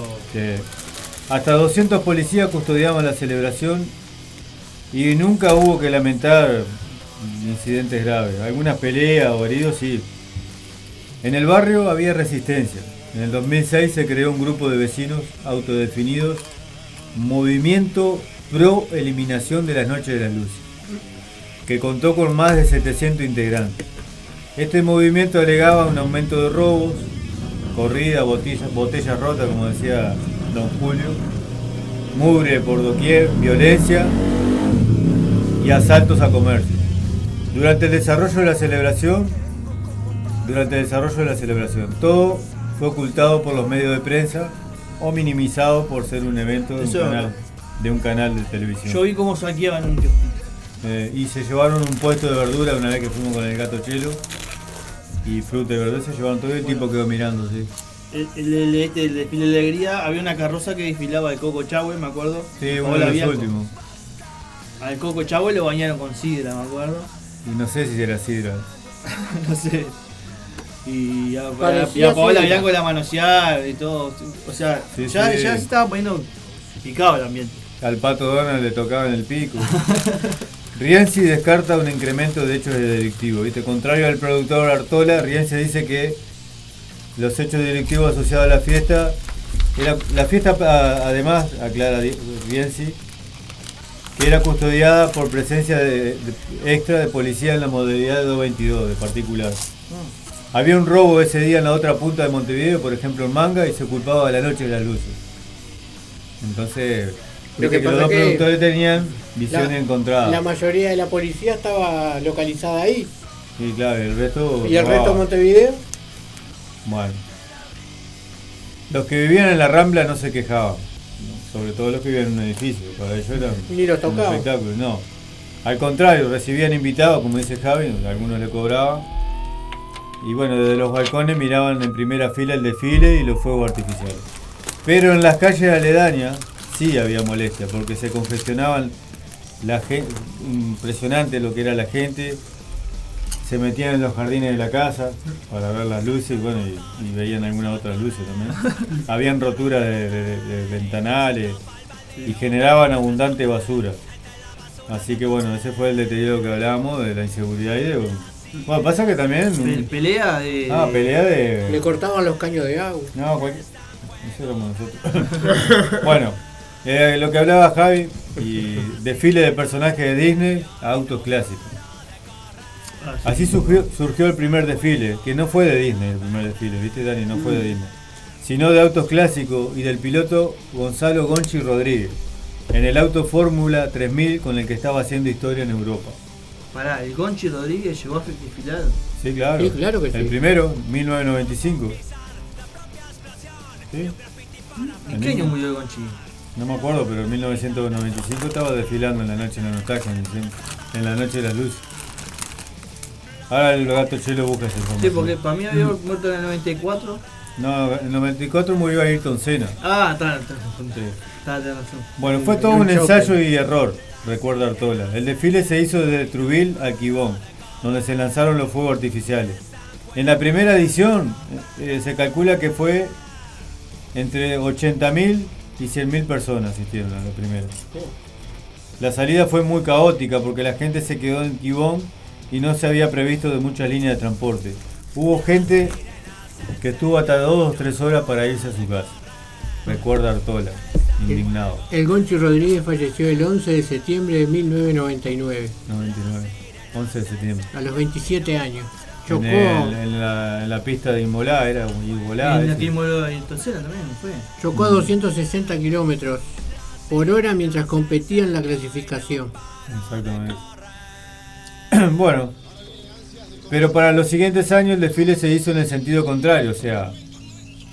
hasta 200 policías custodiaban la celebración y nunca hubo que lamentar incidentes graves. Algunas peleas o heridos sí. En el barrio había resistencia. En el 2006 se creó un grupo de vecinos autodefinidos, Movimiento Pro Eliminación de las Noches de las Luces, que contó con más de 700 integrantes. Este movimiento alegaba un aumento de robos, corrida, botellas, botellas rotas, como decía don Julio, mugre por doquier, violencia y asaltos a comercio. Durante el desarrollo de la celebración, durante el desarrollo de la celebración, todo fue ocultado por los medios de prensa o minimizado por ser un evento de un canal, de un canal de televisión. Yo vi cómo saqueaban un. Eh, y se llevaron un puesto de verdura una vez que fuimos con el gato chelo. Y fruta y verdura se llevaron todo y el tipo quedó mirando, sí. El, el, el- este, el desfile de alegría, había una carroza que desfilaba de Coco Chahue, me acuerdo. Sí, uno de los últimos. Al Coco Chahue lo bañaron con sidra, me acuerdo. Y no sé si era sidra. [laughs] no sé. Y a, y a Paola. Bianco la manosear y todo. O sea, Sí, ya, sí. ya se estaba poniendo picado el ambiente. Al pato Donald le tocaba en el pico. [laughs] Rienzi descarta un incremento de hechos delictivos. ¿viste? Contrario al productor Artola, Rienzi dice que los hechos delictivos asociados a la fiesta. Era, la fiesta, además, aclara Rienzi, era custodiada por presencia de, de- extra de policía en la modalidad de 222, de particular. Había un robo ese día en la otra punta de Montevideo, por ejemplo en Manga, y se culpaba de la noche de las luces. Entonces, Lo que que los dos productores tenían visiones La- encontradas. La mayoría de la policía estaba localizada ahí. Y claro, el resto. ¿Y el robaba. resto de Montevideo? Bueno. Los que vivían en la Rambla no se quejaban. Sobre todo los que vivían en un edificio. Para ellos era un espectáculo. No. Al contrario, recibían invitados, como dice Javi, algunos le cobraban. Y bueno, desde los balcones miraban en primera fila el desfile y los fuegos artificiales. Pero en las calles aledañas sí había molestia, porque se congestionaban la gente, impresionante lo que era la gente, se metían en los jardines de la casa para ver las luces y bueno, y, y veían algunas otras luces también. [laughs] Habían roturas de, de- de ventanales y generaban abundante basura. Así que bueno, ese fue el deterioro que hablábamos de la inseguridad y de... Bueno, pasa que también... Pe- pelea de. Ah, pelea de... Le cortaban los caños de agua. No, cualquier... Eso éramos nosotros. [laughs] bueno, eh, lo que hablaba Javi, y desfile de personajes de Disney a autos clásicos. Sí. Así surgió, surgió el primer desfile, que no fue de Disney el primer desfile, ¿viste Dani? No fue de Disney. Sino de autos clásicos y del piloto Gonzalo Gonchi Rodríguez, en el auto Fórmula 3000 con el que estaba haciendo historia en Europa. Pará, el Gonchi Rodríguez llegó a desfilar. Sí, claro. Sí, claro que El sí. primero, 1995. ¿Sí? ¿En qué año murió el Gonchi? No me acuerdo, pero en 1995 estaba desfilando en la noche de la nostalgia, en, en la noche de las luces. Ahora el gato chelo busca esa información. Sí, porque para mí había muerto en el 94. No, en el 94 murió Ayrton Senna. Ah, está, está, Sí. está, razón. Bueno, fue todo un ensayo y error, recuerda Artola. El desfile se hizo desde Truville al Quibón, donde se lanzaron los fuegos artificiales. En la primera edición eh, se calcula que fue entre 80.000 y 100.000 personas asistieron a la primera. La salida fue muy caótica porque la gente se quedó en Quibón y no se había previsto de muchas líneas de transporte. Hubo gente que estuvo hasta dos o tres horas para irse a su casa. Recuerda Artola, indignado. El Gonchi Rodríguez falleció el 11 de septiembre de 1999, 99, 11 de septiembre. a los 27 años. En, Chocó, el- en la, en la pista de Inmolá, era Inmolá. en la que murió Ayrton Senna también, ¿no fue? chocó a 260 kilómetros por hora mientras competía en la clasificación. Exactamente. [clears throat] bueno, Pero para los siguientes años el desfile se hizo en el sentido contrario, o sea,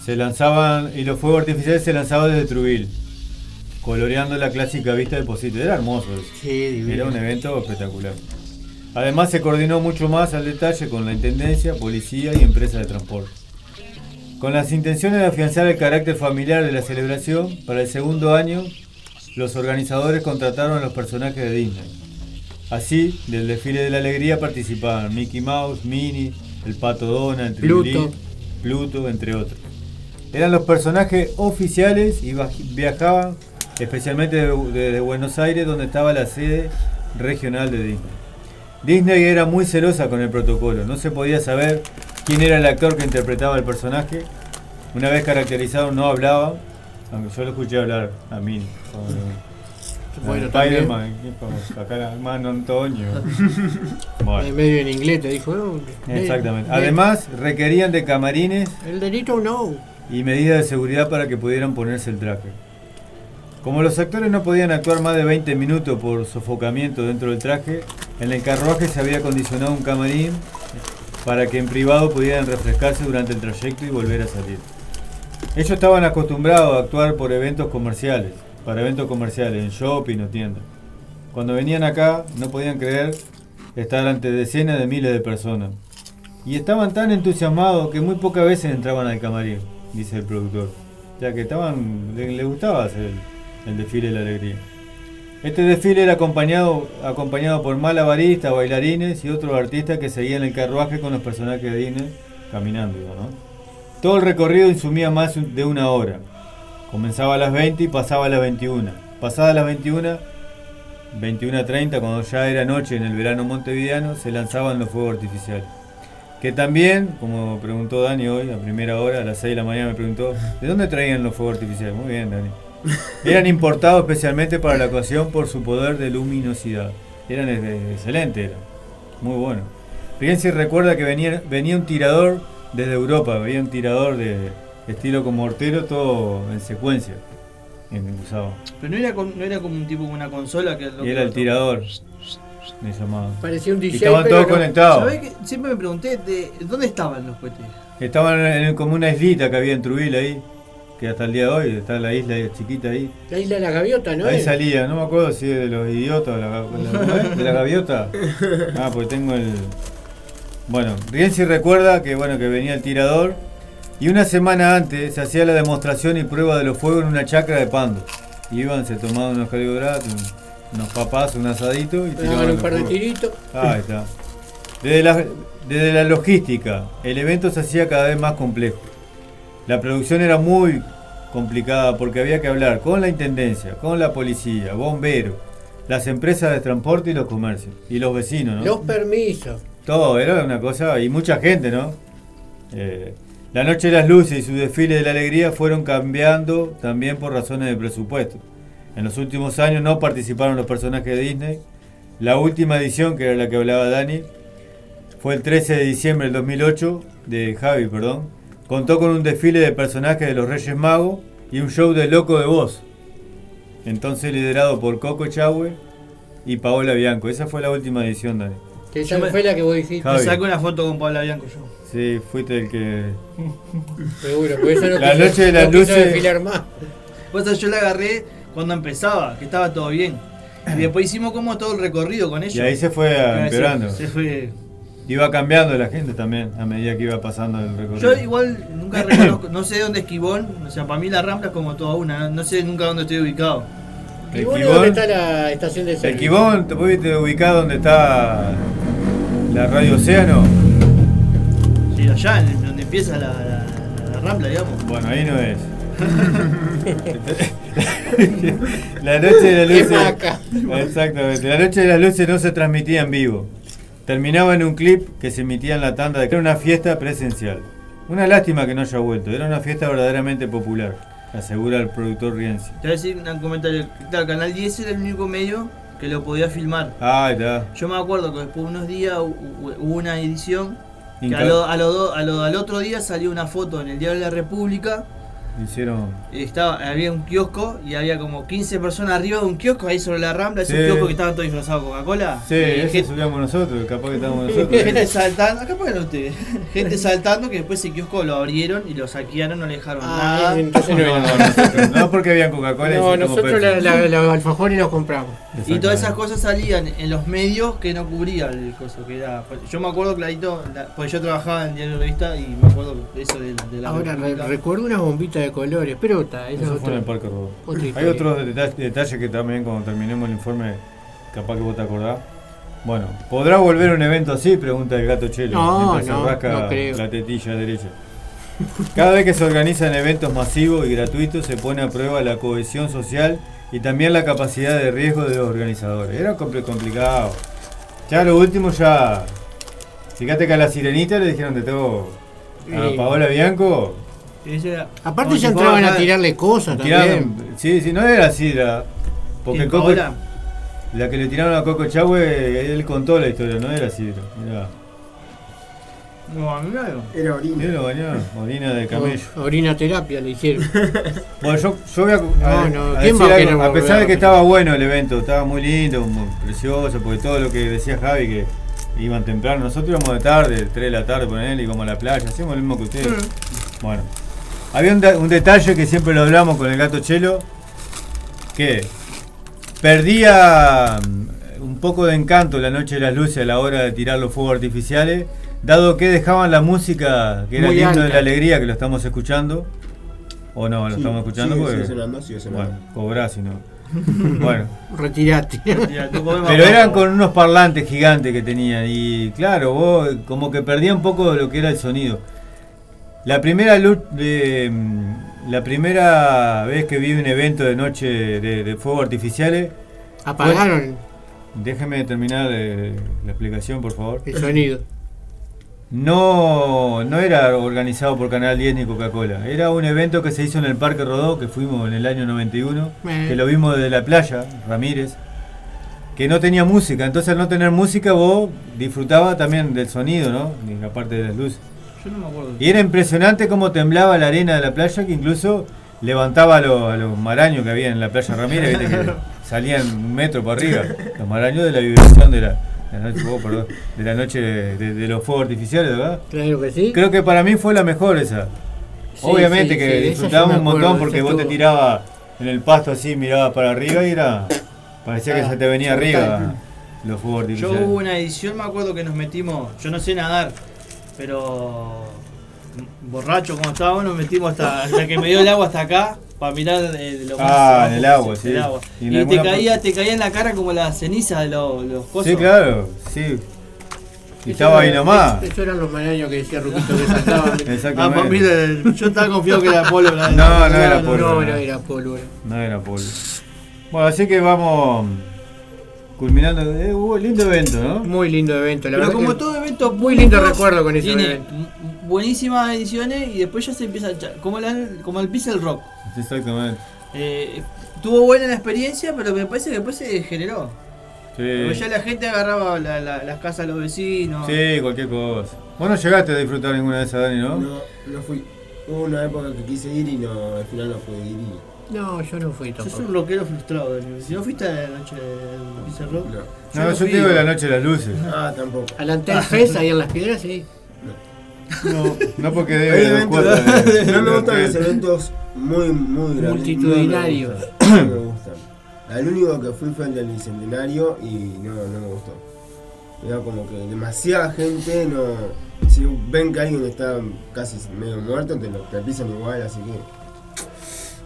se lanzaban y los fuegos artificiales se lanzaban desde Truville, coloreando la clásica vista del Posito. Era hermoso eso. Sí. Era un evento espectacular. Además se coordinó mucho más al detalle con la Intendencia, Policía y Empresa de Transporte. Con las intenciones de afianzar el carácter familiar de la celebración, para el segundo año los organizadores contrataron a los personajes de Disney. Así, del desfile de la alegría participaban Mickey Mouse, Minnie, el Pato Donald, Pluto. Pluto, entre otros. Eran los personajes oficiales y viajaban especialmente de- desde Buenos Aires, donde estaba la sede regional de Disney. Disney era muy celosa con el protocolo, no se podía saber quién era el actor que interpretaba el personaje. Una vez caracterizado no hablaba, aunque yo lo escuché hablar a mí. [laughs] Bueno, Spider-Man, acá la mano Antonio. En Bueno, medio en inglés te dijo. "Oh, exactamente. Además, requerían de camarines El delito no. y medidas de seguridad para que pudieran ponerse el traje. Como los actores no podían actuar más de 20 minutos por sofocamiento dentro del traje, en el carruaje se había acondicionado un camarín para que en privado pudieran refrescarse durante el trayecto y volver a salir. Ellos estaban acostumbrados a actuar por eventos comerciales, para eventos comerciales, en shopping o tiendas. Cuando venían acá no podían creer estar ante decenas de miles de personas. Y estaban tan entusiasmados que muy pocas veces entraban al camarín, dice el productor, ya que estaban, le, gustaba hacer el, desfile de la alegría. Este desfile era acompañado, acompañado por malabaristas, bailarines y otros artistas que seguían el carruaje con los personajes de Disney caminando. Todo el recorrido insumía más de una hora. Comenzaba a las 20 y pasaba a las 21. Pasadas las 21, 21.30, cuando ya era noche en el verano montevideano, se lanzaban los fuegos artificiales. Que también, como preguntó Dani hoy, a primera hora, a las 6 de la mañana me preguntó, ¿de dónde traían los fuegos artificiales? Muy bien, Dani. Eran importados especialmente para la ocasión por su poder de luminosidad. Eran excelentes, eran. Muy bueno. Fíjense, recuerda que venía, venía un tirador desde Europa, venía un tirador de estilo como mortero, todo en secuencia. En usaba. Pero no era, con- no era como un tipo una consola que lo Y era el tirador. Me llamaba. Parecía un Y DJ. estaban pero todos no. conectados. ¿Sabés que Siempre me pregunté de dónde estaban los cohetes. Estaban en, en- como una islita que había en Truville ahí, que hasta el día de hoy está la isla chiquita ahí. La isla de la gaviota, ¿no? ahí es? salía, no me acuerdo si es de los idiotas o la, la- de la gaviota. [laughs] Ah, porque tengo el. Bueno, Rienzi recuerda que bueno que venía el tirador y una semana antes se hacía la demostración y prueba de los fuegos en una chacra de Pando. Iban, se tomaban unos carbohidratos, un- unos papás, un asadito y tiraban un par de tiritos. Ahí está. Desde la, desde la logística, el evento se hacía cada vez más complejo. La producción era muy complicada porque había que hablar con la intendencia, con la policía, bomberos, las empresas de transporte y los comercios. Y los vecinos, ¿no? Los permisos. Todo, era una cosa, y mucha gente, ¿no? Eh, la Noche de las Luces y su desfile de la alegría fueron cambiando también por razones de presupuesto. En los últimos años no participaron los personajes de Disney. La última edición, que era la que hablaba Dani, fue el 13 de diciembre del 2008, de Javi, perdón. Contó con un desfile de personajes de los Reyes Magos y un show de loco de voz. Entonces liderado por Coco Chahue y Paola Bianco. Esa fue la última edición, Dani. Que esa fue la que vos dijiste. Javi. Me saco una foto con Paula Bianco yo. Sí, fuiste el que. Seguro, porque esa no La noche de las luces- desfilar más. Pues yo la agarré cuando empezaba, que estaba todo bien. Y después hicimos como todo el recorrido con ellos. Y ahí se fue Ah, empeorando. Se, fue. Iba cambiando la gente también a medida que iba pasando el recorrido. Yo igual nunca reconozco, no sé dónde es Quibón, o sea, para mí la Rambla es como toda una, no, sé nunca dónde estoy ubicado. ¿Y El vos Quibón- dónde está la estación de El servicio? Quibón, te pudiste ubicar donde está la Radio Océano. Allá, en donde empieza la, la- la Rambla, digamos. Bueno, ahí no es. [laughs] la noche de las Es luces. Exactamente. La noche de las luces no se transmitía en vivo. Terminaba en un clip que se emitía en la tanda de que era una fiesta presencial. Una lástima que no haya vuelto. Era una fiesta verdaderamente popular, asegura el productor Rienzi. Te voy a decir un comentario. Claro, Canal 10 era el único medio que lo podía filmar. Ah, está. Yo me acuerdo que después de unos días hu- hu- hubo una edición que a lo- a lo do- a lo- al otro día salió una foto en el Diario de la República hicieron. Estaba, había un kiosco y había como 15 personas arriba de un kiosco ahí sobre la rambla. Ese Sí. kiosco que estaban todos disfrazados de Coca-Cola. Sí, Y ese gente, subíamos nosotros, capaz que estábamos [laughs] nosotros. gente saltando, acá pongan ustedes. Gente saltando que después ese kiosco lo abrieron y lo saquearon, no le dejaron Ah, nada. entonces no No, no, nosotros, no porque había Coca-Cola y No, nosotros la- la- los alfajores los compramos. Y todas esas cosas salían en los medios que no cubrían el coso que era. Yo me acuerdo clarito, la- porque yo trabajaba en Diario Revista y me acuerdo de eso de, de la Ahora re- recuerdo unas bombitas de colores, pero está, eso Eso es fue en el otro. Parque Rodó. Hay otros deta- detalles que también cuando terminemos el informe, capaz que vos te acordás. Bueno, ¿podrá volver un evento así? Pregunta el gato Chelo. No, mientras no, se rasca no creo. la tetilla derecha. Cada vez que se organizan eventos masivos y gratuitos se pone a prueba la cohesión social y también la capacidad de riesgo de los organizadores. Era compl- complicado. Ya lo último ya... Fíjate que a la sirenita le dijeron de todo. A. Paola Bianco Aparte ya entraban a tirarle cosas Tiraron- también. sí, sí, no era así la. Porque la que le tiraron a Coco Chahue, él contó la historia, no era así. Era, No, a mí me algo. Era orina. era bañado, orina de camello. O- Orina terapia le hicieron. [laughs] Bueno, yo, yo voy a, a- no, a ¿quién decir va a algo, pesar de que estaba bueno el evento, estaba muy lindo, muy precioso, porque todo lo que decía Javi que iban temprano, nosotros íbamos de tarde, 3 de la tarde por él, íbamos a la playa, hacíamos lo mismo que ustedes. Bueno, había un, un detalle que siempre lo hablamos con el gato Chelo, que perdía mm, un poco de encanto la noche de las luces a la hora de tirar los fuegos artificiales, dado que dejaban la música, que era Muy el himno de la alegría, que lo estamos escuchando. O no, lo Sí, estamos escuchando sigue- porque. sigue sonando, sigue sonando. Bueno, cobrá si no. [laughs] bueno. Retirate. Pero eran con unos parlantes gigantes que tenían y claro, vos como que perdía un poco de lo que era el sonido. La primera luz, de, mm, la primera vez que vi un evento de noche de, de fuegos artificiales, Apagaron déjeme terminar eh, la explicación, por favor. el sonido. No, no era organizado por Canal 10 ni Coca-Cola. Era un evento que se hizo en el Parque Rodó, que fuimos en el año 91, Eh. que lo vimos desde la playa, Ramírez, que no tenía música. Entonces al no tener música vos disfrutabas también del sonido, ¿no? Y aparte de las luces. Yo no me acuerdo. Y era impresionante cómo temblaba la arena de la playa, que incluso levantaba a los, a los maraños que había en la playa Ramírez, ¿viste? que [laughs] salían un metro para arriba. Los maraños de la vibración de la, de la noche, oh, perdón, de, la noche de, de los fuegos artificiales, ¿verdad? Claro que sí. Creo que para mí fue la mejor esa. Sí, Obviamente sí, que sí, yo disfrutábamos un montón porque vos te tirabas en el pasto así, mirabas para arriba y era. Parecía que Ah, se te venía arriba los fuegos Yo artificiales. hubo una edición, me acuerdo que nos metimos, yo no sé nadar, pero borracho como estábamos, nos metimos hasta, hasta que me dio el agua hasta acá para mirar de lo más Ah, abajo en el que agua, sí. agua. Y te caía, te caía en la cara como la ceniza de los, los cosas. Sí, claro, sí. Y estaba ahí nomás. Eso eran los maraños que decía Ruquito que saltaban. [laughs] Ah, Exactamente. pa- mira, yo estaba confiado que era pólvora. No, no era pólvora. No, no era pólvora. No era polvo. Bueno, así que vamos culminando. Eh, hubo lindo evento, ¿no? Muy lindo evento, la Pero verdad. como que todo evento muy lindo recuerdo con ese tiene evento. m- buenísimas ediciones y después ya se empieza a echar, como, la, como el Pixel Rock. Exactamente. Eh, tuvo buena la experiencia, pero me parece que después se generó. Porque ya la gente agarraba la- la- las casas de los vecinos. Sí, cualquier cosa. Vos no llegaste a disfrutar ninguna de esas, Dani, ¿no? No, no fui. Hubo una época que quise ir y no, al final no pude ir y No, yo no fui Sos tampoco. un rockero frustrado, Daniel. Si no fuiste a la noche del Rock. no. No, no yo fui, te digo de la noche de las luces. Ah, tampoco. Al Antel Fest, ahí en las piedras, sí. No, no porque debe de- [laughs] no me gustan los eventos muy, muy grandes. Multitudinarios. No me gustan. No me gustan. Al único que fui fue el del bicentenario y no, no me gustó. Era como que demasiada gente, no. Si ven que alguien está casi medio muerto, te lo te pisan igual, así que.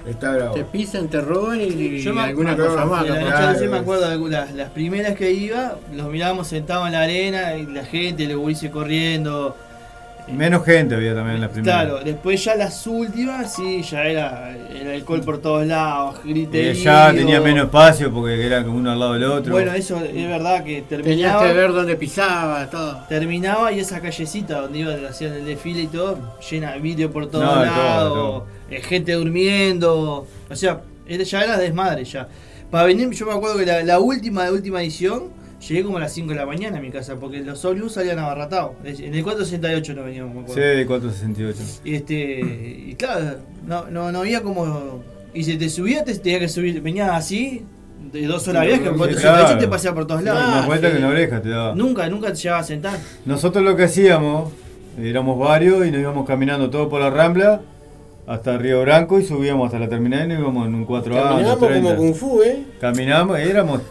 Está bravo. Te pisan, te roban y, y Yo me alguna acuerdo cosa más. La noche me acuerdo de algunas, las primeras que iba, los mirábamos sentados en la arena y la gente, los gurises corriendo. Menos gente había también en la primera. Claro, después ya las últimas, sí, ya era el alcohol por todos lados, Eh, griterío. ya tenía menos espacio porque era como uno al lado del otro. Bueno, eso es verdad que Tenías terminaba, que ver dónde pisaba, todo. terminaba y esa callecita donde iba hacían el desfile y todo, llena de vidrio por todos No, todo, lados, todo. Eh, gente durmiendo, o sea, ya era desmadre ya. Para venir, yo me acuerdo que la, la última última edición Llegué como a las 5 de la mañana a mi casa, porque los ómnibus salían abarratados. En el 468 no veníamos, me acuerdo. Sí, 468. Y este. Y claro, no, no, no había como. Y si te subías, te tenías que subir. Venía así, de dos horas viaje, Sí, 468 te paseaba por todos lados. Una vuelta que en la oreja te daba. Nunca, nunca te llegaba a sentar. Nosotros lo que hacíamos, éramos varios y nos íbamos caminando todo por la Rambla hasta Río Branco y subíamos hasta la terminal y nos íbamos en un 4A, Caminamos como 230. Kung Fu, ¿eh? Caminamos, éramos.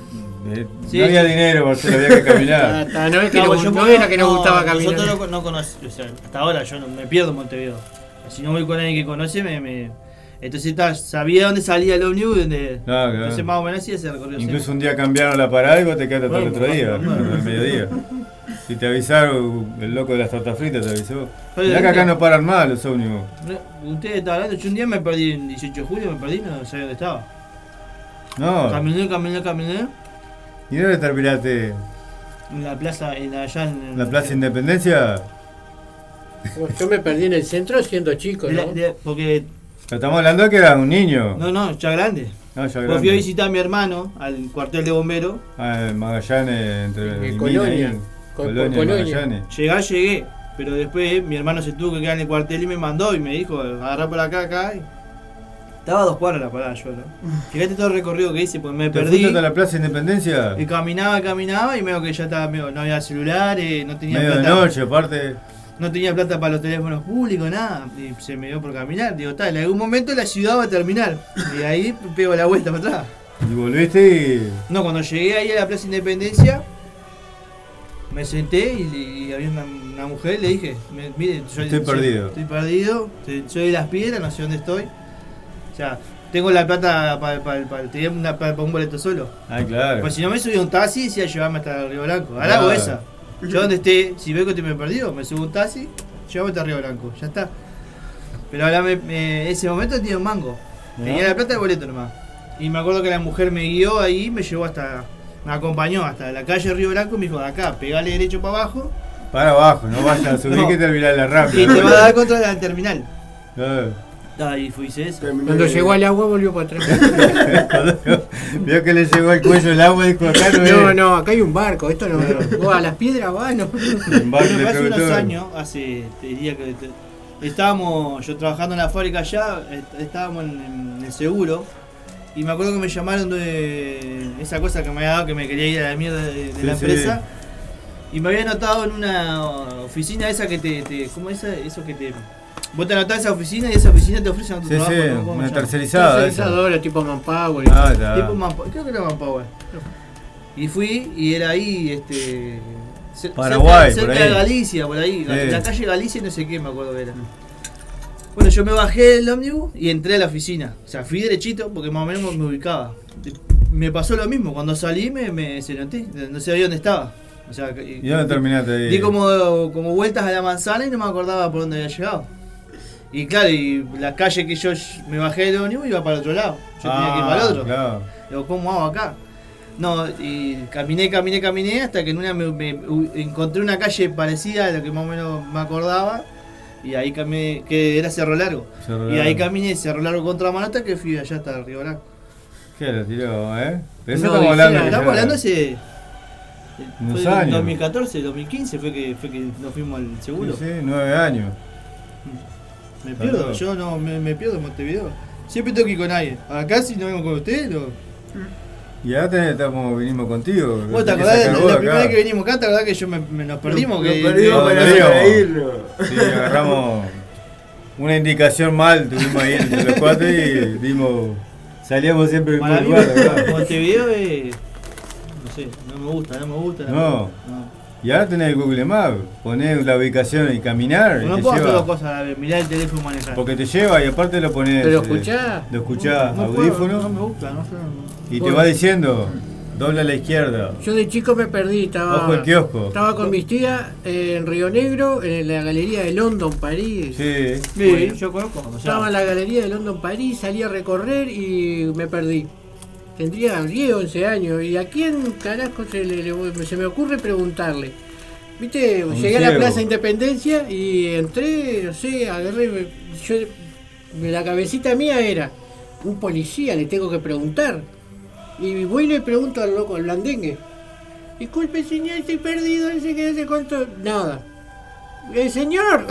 eh, Sí, no había sí. dinero, Marcelo, había que caminar. [laughs] Hasta no es que, No, no, yo no era que nos no, gustaba caminar. Nosotros no, no conocemos, o sea, hasta ahora yo no, me pierdo en Montevideo. Si no voy con alguien que conoce, me. me- entonces ta, sabía dónde salía el ómnibus, donde. Claro, claro. Entonces más o menos hacía ese recorrido. Incluso un día cambiaron la parada y vos te quedaste hasta el otro día, hasta el mediodía. [laughs] Si te avisaron, el loco de las tortas fritas te avisó. Pero Mirá que acá no paran más los ómnibus. No, Usted está hablando, yo un día me perdí el 18 de julio, me perdí, no sabía dónde estaba. No. Caminé, caminé, caminé. ¿Y dónde terminaste? En la plaza, en allá en. ¿La Plaza Independencia? Yo me perdí en el centro siendo chico, ¿no? de- porque. Estamos hablando de que era un niño. No, no, ya grande. No, ya Pues grande. fui a visitar a mi hermano al cuartel de bomberos. Ah, en Magallanes, entre En Colonia. Con- Colonia, Colonia. Llegar, llegué. Pero después eh, mi hermano se tuvo que quedar en el cuartel y me mandó y me dijo, agarrá por acá, acá. y- Estaba a dos cuadras la parada yo, ¿no? [laughs] Fíjate todo el recorrido que hice, pues me ¿Te perdí. hasta la Plaza Independencia? Y caminaba, caminaba y veo que ya estaba medio, no había celulares, no tenía Medio de plata. noche, aparte. No tenía plata para los teléfonos públicos, nada. Y se me dio por caminar. Digo, tal, en algún momento la ciudad va a terminar. Y ahí pego la vuelta para atrás. Y volviste y. No, cuando llegué ahí a la Plaza Independencia, me senté y, y había una, una mujer y le dije, "Me- mire, yo Estoy yo- perdido. Estoy perdido, soy- soy de las piedras, no sé dónde estoy. O sea, tengo la plata para un boleto solo. Ah, claro. Pues si no me subí a un taxi, decía llevarme hasta Río Blanco. Ahora hago esa. Yo donde esté, si veo que estoy perdido, me subo un taxi, llévame hasta Río Blanco, ya está. Pero ahora me, me- ese momento tenía un mango. Tenía ¿No? la plata del boleto nomás. Y me acuerdo que la mujer me guió ahí, me llevó hasta. Me acompañó hasta la calle Río Blanco y me dijo, de acá, pegale derecho para abajo Para abajo, no vayas a subir [laughs] No. que terminar la rampa. y te va a dar contra la terminal. Claro. Ahí fui, hice eso. Cuando llegó al agua volvió para atrás. [laughs] Vio que le llegó el cuello el agua y dijo acá no No, no, acá hay un barco, esto no. Vos a las piedras va, no. Barco Bueno, hace unos años, hace, te diría que te- estábamos, yo trabajando en la fábrica allá, est- estábamos en, en el seguro, y me acuerdo que me llamaron de esa cosa que me había dado que me quería ir a la mierda de, de Sí, la sí. empresa, y me había anotado en una oficina esa que te, te ¿cómo es esa? eso que te... Vos te anotás en esa oficina y esa oficina te ofrece otro Sí, trabajo, sí, ¿no? ¿Cómo una tercerizada. Tercerizadora, tipo Manpower. Ah, está. Tipo Manpower, creo que era Manpower. Y fui y era ahí, este. Paraguay, cerca, por cerca ahí. de Galicia, por ahí. Sí. la calle Galicia, no sé qué, me acuerdo que era. Bueno, yo me bajé del ómnibus y entré a la oficina. O sea, fui derechito porque más o menos me ubicaba. Me pasó lo mismo, cuando salí me, me se noté, no sabía dónde estaba. O sea, ¿Y dónde terminaste ahí? Di como, como vueltas a la manzana y no me acordaba por dónde había llegado. Y claro, y la calle que yo me bajé del ómnibus iba para el otro lado. Yo tenía que ir para el Ah, otro. Claro. Digo, ¿cómo hago acá? No, y caminé, caminé, caminé hasta que en una me, me- encontré una calle parecida a lo que más o menos me acordaba. Y ahí caminé, que era Cerro Largo. Cerro Y ahí caminé Cerro Largo contra Manata que fui allá hasta Río Blanco. ¿Qué lo tiró, eh? De eso No, estamos hablando. sí, Estamos hablando hace. Unos fue en años. 2014, 2015 fue que, fue que nos fuimos al seguro. Sí, sí, nueve años. Me Está pierdo, yo no me, me pierdo en Montevideo. Siempre tengo que ir con alguien. Acá si no vengo con ustedes, no. Y ahora te- estamos, vinimos contigo. ¿Vos te que acordás la, la acá. primera vez que venimos acá? ¿Te acordás que yo me, me- nos perdimos? Nos que, perdimos No, para no no. Sí, agarramos una indicación mal, tuvimos ahí entre los cuatro y dimos. Salíamos siempre del mismo lugar, ¿verdad? Montevideo es. No sé, no me gusta, no me gusta. No. Y ahora tenés el Google Maps, ponés la ubicación y caminar. y No te puedo hacer dos cosas a la vez, mirar el teléfono y manejar. Porque te lleva y aparte lo pones. ¿Pero eh, lo escuchás? Lo escuchás, no, no puedo, audífono. no me gusta, no sé. no. y te va diciendo, dobla a la izquierda. Yo de chico me perdí, estaba. Ojo el kiosco. Estaba con mis tías en Río Negro, en la galería de London, París. Sí. Sí, Bueno. yo conozco. O sea, Estaba en la galería de London, París, salí a recorrer y me perdí. Tendría 10, 11 años. ¿Y a quién carajo se, le- le- se me ocurre preguntarle? Viste, Un llegué a la. Plaza Independencia y entré, no sé, agarré. Yo, la cabecita mía era: un policía, le tengo que preguntar. Y voy y le pregunto al loco, al blandengue. Disculpe, señor, estoy perdido, qué, no sé cuánto. Nada. ¡El señor!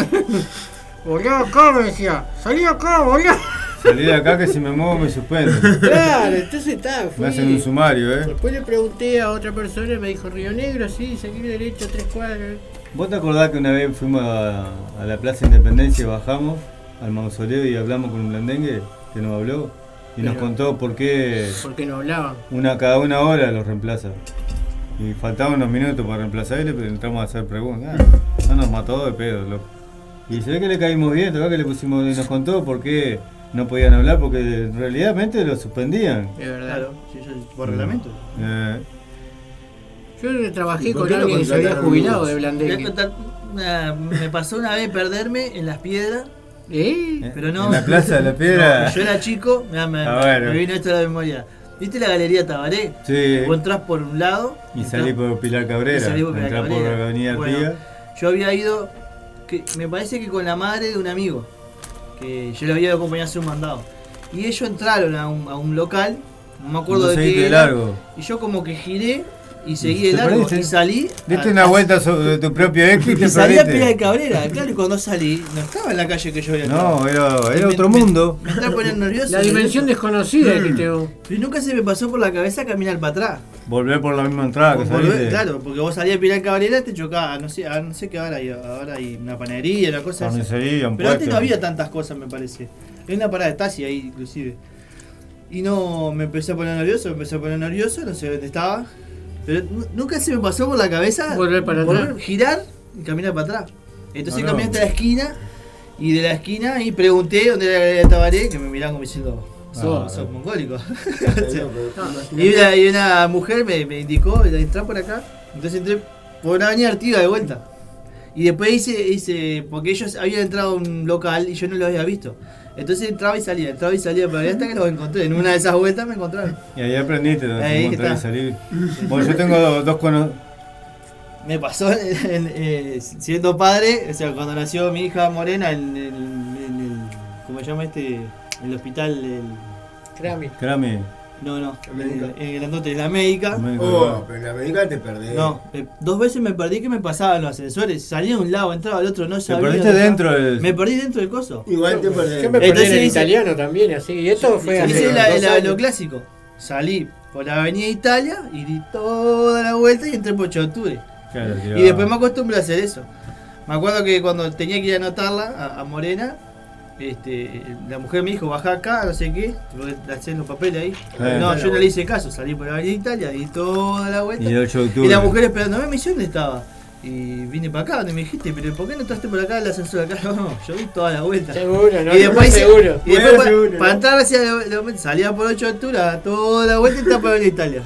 Volá acá, me decía. Salí acá, volá. Salí de acá que si me muevo me suspenden. Claro, entonces está. Fui. Me hacen un sumario, ¿eh? Después le pregunté a otra persona y me dijo Río Negro, sí, seguir derecho tres cuadras. ¿Vos te acordás que una vez fuimos a, a la Plaza Independencia y bajamos al mausoleo y hablamos con un blandengue que nos habló? Y nos contó por qué Porque no hablaban. una cada una hora los reemplaza. Y faltaban unos minutos para reemplazarle, pero entramos a hacer preguntas. Ah, no nos mató de pedo, loco. Y se ve que le caímos bien, ve que le pusimos y nos contó por qué no podían hablar, porque realmente lo suspendían. Es verdad. Claro, sí, yo- por reglamento. Eh, Yo trabajé ¿Y por con alguien que se había jubilado de Blandengue. una- me pasó una vez perderme en las piedras, ¿Eh? pero no. En la Plaza de la Piedra. [laughs] No, yo era chico, mirá, me, Ah, bueno. me vino esto a la memoria. ¿Viste la galería Tabaré? Sí. Vos entrás por un lado. Y entrás- salí por Pilar Cabrera, y salí por Pilar por Cabrera. Avenida Bueno. Yo había ido, que, me parece que con la madre de un amigo, que yo le había acompañado a hacer un mandado. Y ellos entraron a un, a un local, no me acuerdo de qué de era, largo. y yo como que giré y seguí ¿Te de largo perdiste? y salí. Diste a- una vuelta sobre tu propio ex y te y salí a. Pilar de Cabrera, claro, y cuando salí, no estaba en la calle que yo había No, era, era Me- otro me- mundo. Me estaba poniendo nervioso. La dimensión desconocida que te Y nunca se me pasó por la cabeza caminar para atrás. Volver por la misma entrada que Volver- claro, porque vos salías a Pilar Cabrera te chocaba, no sé, no sé qué ahora hay, ahora hay una panadería, una cosa así. Carnicería, un Pero antes no había tantas cosas, me parece. Hay una parada de taxi ahí, inclusive. Y no, me empecé a poner nervioso, me empecé a poner nervioso, no sé dónde estaba. Pero nu- nunca se me pasó por la cabeza Volver para atrás. girar y caminar para atrás. Entonces no. caminé hasta la esquina y de la esquina y pregunté dónde era la galería de Tabaré, que me miraban como diciendo, sos, Ah, sos [laughs] [laughs] no. mongólico. Y una, y una mujer me, me indicó, entrar por acá. Entonces entré por una avenida Artigas de vuelta. Y después hice, hice, porque ellos habían entrado a un local y yo no lo había visto. Entonces entraba y salía, entraba y salía, pero ahí hasta que los encontré. En una de esas vueltas me encontraron. Y ahí aprendiste donde Ahí encontrar y está. salir. Bueno, yo tengo dos, dos Me pasó en- en- eh, siendo padre, o sea, cuando nació mi hija Morena en, el- en el, ¿cómo se llama este? El hospital, el, Crami. Crame. No, no, en el grandote de la médica. Oh, pero en la América te perdés. No, eh, dos veces me perdí que me pasaban los ascensores. Salía de un lado, entraba al otro, no Te sabía. perdiste dónde dentro del. Me perdí dentro del coso. Igual te perdés. Yo me perdí Entonces en el hice- italiano también, así. Y esto fue Hice la- la- lo clásico. Salí por la avenida Italia y di toda la vuelta y entré por 8 de octubre. Claro, Y después me acostumbré a hacer eso. Me acuerdo que cuando tenía que ir a anotarla a, a Morena, este, la mujer me dijo, baja acá, no sé qué, porque le hacían los papeles ahí. Eh. no, yo no le hice caso, salí por la avenida Italia, di toda la vuelta. Y el 8 de octubre. Y la mujer esperándome, me dice, ¿dónde estaba? Y vine para acá, donde me dijiste, pero ¿por qué no entraste por acá el ascensor acá? [laughs] No, yo di toda la vuelta. Seguro, no, y después, no, seguro. y después Bueno, para, seguro, para ¿no? entrar hacia la- la- salía por 8 de octubre, toda la vuelta y entraba por la Italia.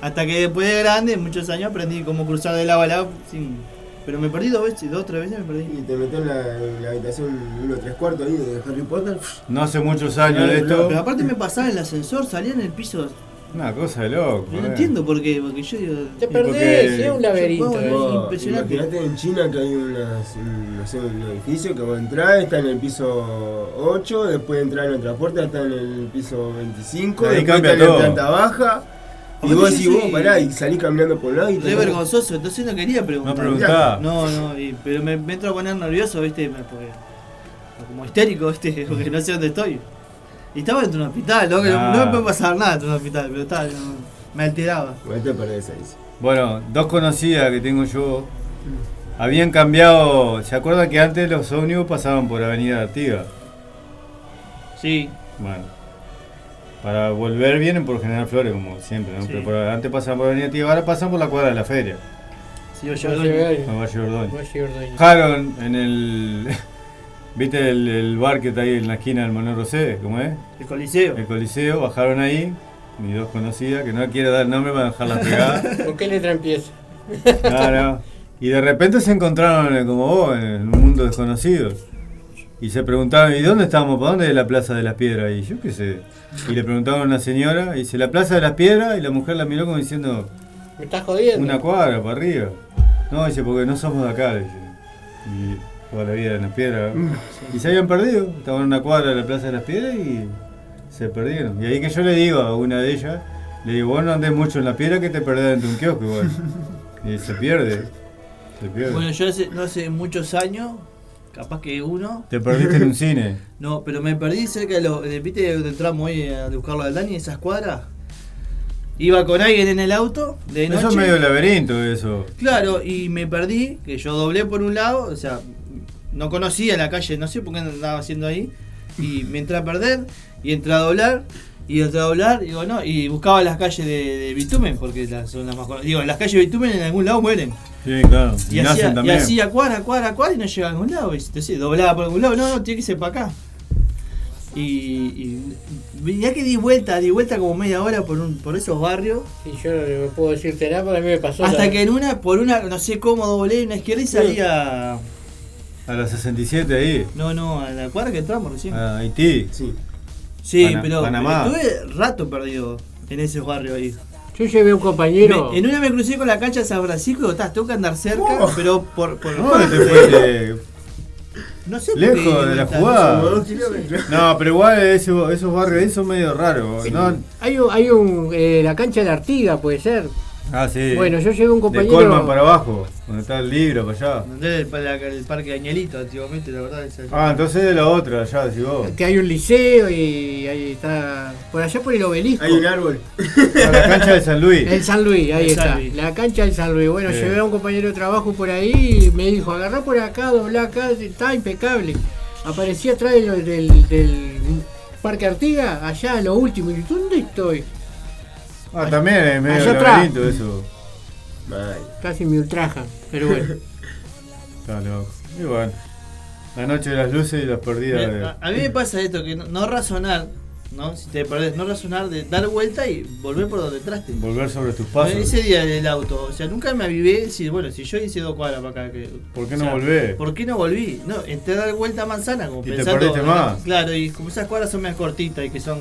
Hasta que después de grande, muchos años, aprendí cómo cruzar de lado a lado sin. Pero me perdí dos veces, dos o tres veces me perdí. Y te metés en la, en la habitación 1 3 cuartos ahí de Harry Potter. No hace muchos años de esto. Pero aparte me pasaba en el ascensor, salía en el piso. Una cosa de loco. No eh. entiendo por qué, porque yo digo. Te Y perdés, es un laberinto. Yo- eh. vos- impresionante. Imagínate en China que hay unas, un, no sé, un edificio que vos entrás, está en el piso 8, después entrar en otra puerta, está en el piso 25, Ahí después cambia está en todo. la planta baja. Y vos decís, vos pará, y salís caminando por un lado y Re te vergonzoso, entonces no quería preguntar. No preguntá. No, no, y- pero me, me entro a poner nervioso, viste, me- porque, como histérico, viste, [laughs] porque no sé dónde estoy. Y estaba dentro de un hospital, ¿no? No- Ah. no me puede pasar nada dentro de un hospital, pero no, me alteraba. Ahí. Bueno, dos conocidas que tengo yo habían cambiado. ¿Se acuerdan que antes los ómnibus pasaban por Avenida Artigas? Sí, Bueno, para volver vienen por General Flores, como siempre, ¿no? Sí. Pero por- antes pasaban por Avenida Artigas, ahora pasan por la cuadra de la feria, sí, Valle Ordóñez. Valle Ordóñez. Ordóñez. Bajaron en el. [laughs] ¿Viste el, el bar que está ahí en la esquina del Manuel Rosé? ¿Cómo es? el coliseo. El Coliseo, bajaron ahí, mis dos conocidas, que no quiero dar nombre para dejarlas pegadas. [laughs] ¿Con qué letra empieza? Claro. Y de repente se encontraron eh, como vos en un mundo desconocido. Y se preguntaban, ¿y dónde estamos? ¿Para dónde es la Plaza de las Piedras? Y yo qué sé. Y le preguntaban a una señora, y dice, la Plaza de las Piedras, y la mujer la miró como diciendo, ¿Me estás jodiendo? una cuadra para arriba. No, dice, porque no somos de acá, dice. Y toda la vida en las piedras. Y se habían perdido, estaban en una cuadra de la Plaza de las Piedras y se perdieron. Y ahí que yo le digo a una de ellas, le digo, vos no andés mucho en la piedra que te perdés dentro de un kiosco igual. [laughs] Y se pierde. Se pierde. Bueno, yo hace, no hace muchos años, capaz que uno. Te perdiste en un cine. [laughs] No, pero me perdí cerca de los. de- ¿Viste donde entramos ahí a buscarlo al Dani, esas cuadras? Iba con alguien en el auto de noche. Eso es medio laberinto, eso. Claro, y me perdí, que yo doblé por un lado, o sea, no conocía la calle, no sé por qué andaba haciendo ahí, y me entré a perder, y entré a doblar, y entré a doblar, digo, no, y buscaba las calles de, de bitumen, porque las, son las más conocidas. Digo, las calles de bitumen en algún lado mueren. Sí, claro. Y, Y, nacen hacía, y también. hacía cuadra, cuadra, cuadra, y no llegaba a ningún lado, y entonces doblaba por algún lado, no, no, tiene que ser para acá. Y, y ya que di vuelta, di vuelta como media hora por un, por esos barrios. Sí, yo no puedo decirte nada porque a mí me pasó. Hasta la- que en una, por una, no sé cómo doblé una izquierda y salía. A las 67 ahí. No, no, a la cuadra que entramos recién. A Haití. Sí. sí, Pana- pero, Panamá. pero estuve rato perdido en ese barrio ahí. Yo llevé a un compañero. Me- en una me crucé con la cancha de San Francisco y digo, "Ta, tengo que andar cerca, Oh. pero por. por ¿Dónde te fuiste? No sé Lejos de la jugada. No, pero igual esos, esos barrios ahí son medio raros. ¿no? Hay un, hay un eh, la cancha de la Artiga, puede ser. Ah, sí. Bueno, yo llevé un De compañero. Colman para abajo, donde está el libro, para allá. Donde el, el, el parque de Añelito, antiguamente, la verdad. esa- Ah, entonces de la otra, allá, decís vos. Que hay un liceo y ahí está. Por allá por el obelisco. Hay un árbol. A la cancha de San Luis. El San Luis, ahí El está. San Luis. La cancha del San Luis. Bueno, Sí. llevé a un compañero de trabajo por ahí y me dijo, agarrá por acá, doblá acá, está impecable. Aparecía atrás del, del, del Parque Artiga, allá lo último. Y ¿dónde estoy? Ah, también es medio Allá atrás. laberinto eso. Mal. Casi me ultrajan, pero bueno. [laughs] Está loco. Y bueno. La noche de las luces y las perdidas de. a, a mí me pasa esto, que no, no razonar, ¿no? Si te perdés, no razonar de dar vuelta y volver por donde entraste. Volver sobre tus pasos. Ese día del auto, o sea, nunca me avivé si, bueno, si yo hice dos cuadras para acá, que, ¿Por qué o no sea, volvés? ¿Por qué no volví? No, entré a dar vuelta a manzana, como Y te perdiste más. Claro, y como esas cuadras son más cortitas y que son,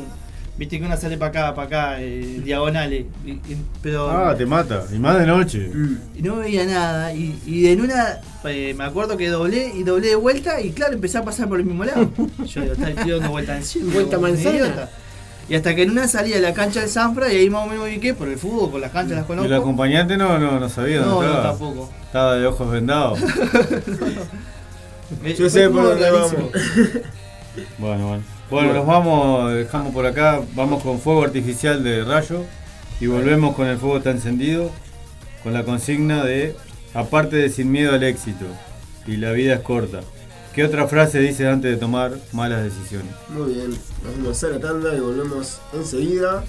viste que una sale para acá, para acá, eh, diagonales, y- y- pero. Ah, te mata. Y más de noche. y no veía nada, y, y en una, eh, me acuerdo que doblé y doblé de vuelta, y claro, empecé a pasar por el mismo lado. [laughs] Yo digo, está estoy dando vuelta encima. Vuelta manzana. Y hasta que en una salía de la cancha de Sanfra y ahí más o menos me ubiqué por el fútbol, por las canchas las Y conozco. el acompañante no, no, no sabía No, dónde no, estaba. tampoco. Estaba de ojos vendados. Me- [laughs] Yo sé por dónde vamos. [laughs] Bueno, bueno. Bueno, nos vamos, dejamos por acá, vamos con fuego artificial de rayo y volvemos con el fuego está encendido, con la consigna de aparte de sin miedo al éxito y la vida es corta. ¿Qué otra frase dice antes de tomar malas decisiones? Muy bien. Nos vamos a la tanda y volvemos enseguida.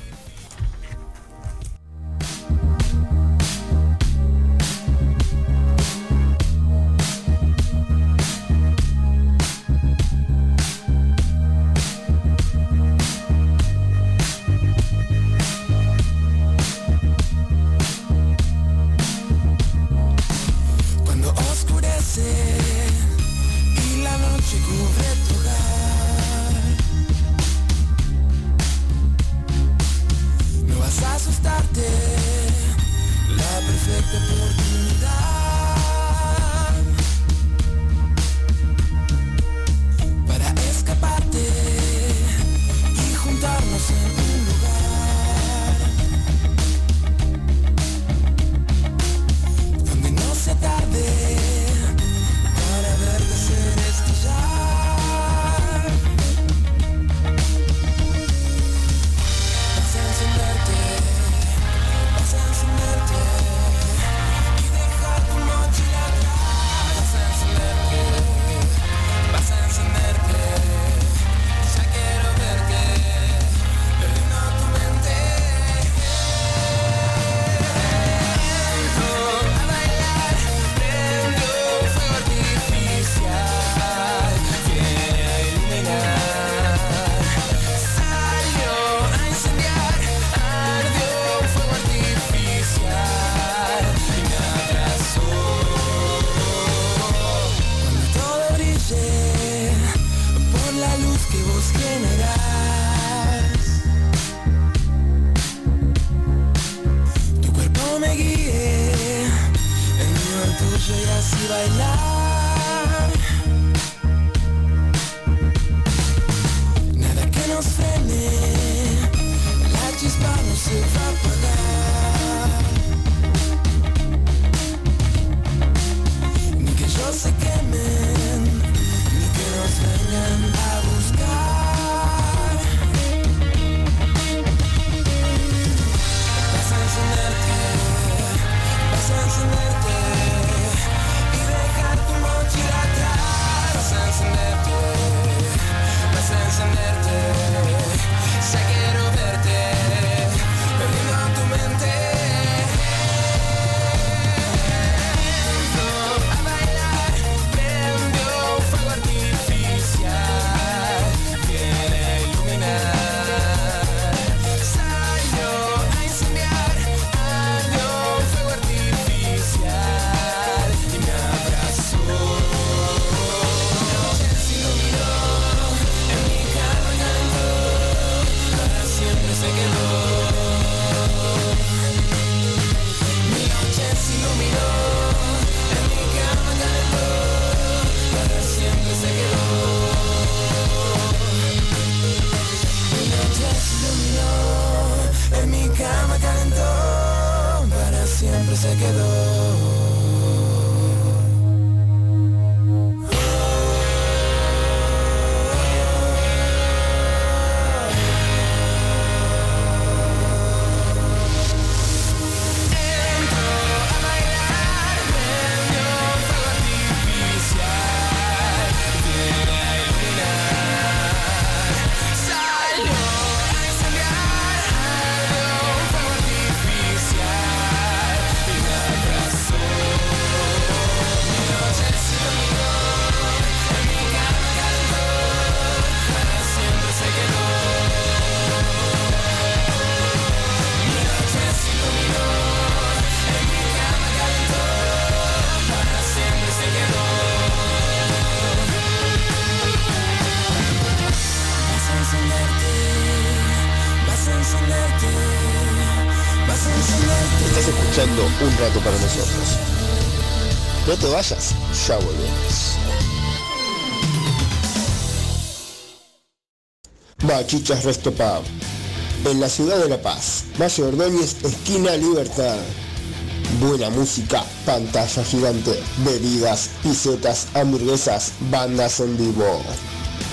Rato para nosotros. No te vayas, ya volvemos. Bachichas Resto. En la ciudad de La Paz. Valle Ordóñez, esquina Libertad. Buena música, pantalla gigante, bebidas, pisetas, hamburguesas, bandas en vivo.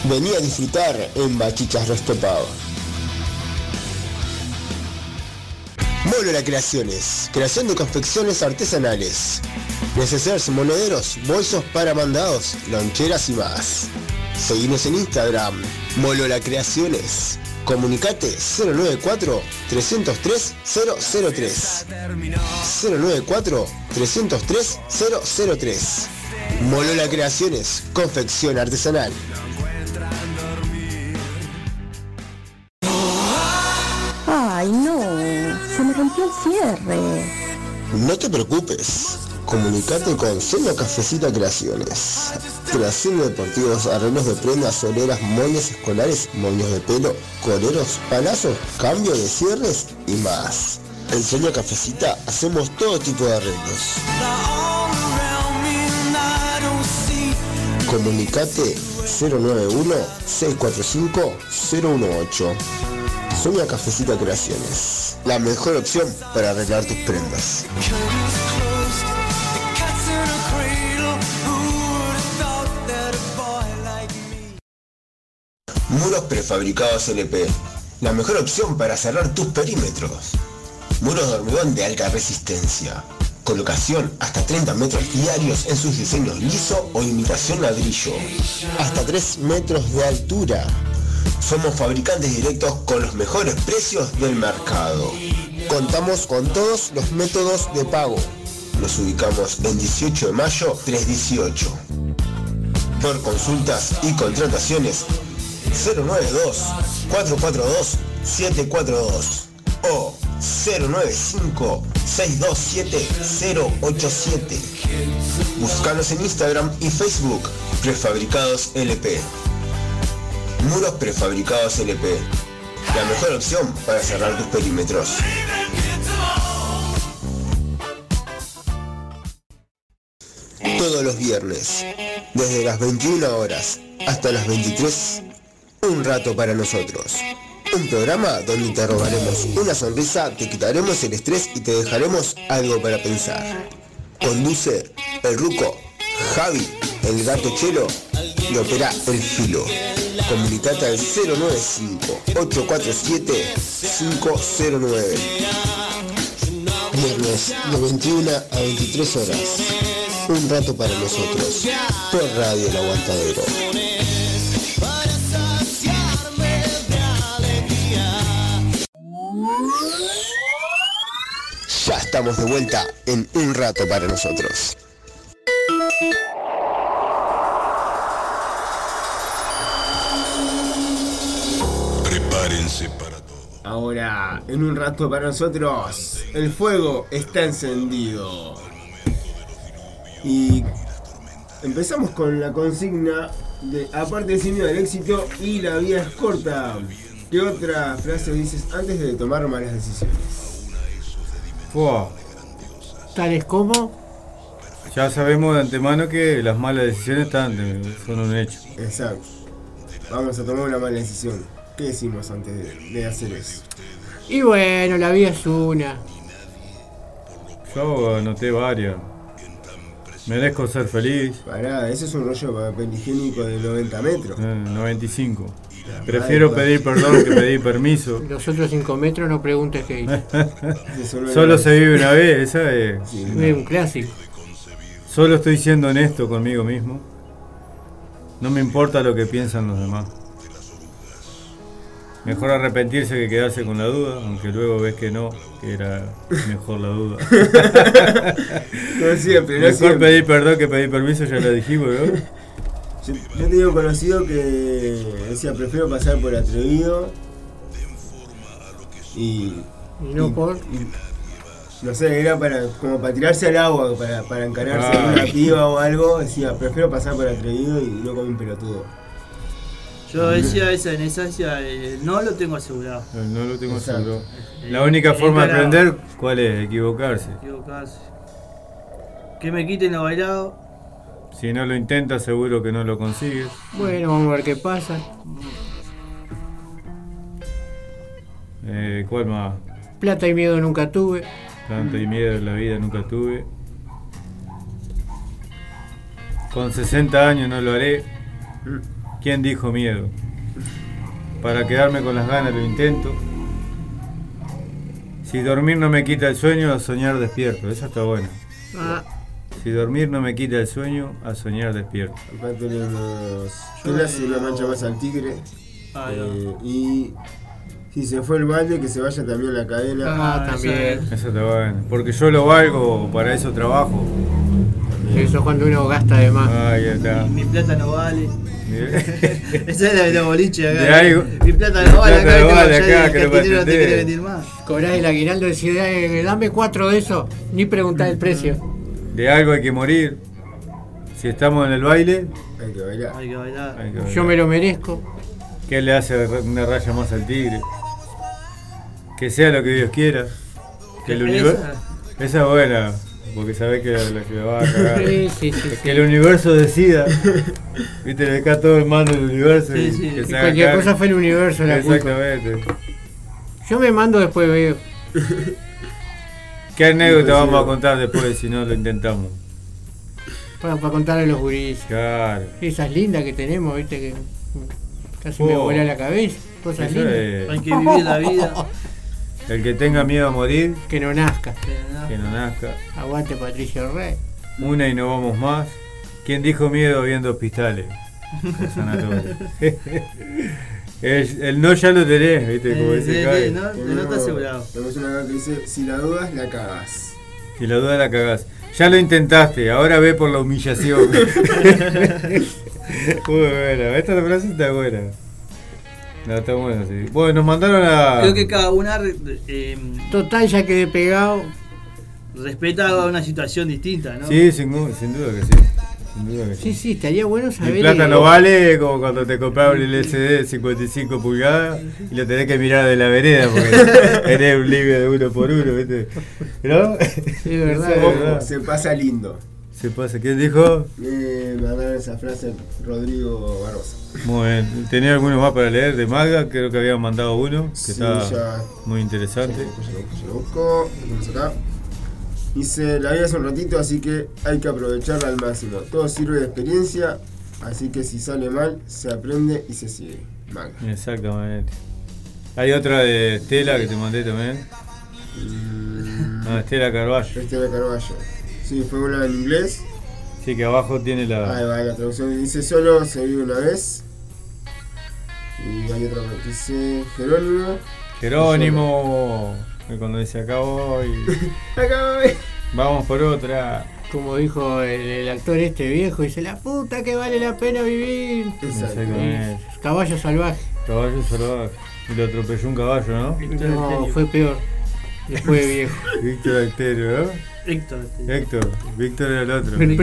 Vení a disfrutar en Bachichas Resto. Molola Creaciones, creación de confecciones artesanales. Necesarios monederos, bolsos para mandados, loncheras y más. Seguimos en Instagram, Molola Creaciones. Comunicate 094 303 003. 094 303 003. Molola Creaciones, confección artesanal. Ay, no, cierre. No te preocupes. Comunicate con Selva Cafecita Creaciones. Creación de deportivos, arreglos de prendas, soleras, moños escolares, moños de pelo, coleros, palazos, cambio de cierres y más. En Selva Cafecita hacemos todo tipo de arreglos. Comunicate 091-645-018. Sonia Cafecita Creaciones. La mejor opción para arreglar tus prendas. Muros prefabricados LP. La mejor opción para cerrar tus perímetros. Muros de hormigón de alta resistencia. Colocación hasta 30 metros diarios en sus diseños liso o imitación ladrillo. Hasta 3 metros de altura. Somos fabricantes directos con los mejores precios del mercado. Contamos con todos los métodos de pago. Nos ubicamos en 18 de mayo 318. Por consultas y contrataciones 092 442 742 o 095 627 087. Búscanos en Instagram y Facebook Prefabricados LP. Muros prefabricados LP. La mejor opción para cerrar tus perímetros. Todos los viernes, desde las 21 horas hasta las 23, un rato para nosotros. Un programa donde te robaremos una sonrisa, te quitaremos el estrés y te dejaremos algo para pensar. Conduce el Ruco, Javi, el gato Chelo y opera el filo. Comunicate al 095-847-509. Viernes de 21 a 23 horas. Un rato para nosotros. Por Radio El Aguantadero. Ya estamos de vuelta en un rato para nosotros. Ahora, en un rato para nosotros, el fuego está encendido. Y empezamos con la consigna de aparte del signo del éxito y la vida es corta. ¿Qué otra frase dices antes de tomar malas decisiones? Fua, Tales como. ya sabemos de antemano que las malas decisiones están, son un hecho. Exacto. Vamos a tomar una mala decisión. ¿Qué decimos antes de, de hacer eso? Y bueno, la vida es una. Yo anoté varias. Merezco ser feliz. Pará, ese es un rollo papel higiénico de 90 metros. eh, 95. Prefiero pedir perdón que pedir permiso. [laughs] Los otros 5 metros no preguntes qué hice. [laughs] Solo se vive una vez, esa es. Es un clásico. Solo estoy siendo honesto conmigo mismo. No me importa lo que piensan los demás. Mejor arrepentirse que quedarse con la duda, aunque luego ves que no, que era mejor la duda. [laughs] No siempre, no Mejor siempre. pedir perdón que pedir permiso, ya lo dijimos, ¿no? Yo, yo tenía un conocido que decía, prefiero pasar por atrevido y... Y no por. No sé, era para como para tirarse al agua, para, para encararse Ah. a una piba o algo. Decía, prefiero pasar por atrevido y no como un pelotudo. Yo decía esa, en esa decía, eh, no lo tengo asegurado. No lo tengo Exacto. seguro. La única forma de aprender, ¿cuál es? Equivocarse. Equivocarse. Que me quiten lo bailado. Si no lo intentas, seguro que no lo consigues. Bueno, vamos a ver qué pasa. Eh, ¿Cuál más? Plata y miedo nunca tuve. Tanto y miedo en la vida nunca tuve. Con 60 años no lo haré. ¿Quién dijo miedo? Para quedarme con las ganas lo intento. Si dormir no me quita el sueño, a soñar despierto. Esa está buena. Ah, Si dormir no me quita el sueño, a soñar despierto. Acá tenemos. ¿Qué le hace una mancha más al tigre? Ah, Eh, y si se fue el balde, que se vaya también la cadena. ah, también. Esa está buena. Porque yo lo valgo, para eso trabajo. Eso es cuando uno gasta de más. Ahí está. Mi plata no vale. [laughs] Esa es la de los boliches acá. De algo- Mi plata no vale acá. no vale acá, el que no no te quiere vender más. Cobrás el aguinaldo y decís, "Eh, dame cuatro de esos, ni preguntar el precio. De algo hay que morir. Si estamos en el baile, Hay que bailar. Hay que bailar. hay que bailar. Yo me lo merezco. ¿Qué le hace una raya más al tigre? Que sea lo que Dios quiera. Que el universo. Esa es buena, porque sabés que la, va a cagar. Sí, sí, sí. Que el universo decida. Viste, le deja todo en manos del universo. Sí, y sí. que Y se haga cualquier cosa fue el universo la culpa. Exactamente. Yo me mando después veo. ¿Qué anécdota Sí, vamos a contar después si no lo intentamos? Para, para contarle a los guris. Claro. Esas lindas que tenemos, viste, que casi me Oh. vuela la cabeza. Cosas Eso lindas. es- Hay que vivir la vida. [laughs] El que tenga miedo a morir, Que no nazca. que no nazca. Aguante Patricio Rey. Una y no vamos más. ¿Quién dijo miedo viendo hospitales? El [laughs] el, el no ya lo tenés, ¿viste? Como Eh, dice sí, Javi. sí, no, no está asegurado. Tenemos una que dice, si la dudas, la cagas. Si la duda la cagás. Ya lo intentaste, ahora ve por la humillación. [laughs] [laughs] Muy buena, esta frase está buena. No, está buena, sí. Bueno, nos mandaron a. Creo que cada una eh, Total, ya quedé pegado. respeta una situación distinta, ¿no? Sí, sin, du- sin duda que sí. Sin duda que sí. Sí, sí, estaría bueno saber. Mi plata no vale como cuando te compraron el LCD de 55 pulgadas y lo tenés que mirar de la vereda porque [laughs] eres un libre de uno por uno, ¿viste? ¿No? Eso es [laughs] verdad. se pasa lindo. Se pasa, ¿quién dijo? Eh, me mandaron esa frase Rodrigo Barbosa. Muy bien. ¿Tenía alguno más para leer de Magda? Creo que habían mandado uno que Sí, está ya. muy interesante. Ya lo busco, lo acá. Dice, la vida es un ratito, así que hay que aprovecharla al máximo. Todo sirve de experiencia, así que si sale mal, se aprende y se sigue. Magda. Exactamente. Hay otra de Estela que te mandé también. Mm, Ah, Estela Carballo. Este de Carballo. Sí, fue una en inglés. Sí, que abajo tiene Ahí la. va, la traducción dice solo se vive una vez. Y hay otra que dice Jerónimo. Jerónimo. Cuando dice acá voy. [laughs] Acá voy. Vamos por otra. Como dijo el, el actor este viejo, dice la puta que vale la pena vivir. Exacto. Exactamente. Caballo salvaje. Caballo salvaje. Y lo atropelló un caballo, ¿no? No, fue peor. Después de viejo. [laughs] Víctor Alterio, ¿no? Héctor Elterio. Héctor. Víctor era el otro. El.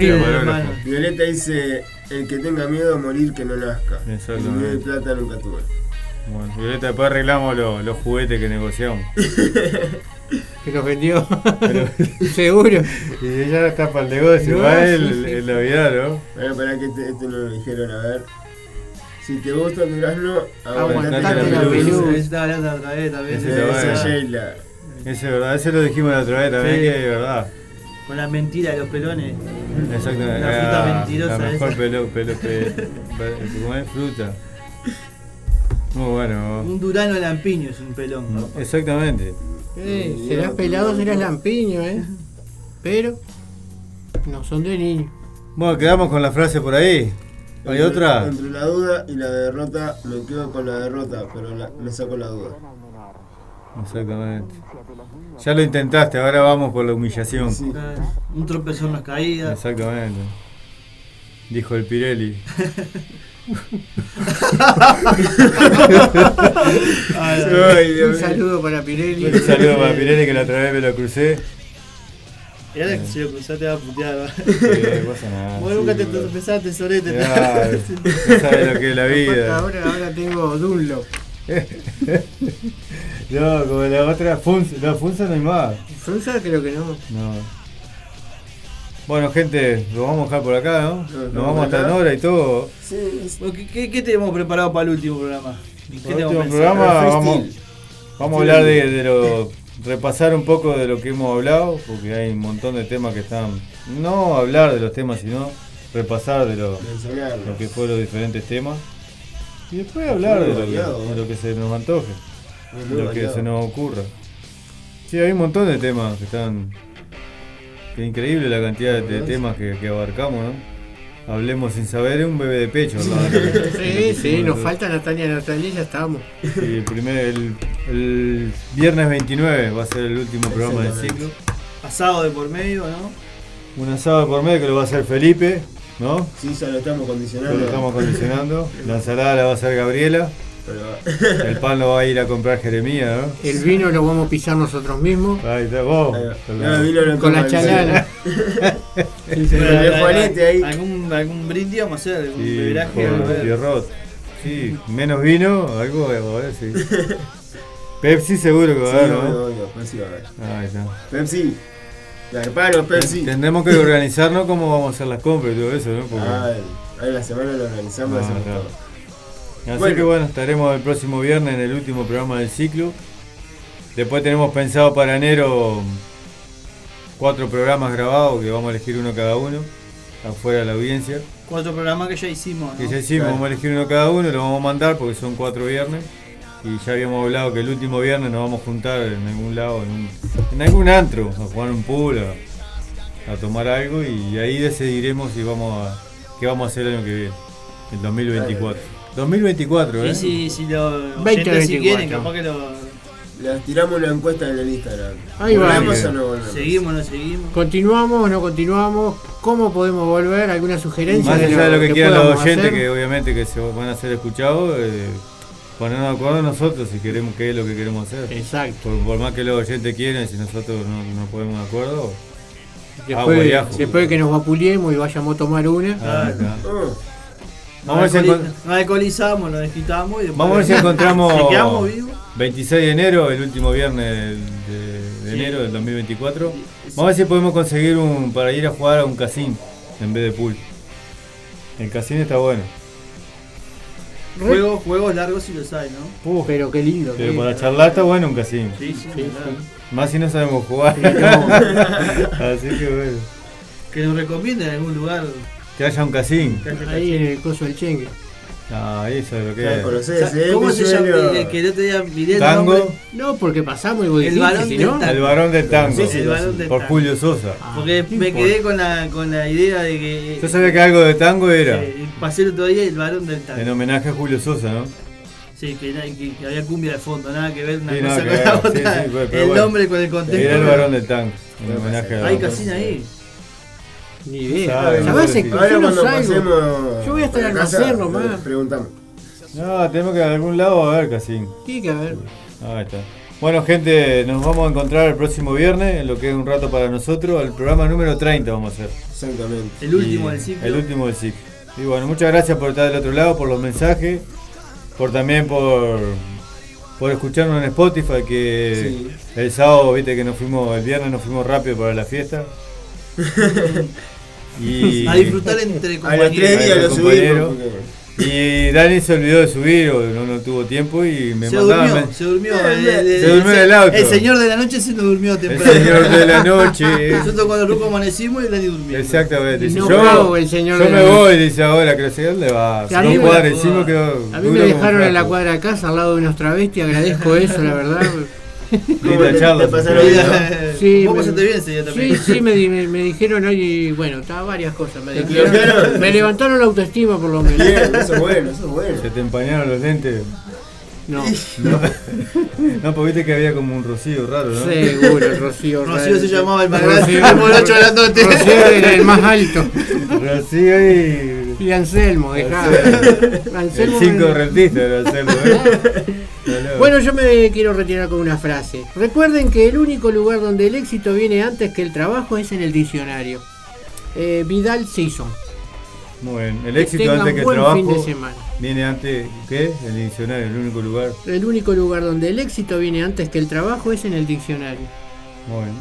Violeta dice, el que tenga miedo a morir que no nazca. El nivel de plata nunca tuve. Bueno, Violeta, después arreglamos lo- los juguetes que negociamos. [laughs] Que los vendió. Pero- [laughs] Seguro. y ella está para el negocio, No, va sí, el, sí. el Navidad, ¿no? Bueno, para que este, este no lo dijeron, a ver. Si te gusta el durazno, Aguantate la pelusa. Esa bueno. Sheila. Ese es verdad, ese lo dijimos la otra vez también, Sí. que es verdad. con la mentira de los pelones. Exactamente. La fruta Ah, mentirosa La mejor esa. pelo, pelo, pe- pe- ¿cómo es? fruta. Muy bueno. Un durano lampiño es un pelón. Exactamente. Eh, serás pelado, serás lampiño, ¿eh? Pero no son de niño. Bueno, quedamos con la frase por ahí. ¿Hay Entre- otra? Entre la duda y la derrota, me quedo con la derrota, pero la- me saco la duda. Exactamente. Ya lo intentaste, ahora vamos por la humillación. Un tropezón las caídas. Exactamente. Dijo el Pirelli. [laughs] Ay, Un saludo para Pirelli. Un saludo para Pirelli que la otra vez me lo crucé. Y ahora que se lo cruzaste va a putear. Sí, pasa nada. [laughs] Vos nunca te tropezaste, sorete. No [laughs] sabe lo que es la vida. Ahora, ahora tengo Dunlop. [laughs] No, como la otra, Funza, no, Funza no hay más. Frunza creo que no. No. Bueno, gente, lo vamos a dejar por acá, ¿no? Nos vamos vamos hasta en hora y todo. Bueno, ¿Qué, qué, qué tenemos preparado para el último programa? ¿Qué El último programa vamos, vamos a hablar de, de lo. repasar un poco de lo que hemos hablado, porque hay un montón de temas que están. No hablar de los temas, sino repasar de lo, lo que fueron los diferentes temas. Y después hablar de lo, que, variado, de lo que se nos antoje, de lo que se nos ocurra. Sí, hay un montón de temas que están. que increíble la cantidad de, de temas que, que abarcamos, ¿no? Hablemos sin saber, es un bebé de pecho. ¿no? [laughs] Sí, sí, nos falta Natalia Natalia ya estamos. Sí, el, primer, el, el viernes 29 va a ser el último programa del ciclo. Asado de por medio, ¿no? Un asado por medio que lo va a hacer Felipe, ¿no? Sí, ya lo estamos condicionando. lo estamos condicionando. La ensalada la va a hacer Gabriela. Pero, El pan lo va a ir a comprar Jeremías, ¿no? El vino lo vamos a pisar nosotros mismos. Ahí está, vos. Ahí. Con No, la- vino lo Con la toma el chalana. Sí, Juanete ahí. Algún, algún brindis vamos a hacer, algún Sí, beberaje. ver. Sí, menos vino, algo va a haber, sí. [laughs] Pepsi seguro que va a Sí, haber, obvio, ¿no? obvio, Pepsi va a haber. Ahí está. Pepsi. Garpano, Pepsi. Tendremos que organizarnos cómo vamos a hacer las compras y todo eso, ¿no? Porque- Ah, ahí la semana lo organizamos Ah, hacemos claro. todo. Así Bueno. que bueno, estaremos el próximo viernes en el último programa del ciclo. Después tenemos pensado para enero cuatro programas grabados que vamos a elegir uno cada uno, afuera de la audiencia. Cuatro programas que ya hicimos. ¿no? Que ya hicimos, Claro. vamos a elegir uno cada uno, lo vamos a mandar porque son cuatro viernes. Y ya habíamos hablado que el último viernes nos vamos a juntar en algún lado, en, un- en algún antro, a jugar un pool, a, a tomar algo y ahí decidiremos si vamos a, qué vamos a hacer el año que viene, el 2024. 2024, ¿eh? Y si, si los 20, oyentes si 24. quieren, capaz que lo Les tiramos una encuesta en el Instagram. Ahí va. ¿Volvemos o no volvemos? seguimos o no seguimos. ¿Continuamos o no continuamos? ¿Cómo podemos volver? ¿Alguna sugerencia? Más allá de lo que, quieran los oyentes, hacer? que obviamente que se van a ser escuchados, eh, ponernos de acuerdo nosotros si queremos qué es lo que queremos hacer. Exacto. Por, por más que los oyentes quieren, si nosotros no nos ponemos de acuerdo, agua Después, y ajo. después de que nos vapuliemos y vayamos a tomar una. ah, está. Oh, Vamos a ver si Nos alcohol- nos alcoholizamos, nos desquitamos y después. Vamos a ver si [laughs] encontramos Si quedamos vivos. 26 de enero, el último viernes de, de Sí. enero del 2024. Vamos a ver si podemos conseguir un para ir a jugar a un casino en vez de pool. El casino está bueno. Juegos, juegos largos si los hay, ¿no? Uh, Pero qué lindo. pero qué para lindo. charlar está bueno un casino. Sí, sí, Sí, claro. Más si no sabemos jugar. [laughs] Así que bueno. Que nos recomienden algún lugar. Que haya un casino. Ahí en el coso del chengue. Ah, eso es lo que es. conocés, ¿eh? ¿Cómo se llama? que el otro día miré el Tango. nombre. No, porque pasamos y vos El varón del tango. El varón del tango. Sí, sí, El varón del por tango. Julio Sosa. Ah, Porque me importa. quedé con la, con la idea de que. Yo sabía que algo de tango era. eh, pasé el otro día el varón del tango. En homenaje a Julio Sosa, ¿no? Sí, que, que- que había cumbia de fondo, nada que ver una Sí, cosa con la sí, otra. sí, pero- pero el bueno. nombre con el contexto. Era el varón del tango. En homenaje a Hay casino ahí. Ni idea. Yo no salgo. pasemos. Yo voy hasta el almacén nomás. Preguntamos. No, tenemos que ir a algún lado a ver casino. Tiene que haber. Ahí está. Bueno, gente, nos vamos a encontrar el próximo viernes, en lo que es un rato para nosotros. El programa número 30 vamos a hacer. Exactamente. El último Y- del ciclo. El último del ciclo. Y bueno, muchas gracias por estar del otro lado, por los mensajes, por también por, por escucharnos en Spotify, que Sí. el sábado, viste que nos fuimos, el viernes nos fuimos rápido para la fiesta. [laughs] y [laughs] A disfrutar entre A los tres compañeros. días lo subimos. Y Dani se olvidó de subir o no, no tuvo tiempo y me Se mandaba durmió, se durmió. Bien, el- el- Se durmió en el auto. El señor de la noche se nos durmió El temprano. señor de la [laughs] noche. Nosotros cuando Ruco amanecimos y Dani durmió. Exactamente. No yo pago el señor yo de me la voy, dice ahora, que sé dónde va. A mí no me- cuadra encima quedó. A mí duro me como dejaron en la cuadra de casa al lado de unos travestis, agradezco eso, la verdad. [laughs] Linda charla. te pasaron bien. ¿no? Sí, Vos me- pasaste bien ese día también. Sí, sí, me, me, me dijeron hoy, bueno, estaba varias cosas. Me, ¿Te dijeron- bloquearon? me levantaron la autoestima por lo menos. Bien, eso es bueno, eso es bueno. Se te empañaron los lentes. No, No, [laughs] no porque viste que había como un rocío raro, ¿no? seguro, el Rocío. Rocío se llamaba el más Rocío- [laughs] grande, grandote. Rocío era el más alto. Rocío y. Y Anselmo, dejá. El Anselmo 5 me- rentista era hacerlo, ¿eh? Bueno, yo me quiero retirar con una frase. Recuerden que el único lugar donde el éxito viene antes que el trabajo es en el diccionario. Eh, Vidal Sison. Muy bien. El Que éxito antes que el trabajo fin de semana. viene antes. ¿Qué? El diccionario, el único lugar. El único lugar donde el éxito viene antes que el trabajo es en el diccionario. Muy bien.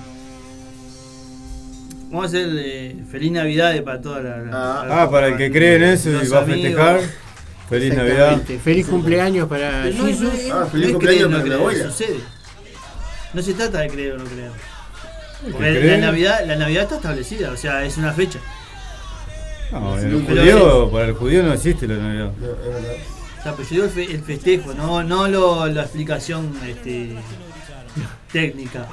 Vamos a hacer eh, feliz Navidad para toda la. la- Ah, la- Ah, para el que cree en eso y va a festejar. Feliz Navidad. Feliz cumpleaños para no, Jesus. no, Ah, no feliz cumpleaños no para abuela. Sucede. No se trata de creer o no creer. Porque la cree. Navidad, la Navidad está establecida, o sea, es una fecha. No, el pero judío, para el judío no existe la Navidad. No, es verdad. O sea, pero yo digo el, fe- el festejo, no, no lo, la explicación este, técnica.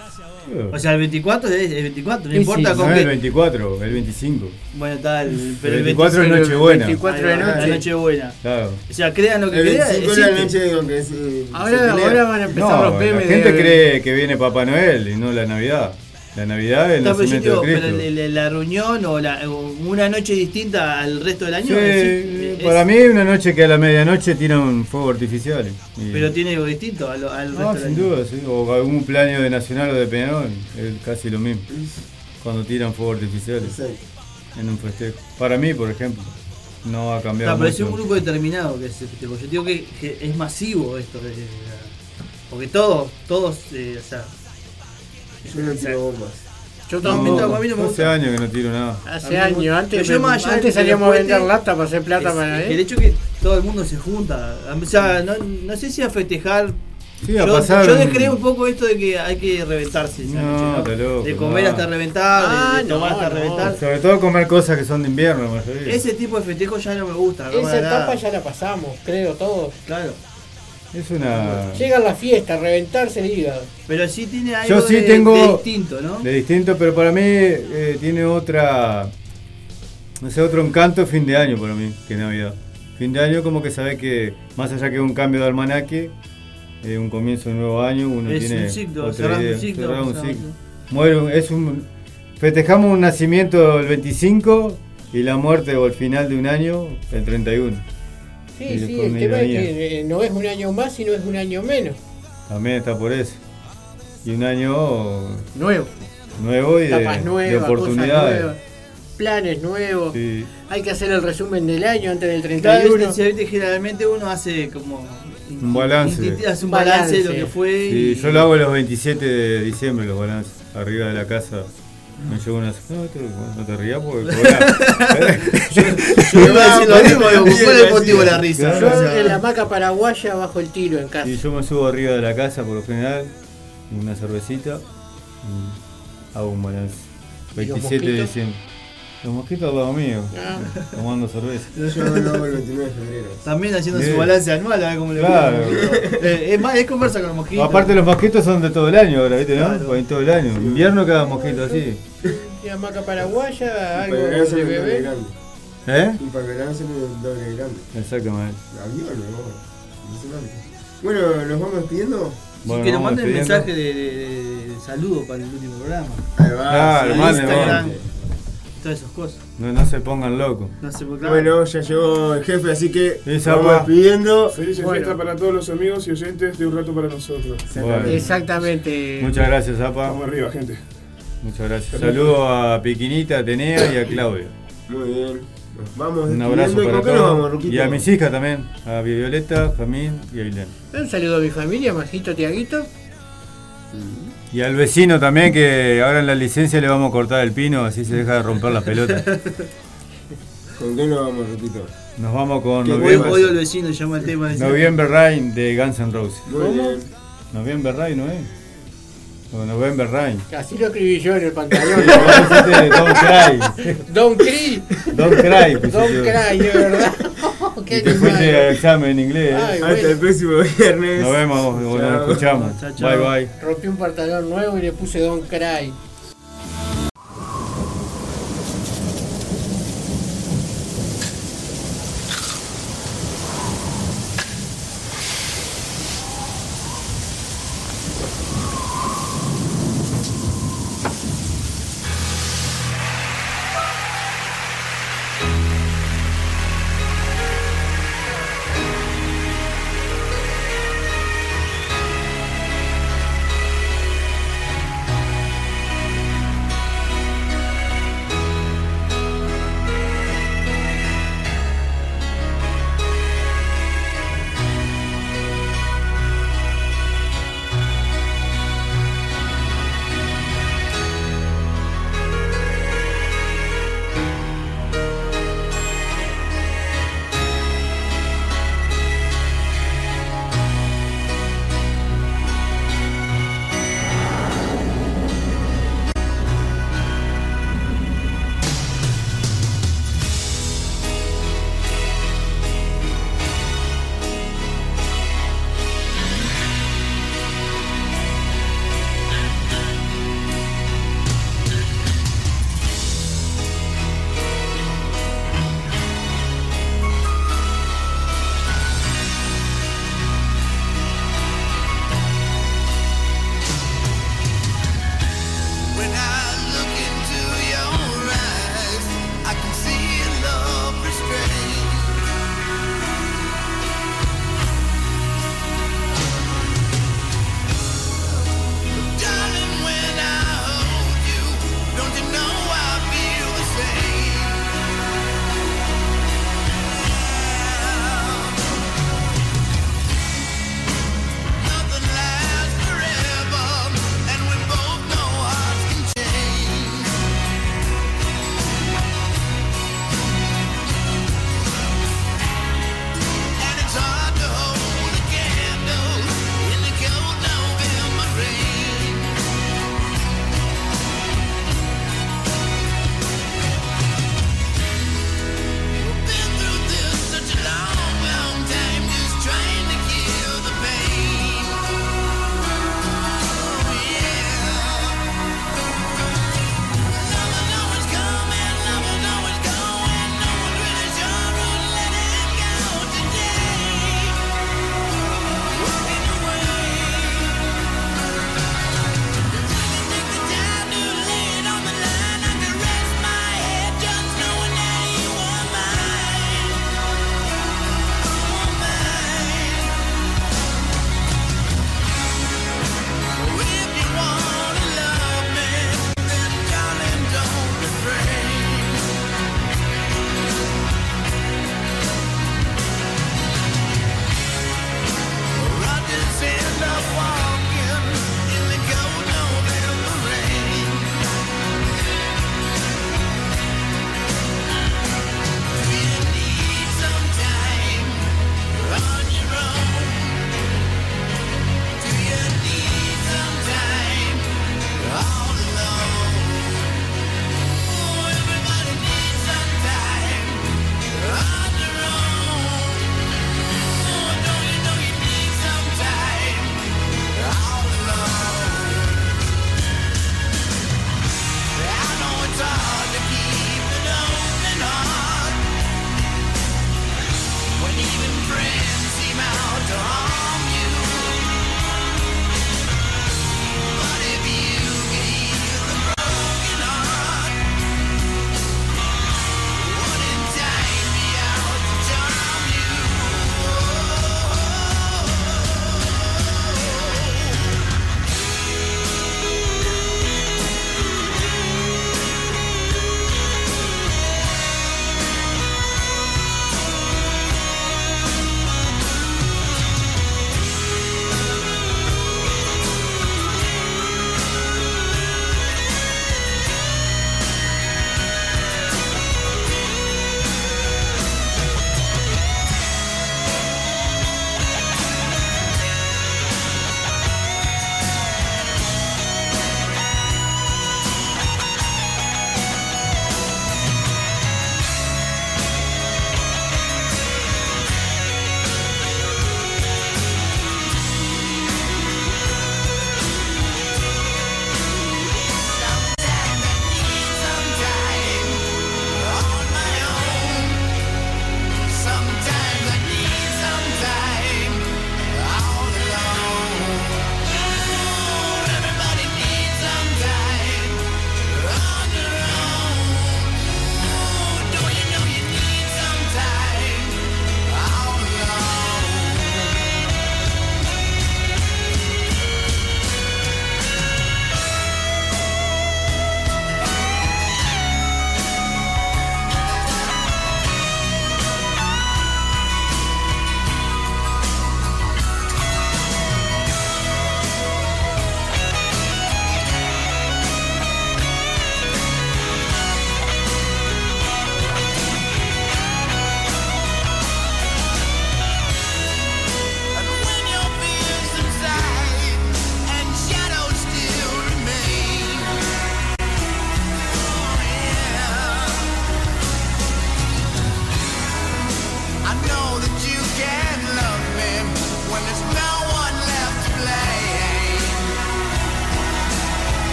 O sea, el 24 es el 24, no Sí, importa sí. no con es el qué. 24, el 25. Bueno, tal, pero El el 24 es 25 Nochebuena. 24 de noche. La Nochebuena. Claro. O sea, crean lo que El crean. 25 de la noche con que se. Ahora, ahora van a empezar No, los la memes. gente de- cree que viene Papá Noel y no la Navidad. La Navidad el Está, pero nacimiento de pero Cristo. el- la reunión o, la, o una noche distinta al resto del año. Sí, es- para mí es una noche que a la medianoche tiran fuego artificial. y- Pero tiene algo distinto al, al No, resto sin del año. duda, sí. O algún cumpleaños de Nacional o de Peñarol, es casi lo mismo. Cuando tiran fuego artificiales Exacto. en un festejo. Para mí, por ejemplo, no ha cambiado Está, pero es un grupo determinado que se festeja. Yo digo que, que es masivo esto. de- de- porque todos, todos, eh, o sea, Yo no tiro bombas. Yo No, tampoco. a mí no me hace gusta. años que no tiro nada. Hace años, antes, yo más antes salíamos a vender lata para hacer plata es- para El él. hecho que todo el mundo se junta. O sea, no, no sé si a festejar. Sí, a yo, pasar yo descreo un poco esto de que hay que reventarse No, noche, está loco, De comer no. hasta reventar, de- Ah, de, tomar no, hasta no. reventar. Sobre todo comer cosas que son de invierno. Ese tipo de festejo ya no me gusta. Esa etapa nada. ya la pasamos, creo, todos. Claro. Es una. Llega la fiesta, reventarse el hígado. Pero sí tiene algo Yo sí de, tengo- de distinto, ¿no? De distinto, pero para mí eh, tiene otra. No sé, otro encanto fin de año para mí que Navidad. Fin de año, como que sabes que, más allá que un cambio de almanaque, eh, un comienzo de un nuevo año, uno Es tiene. un ciclo, cerrar un idea, ciclo, cerrar un ciclo. Muere un- es un, festejamos un nacimiento el 25 y la muerte o el final de un año el 31. Sí, sí, el tema es que eh, no es un año más, sino es un año menos. También está por eso. Y un año Nuevo. nuevo y de, Tapas de nuevas, cosas oportunidades. nuevas, planes nuevos. Sí. Hay que hacer el resumen del año antes del Claro, 31. viste, viste, generalmente uno hace como. Un balance. Hace un balance, de lo que fue. Sí, y- yo lo hago los 27 de diciembre, los balances. Arriba de la casa me llevo una. No, te- no te rías porque [laughs] cobrás. [laughs] Yo iba a decir lo mismo, ¿cuál es el motivo de la risa? Yo en la maca paraguaya bajo el tiro en casa. y yo me subo arriba de la casa por lo general, una cervecita y hago un balance. ¿Y los 27 de diciembre. Los mosquitos al lado mío, Ah. tomando cerveza. Yo no hago el 29 de febrero. También haciendo su balance anual, a ver cómo le Claro. Eh, es más, es conversa con los mosquitos. Aparte los mosquitos son de todo el año ahora, ¿viste? ¿no? Claro. Pues todo el año. Invierno cada mosquito así. Y la maca paraguaya, algo de bebé. grande. ¿Eh? Y para verano sale el doble grande. Exactamente. Avión, ¿no? Impresionante. Bueno, ¿nos vamos despidiendo? Bueno, que nos manden despidiendo. mensaje de, de- de saludo para el último programa. Ahí va. Claro, Instagram. Todas esas cosas. No, no se pongan locos. No. Bueno, ya llegó el jefe, así que Esa nos vamos va. despidiendo. Feliz Bueno. fiesta para todos los amigos y oyentes de un rato para nosotros. Bueno. Exactamente. Muchas gracias, Zapa. Vamos arriba, gente. Muchas gracias. Saludos a Piquinita, a Atenea y a Claudia. Muy bien. Vamos Un abrazo ¿Y para vamos, todos. Y a mis hijas también, a Violeta, Jamín y a Ailén. Un saludo a mi familia, Majito Tiaguito. Y al vecino también, que ahora en la licencia le vamos a cortar el pino, así se deja de romper las pelotas. [laughs] ¿Con qué nos vamos, Ruquito? Nos vamos con Qué Odio, November, odio al vecino, llama el tema. dice. November Rain de Guns N' Roses. ¿Cómo? November Rain, ¿no es? O November Rain. Así lo escribí yo en el pantalón. [laughs] Don't Cry. Don't cry. Don't Cry. Don't cry, de verdad. Qué Y te fuiste al examen en inglés. Ay. Hasta el bueno. próximo viernes. Nos vemos nos escuchamos. Chao, chao. Bye bye. Rompí un pantalón nuevo y le puse Don't cry.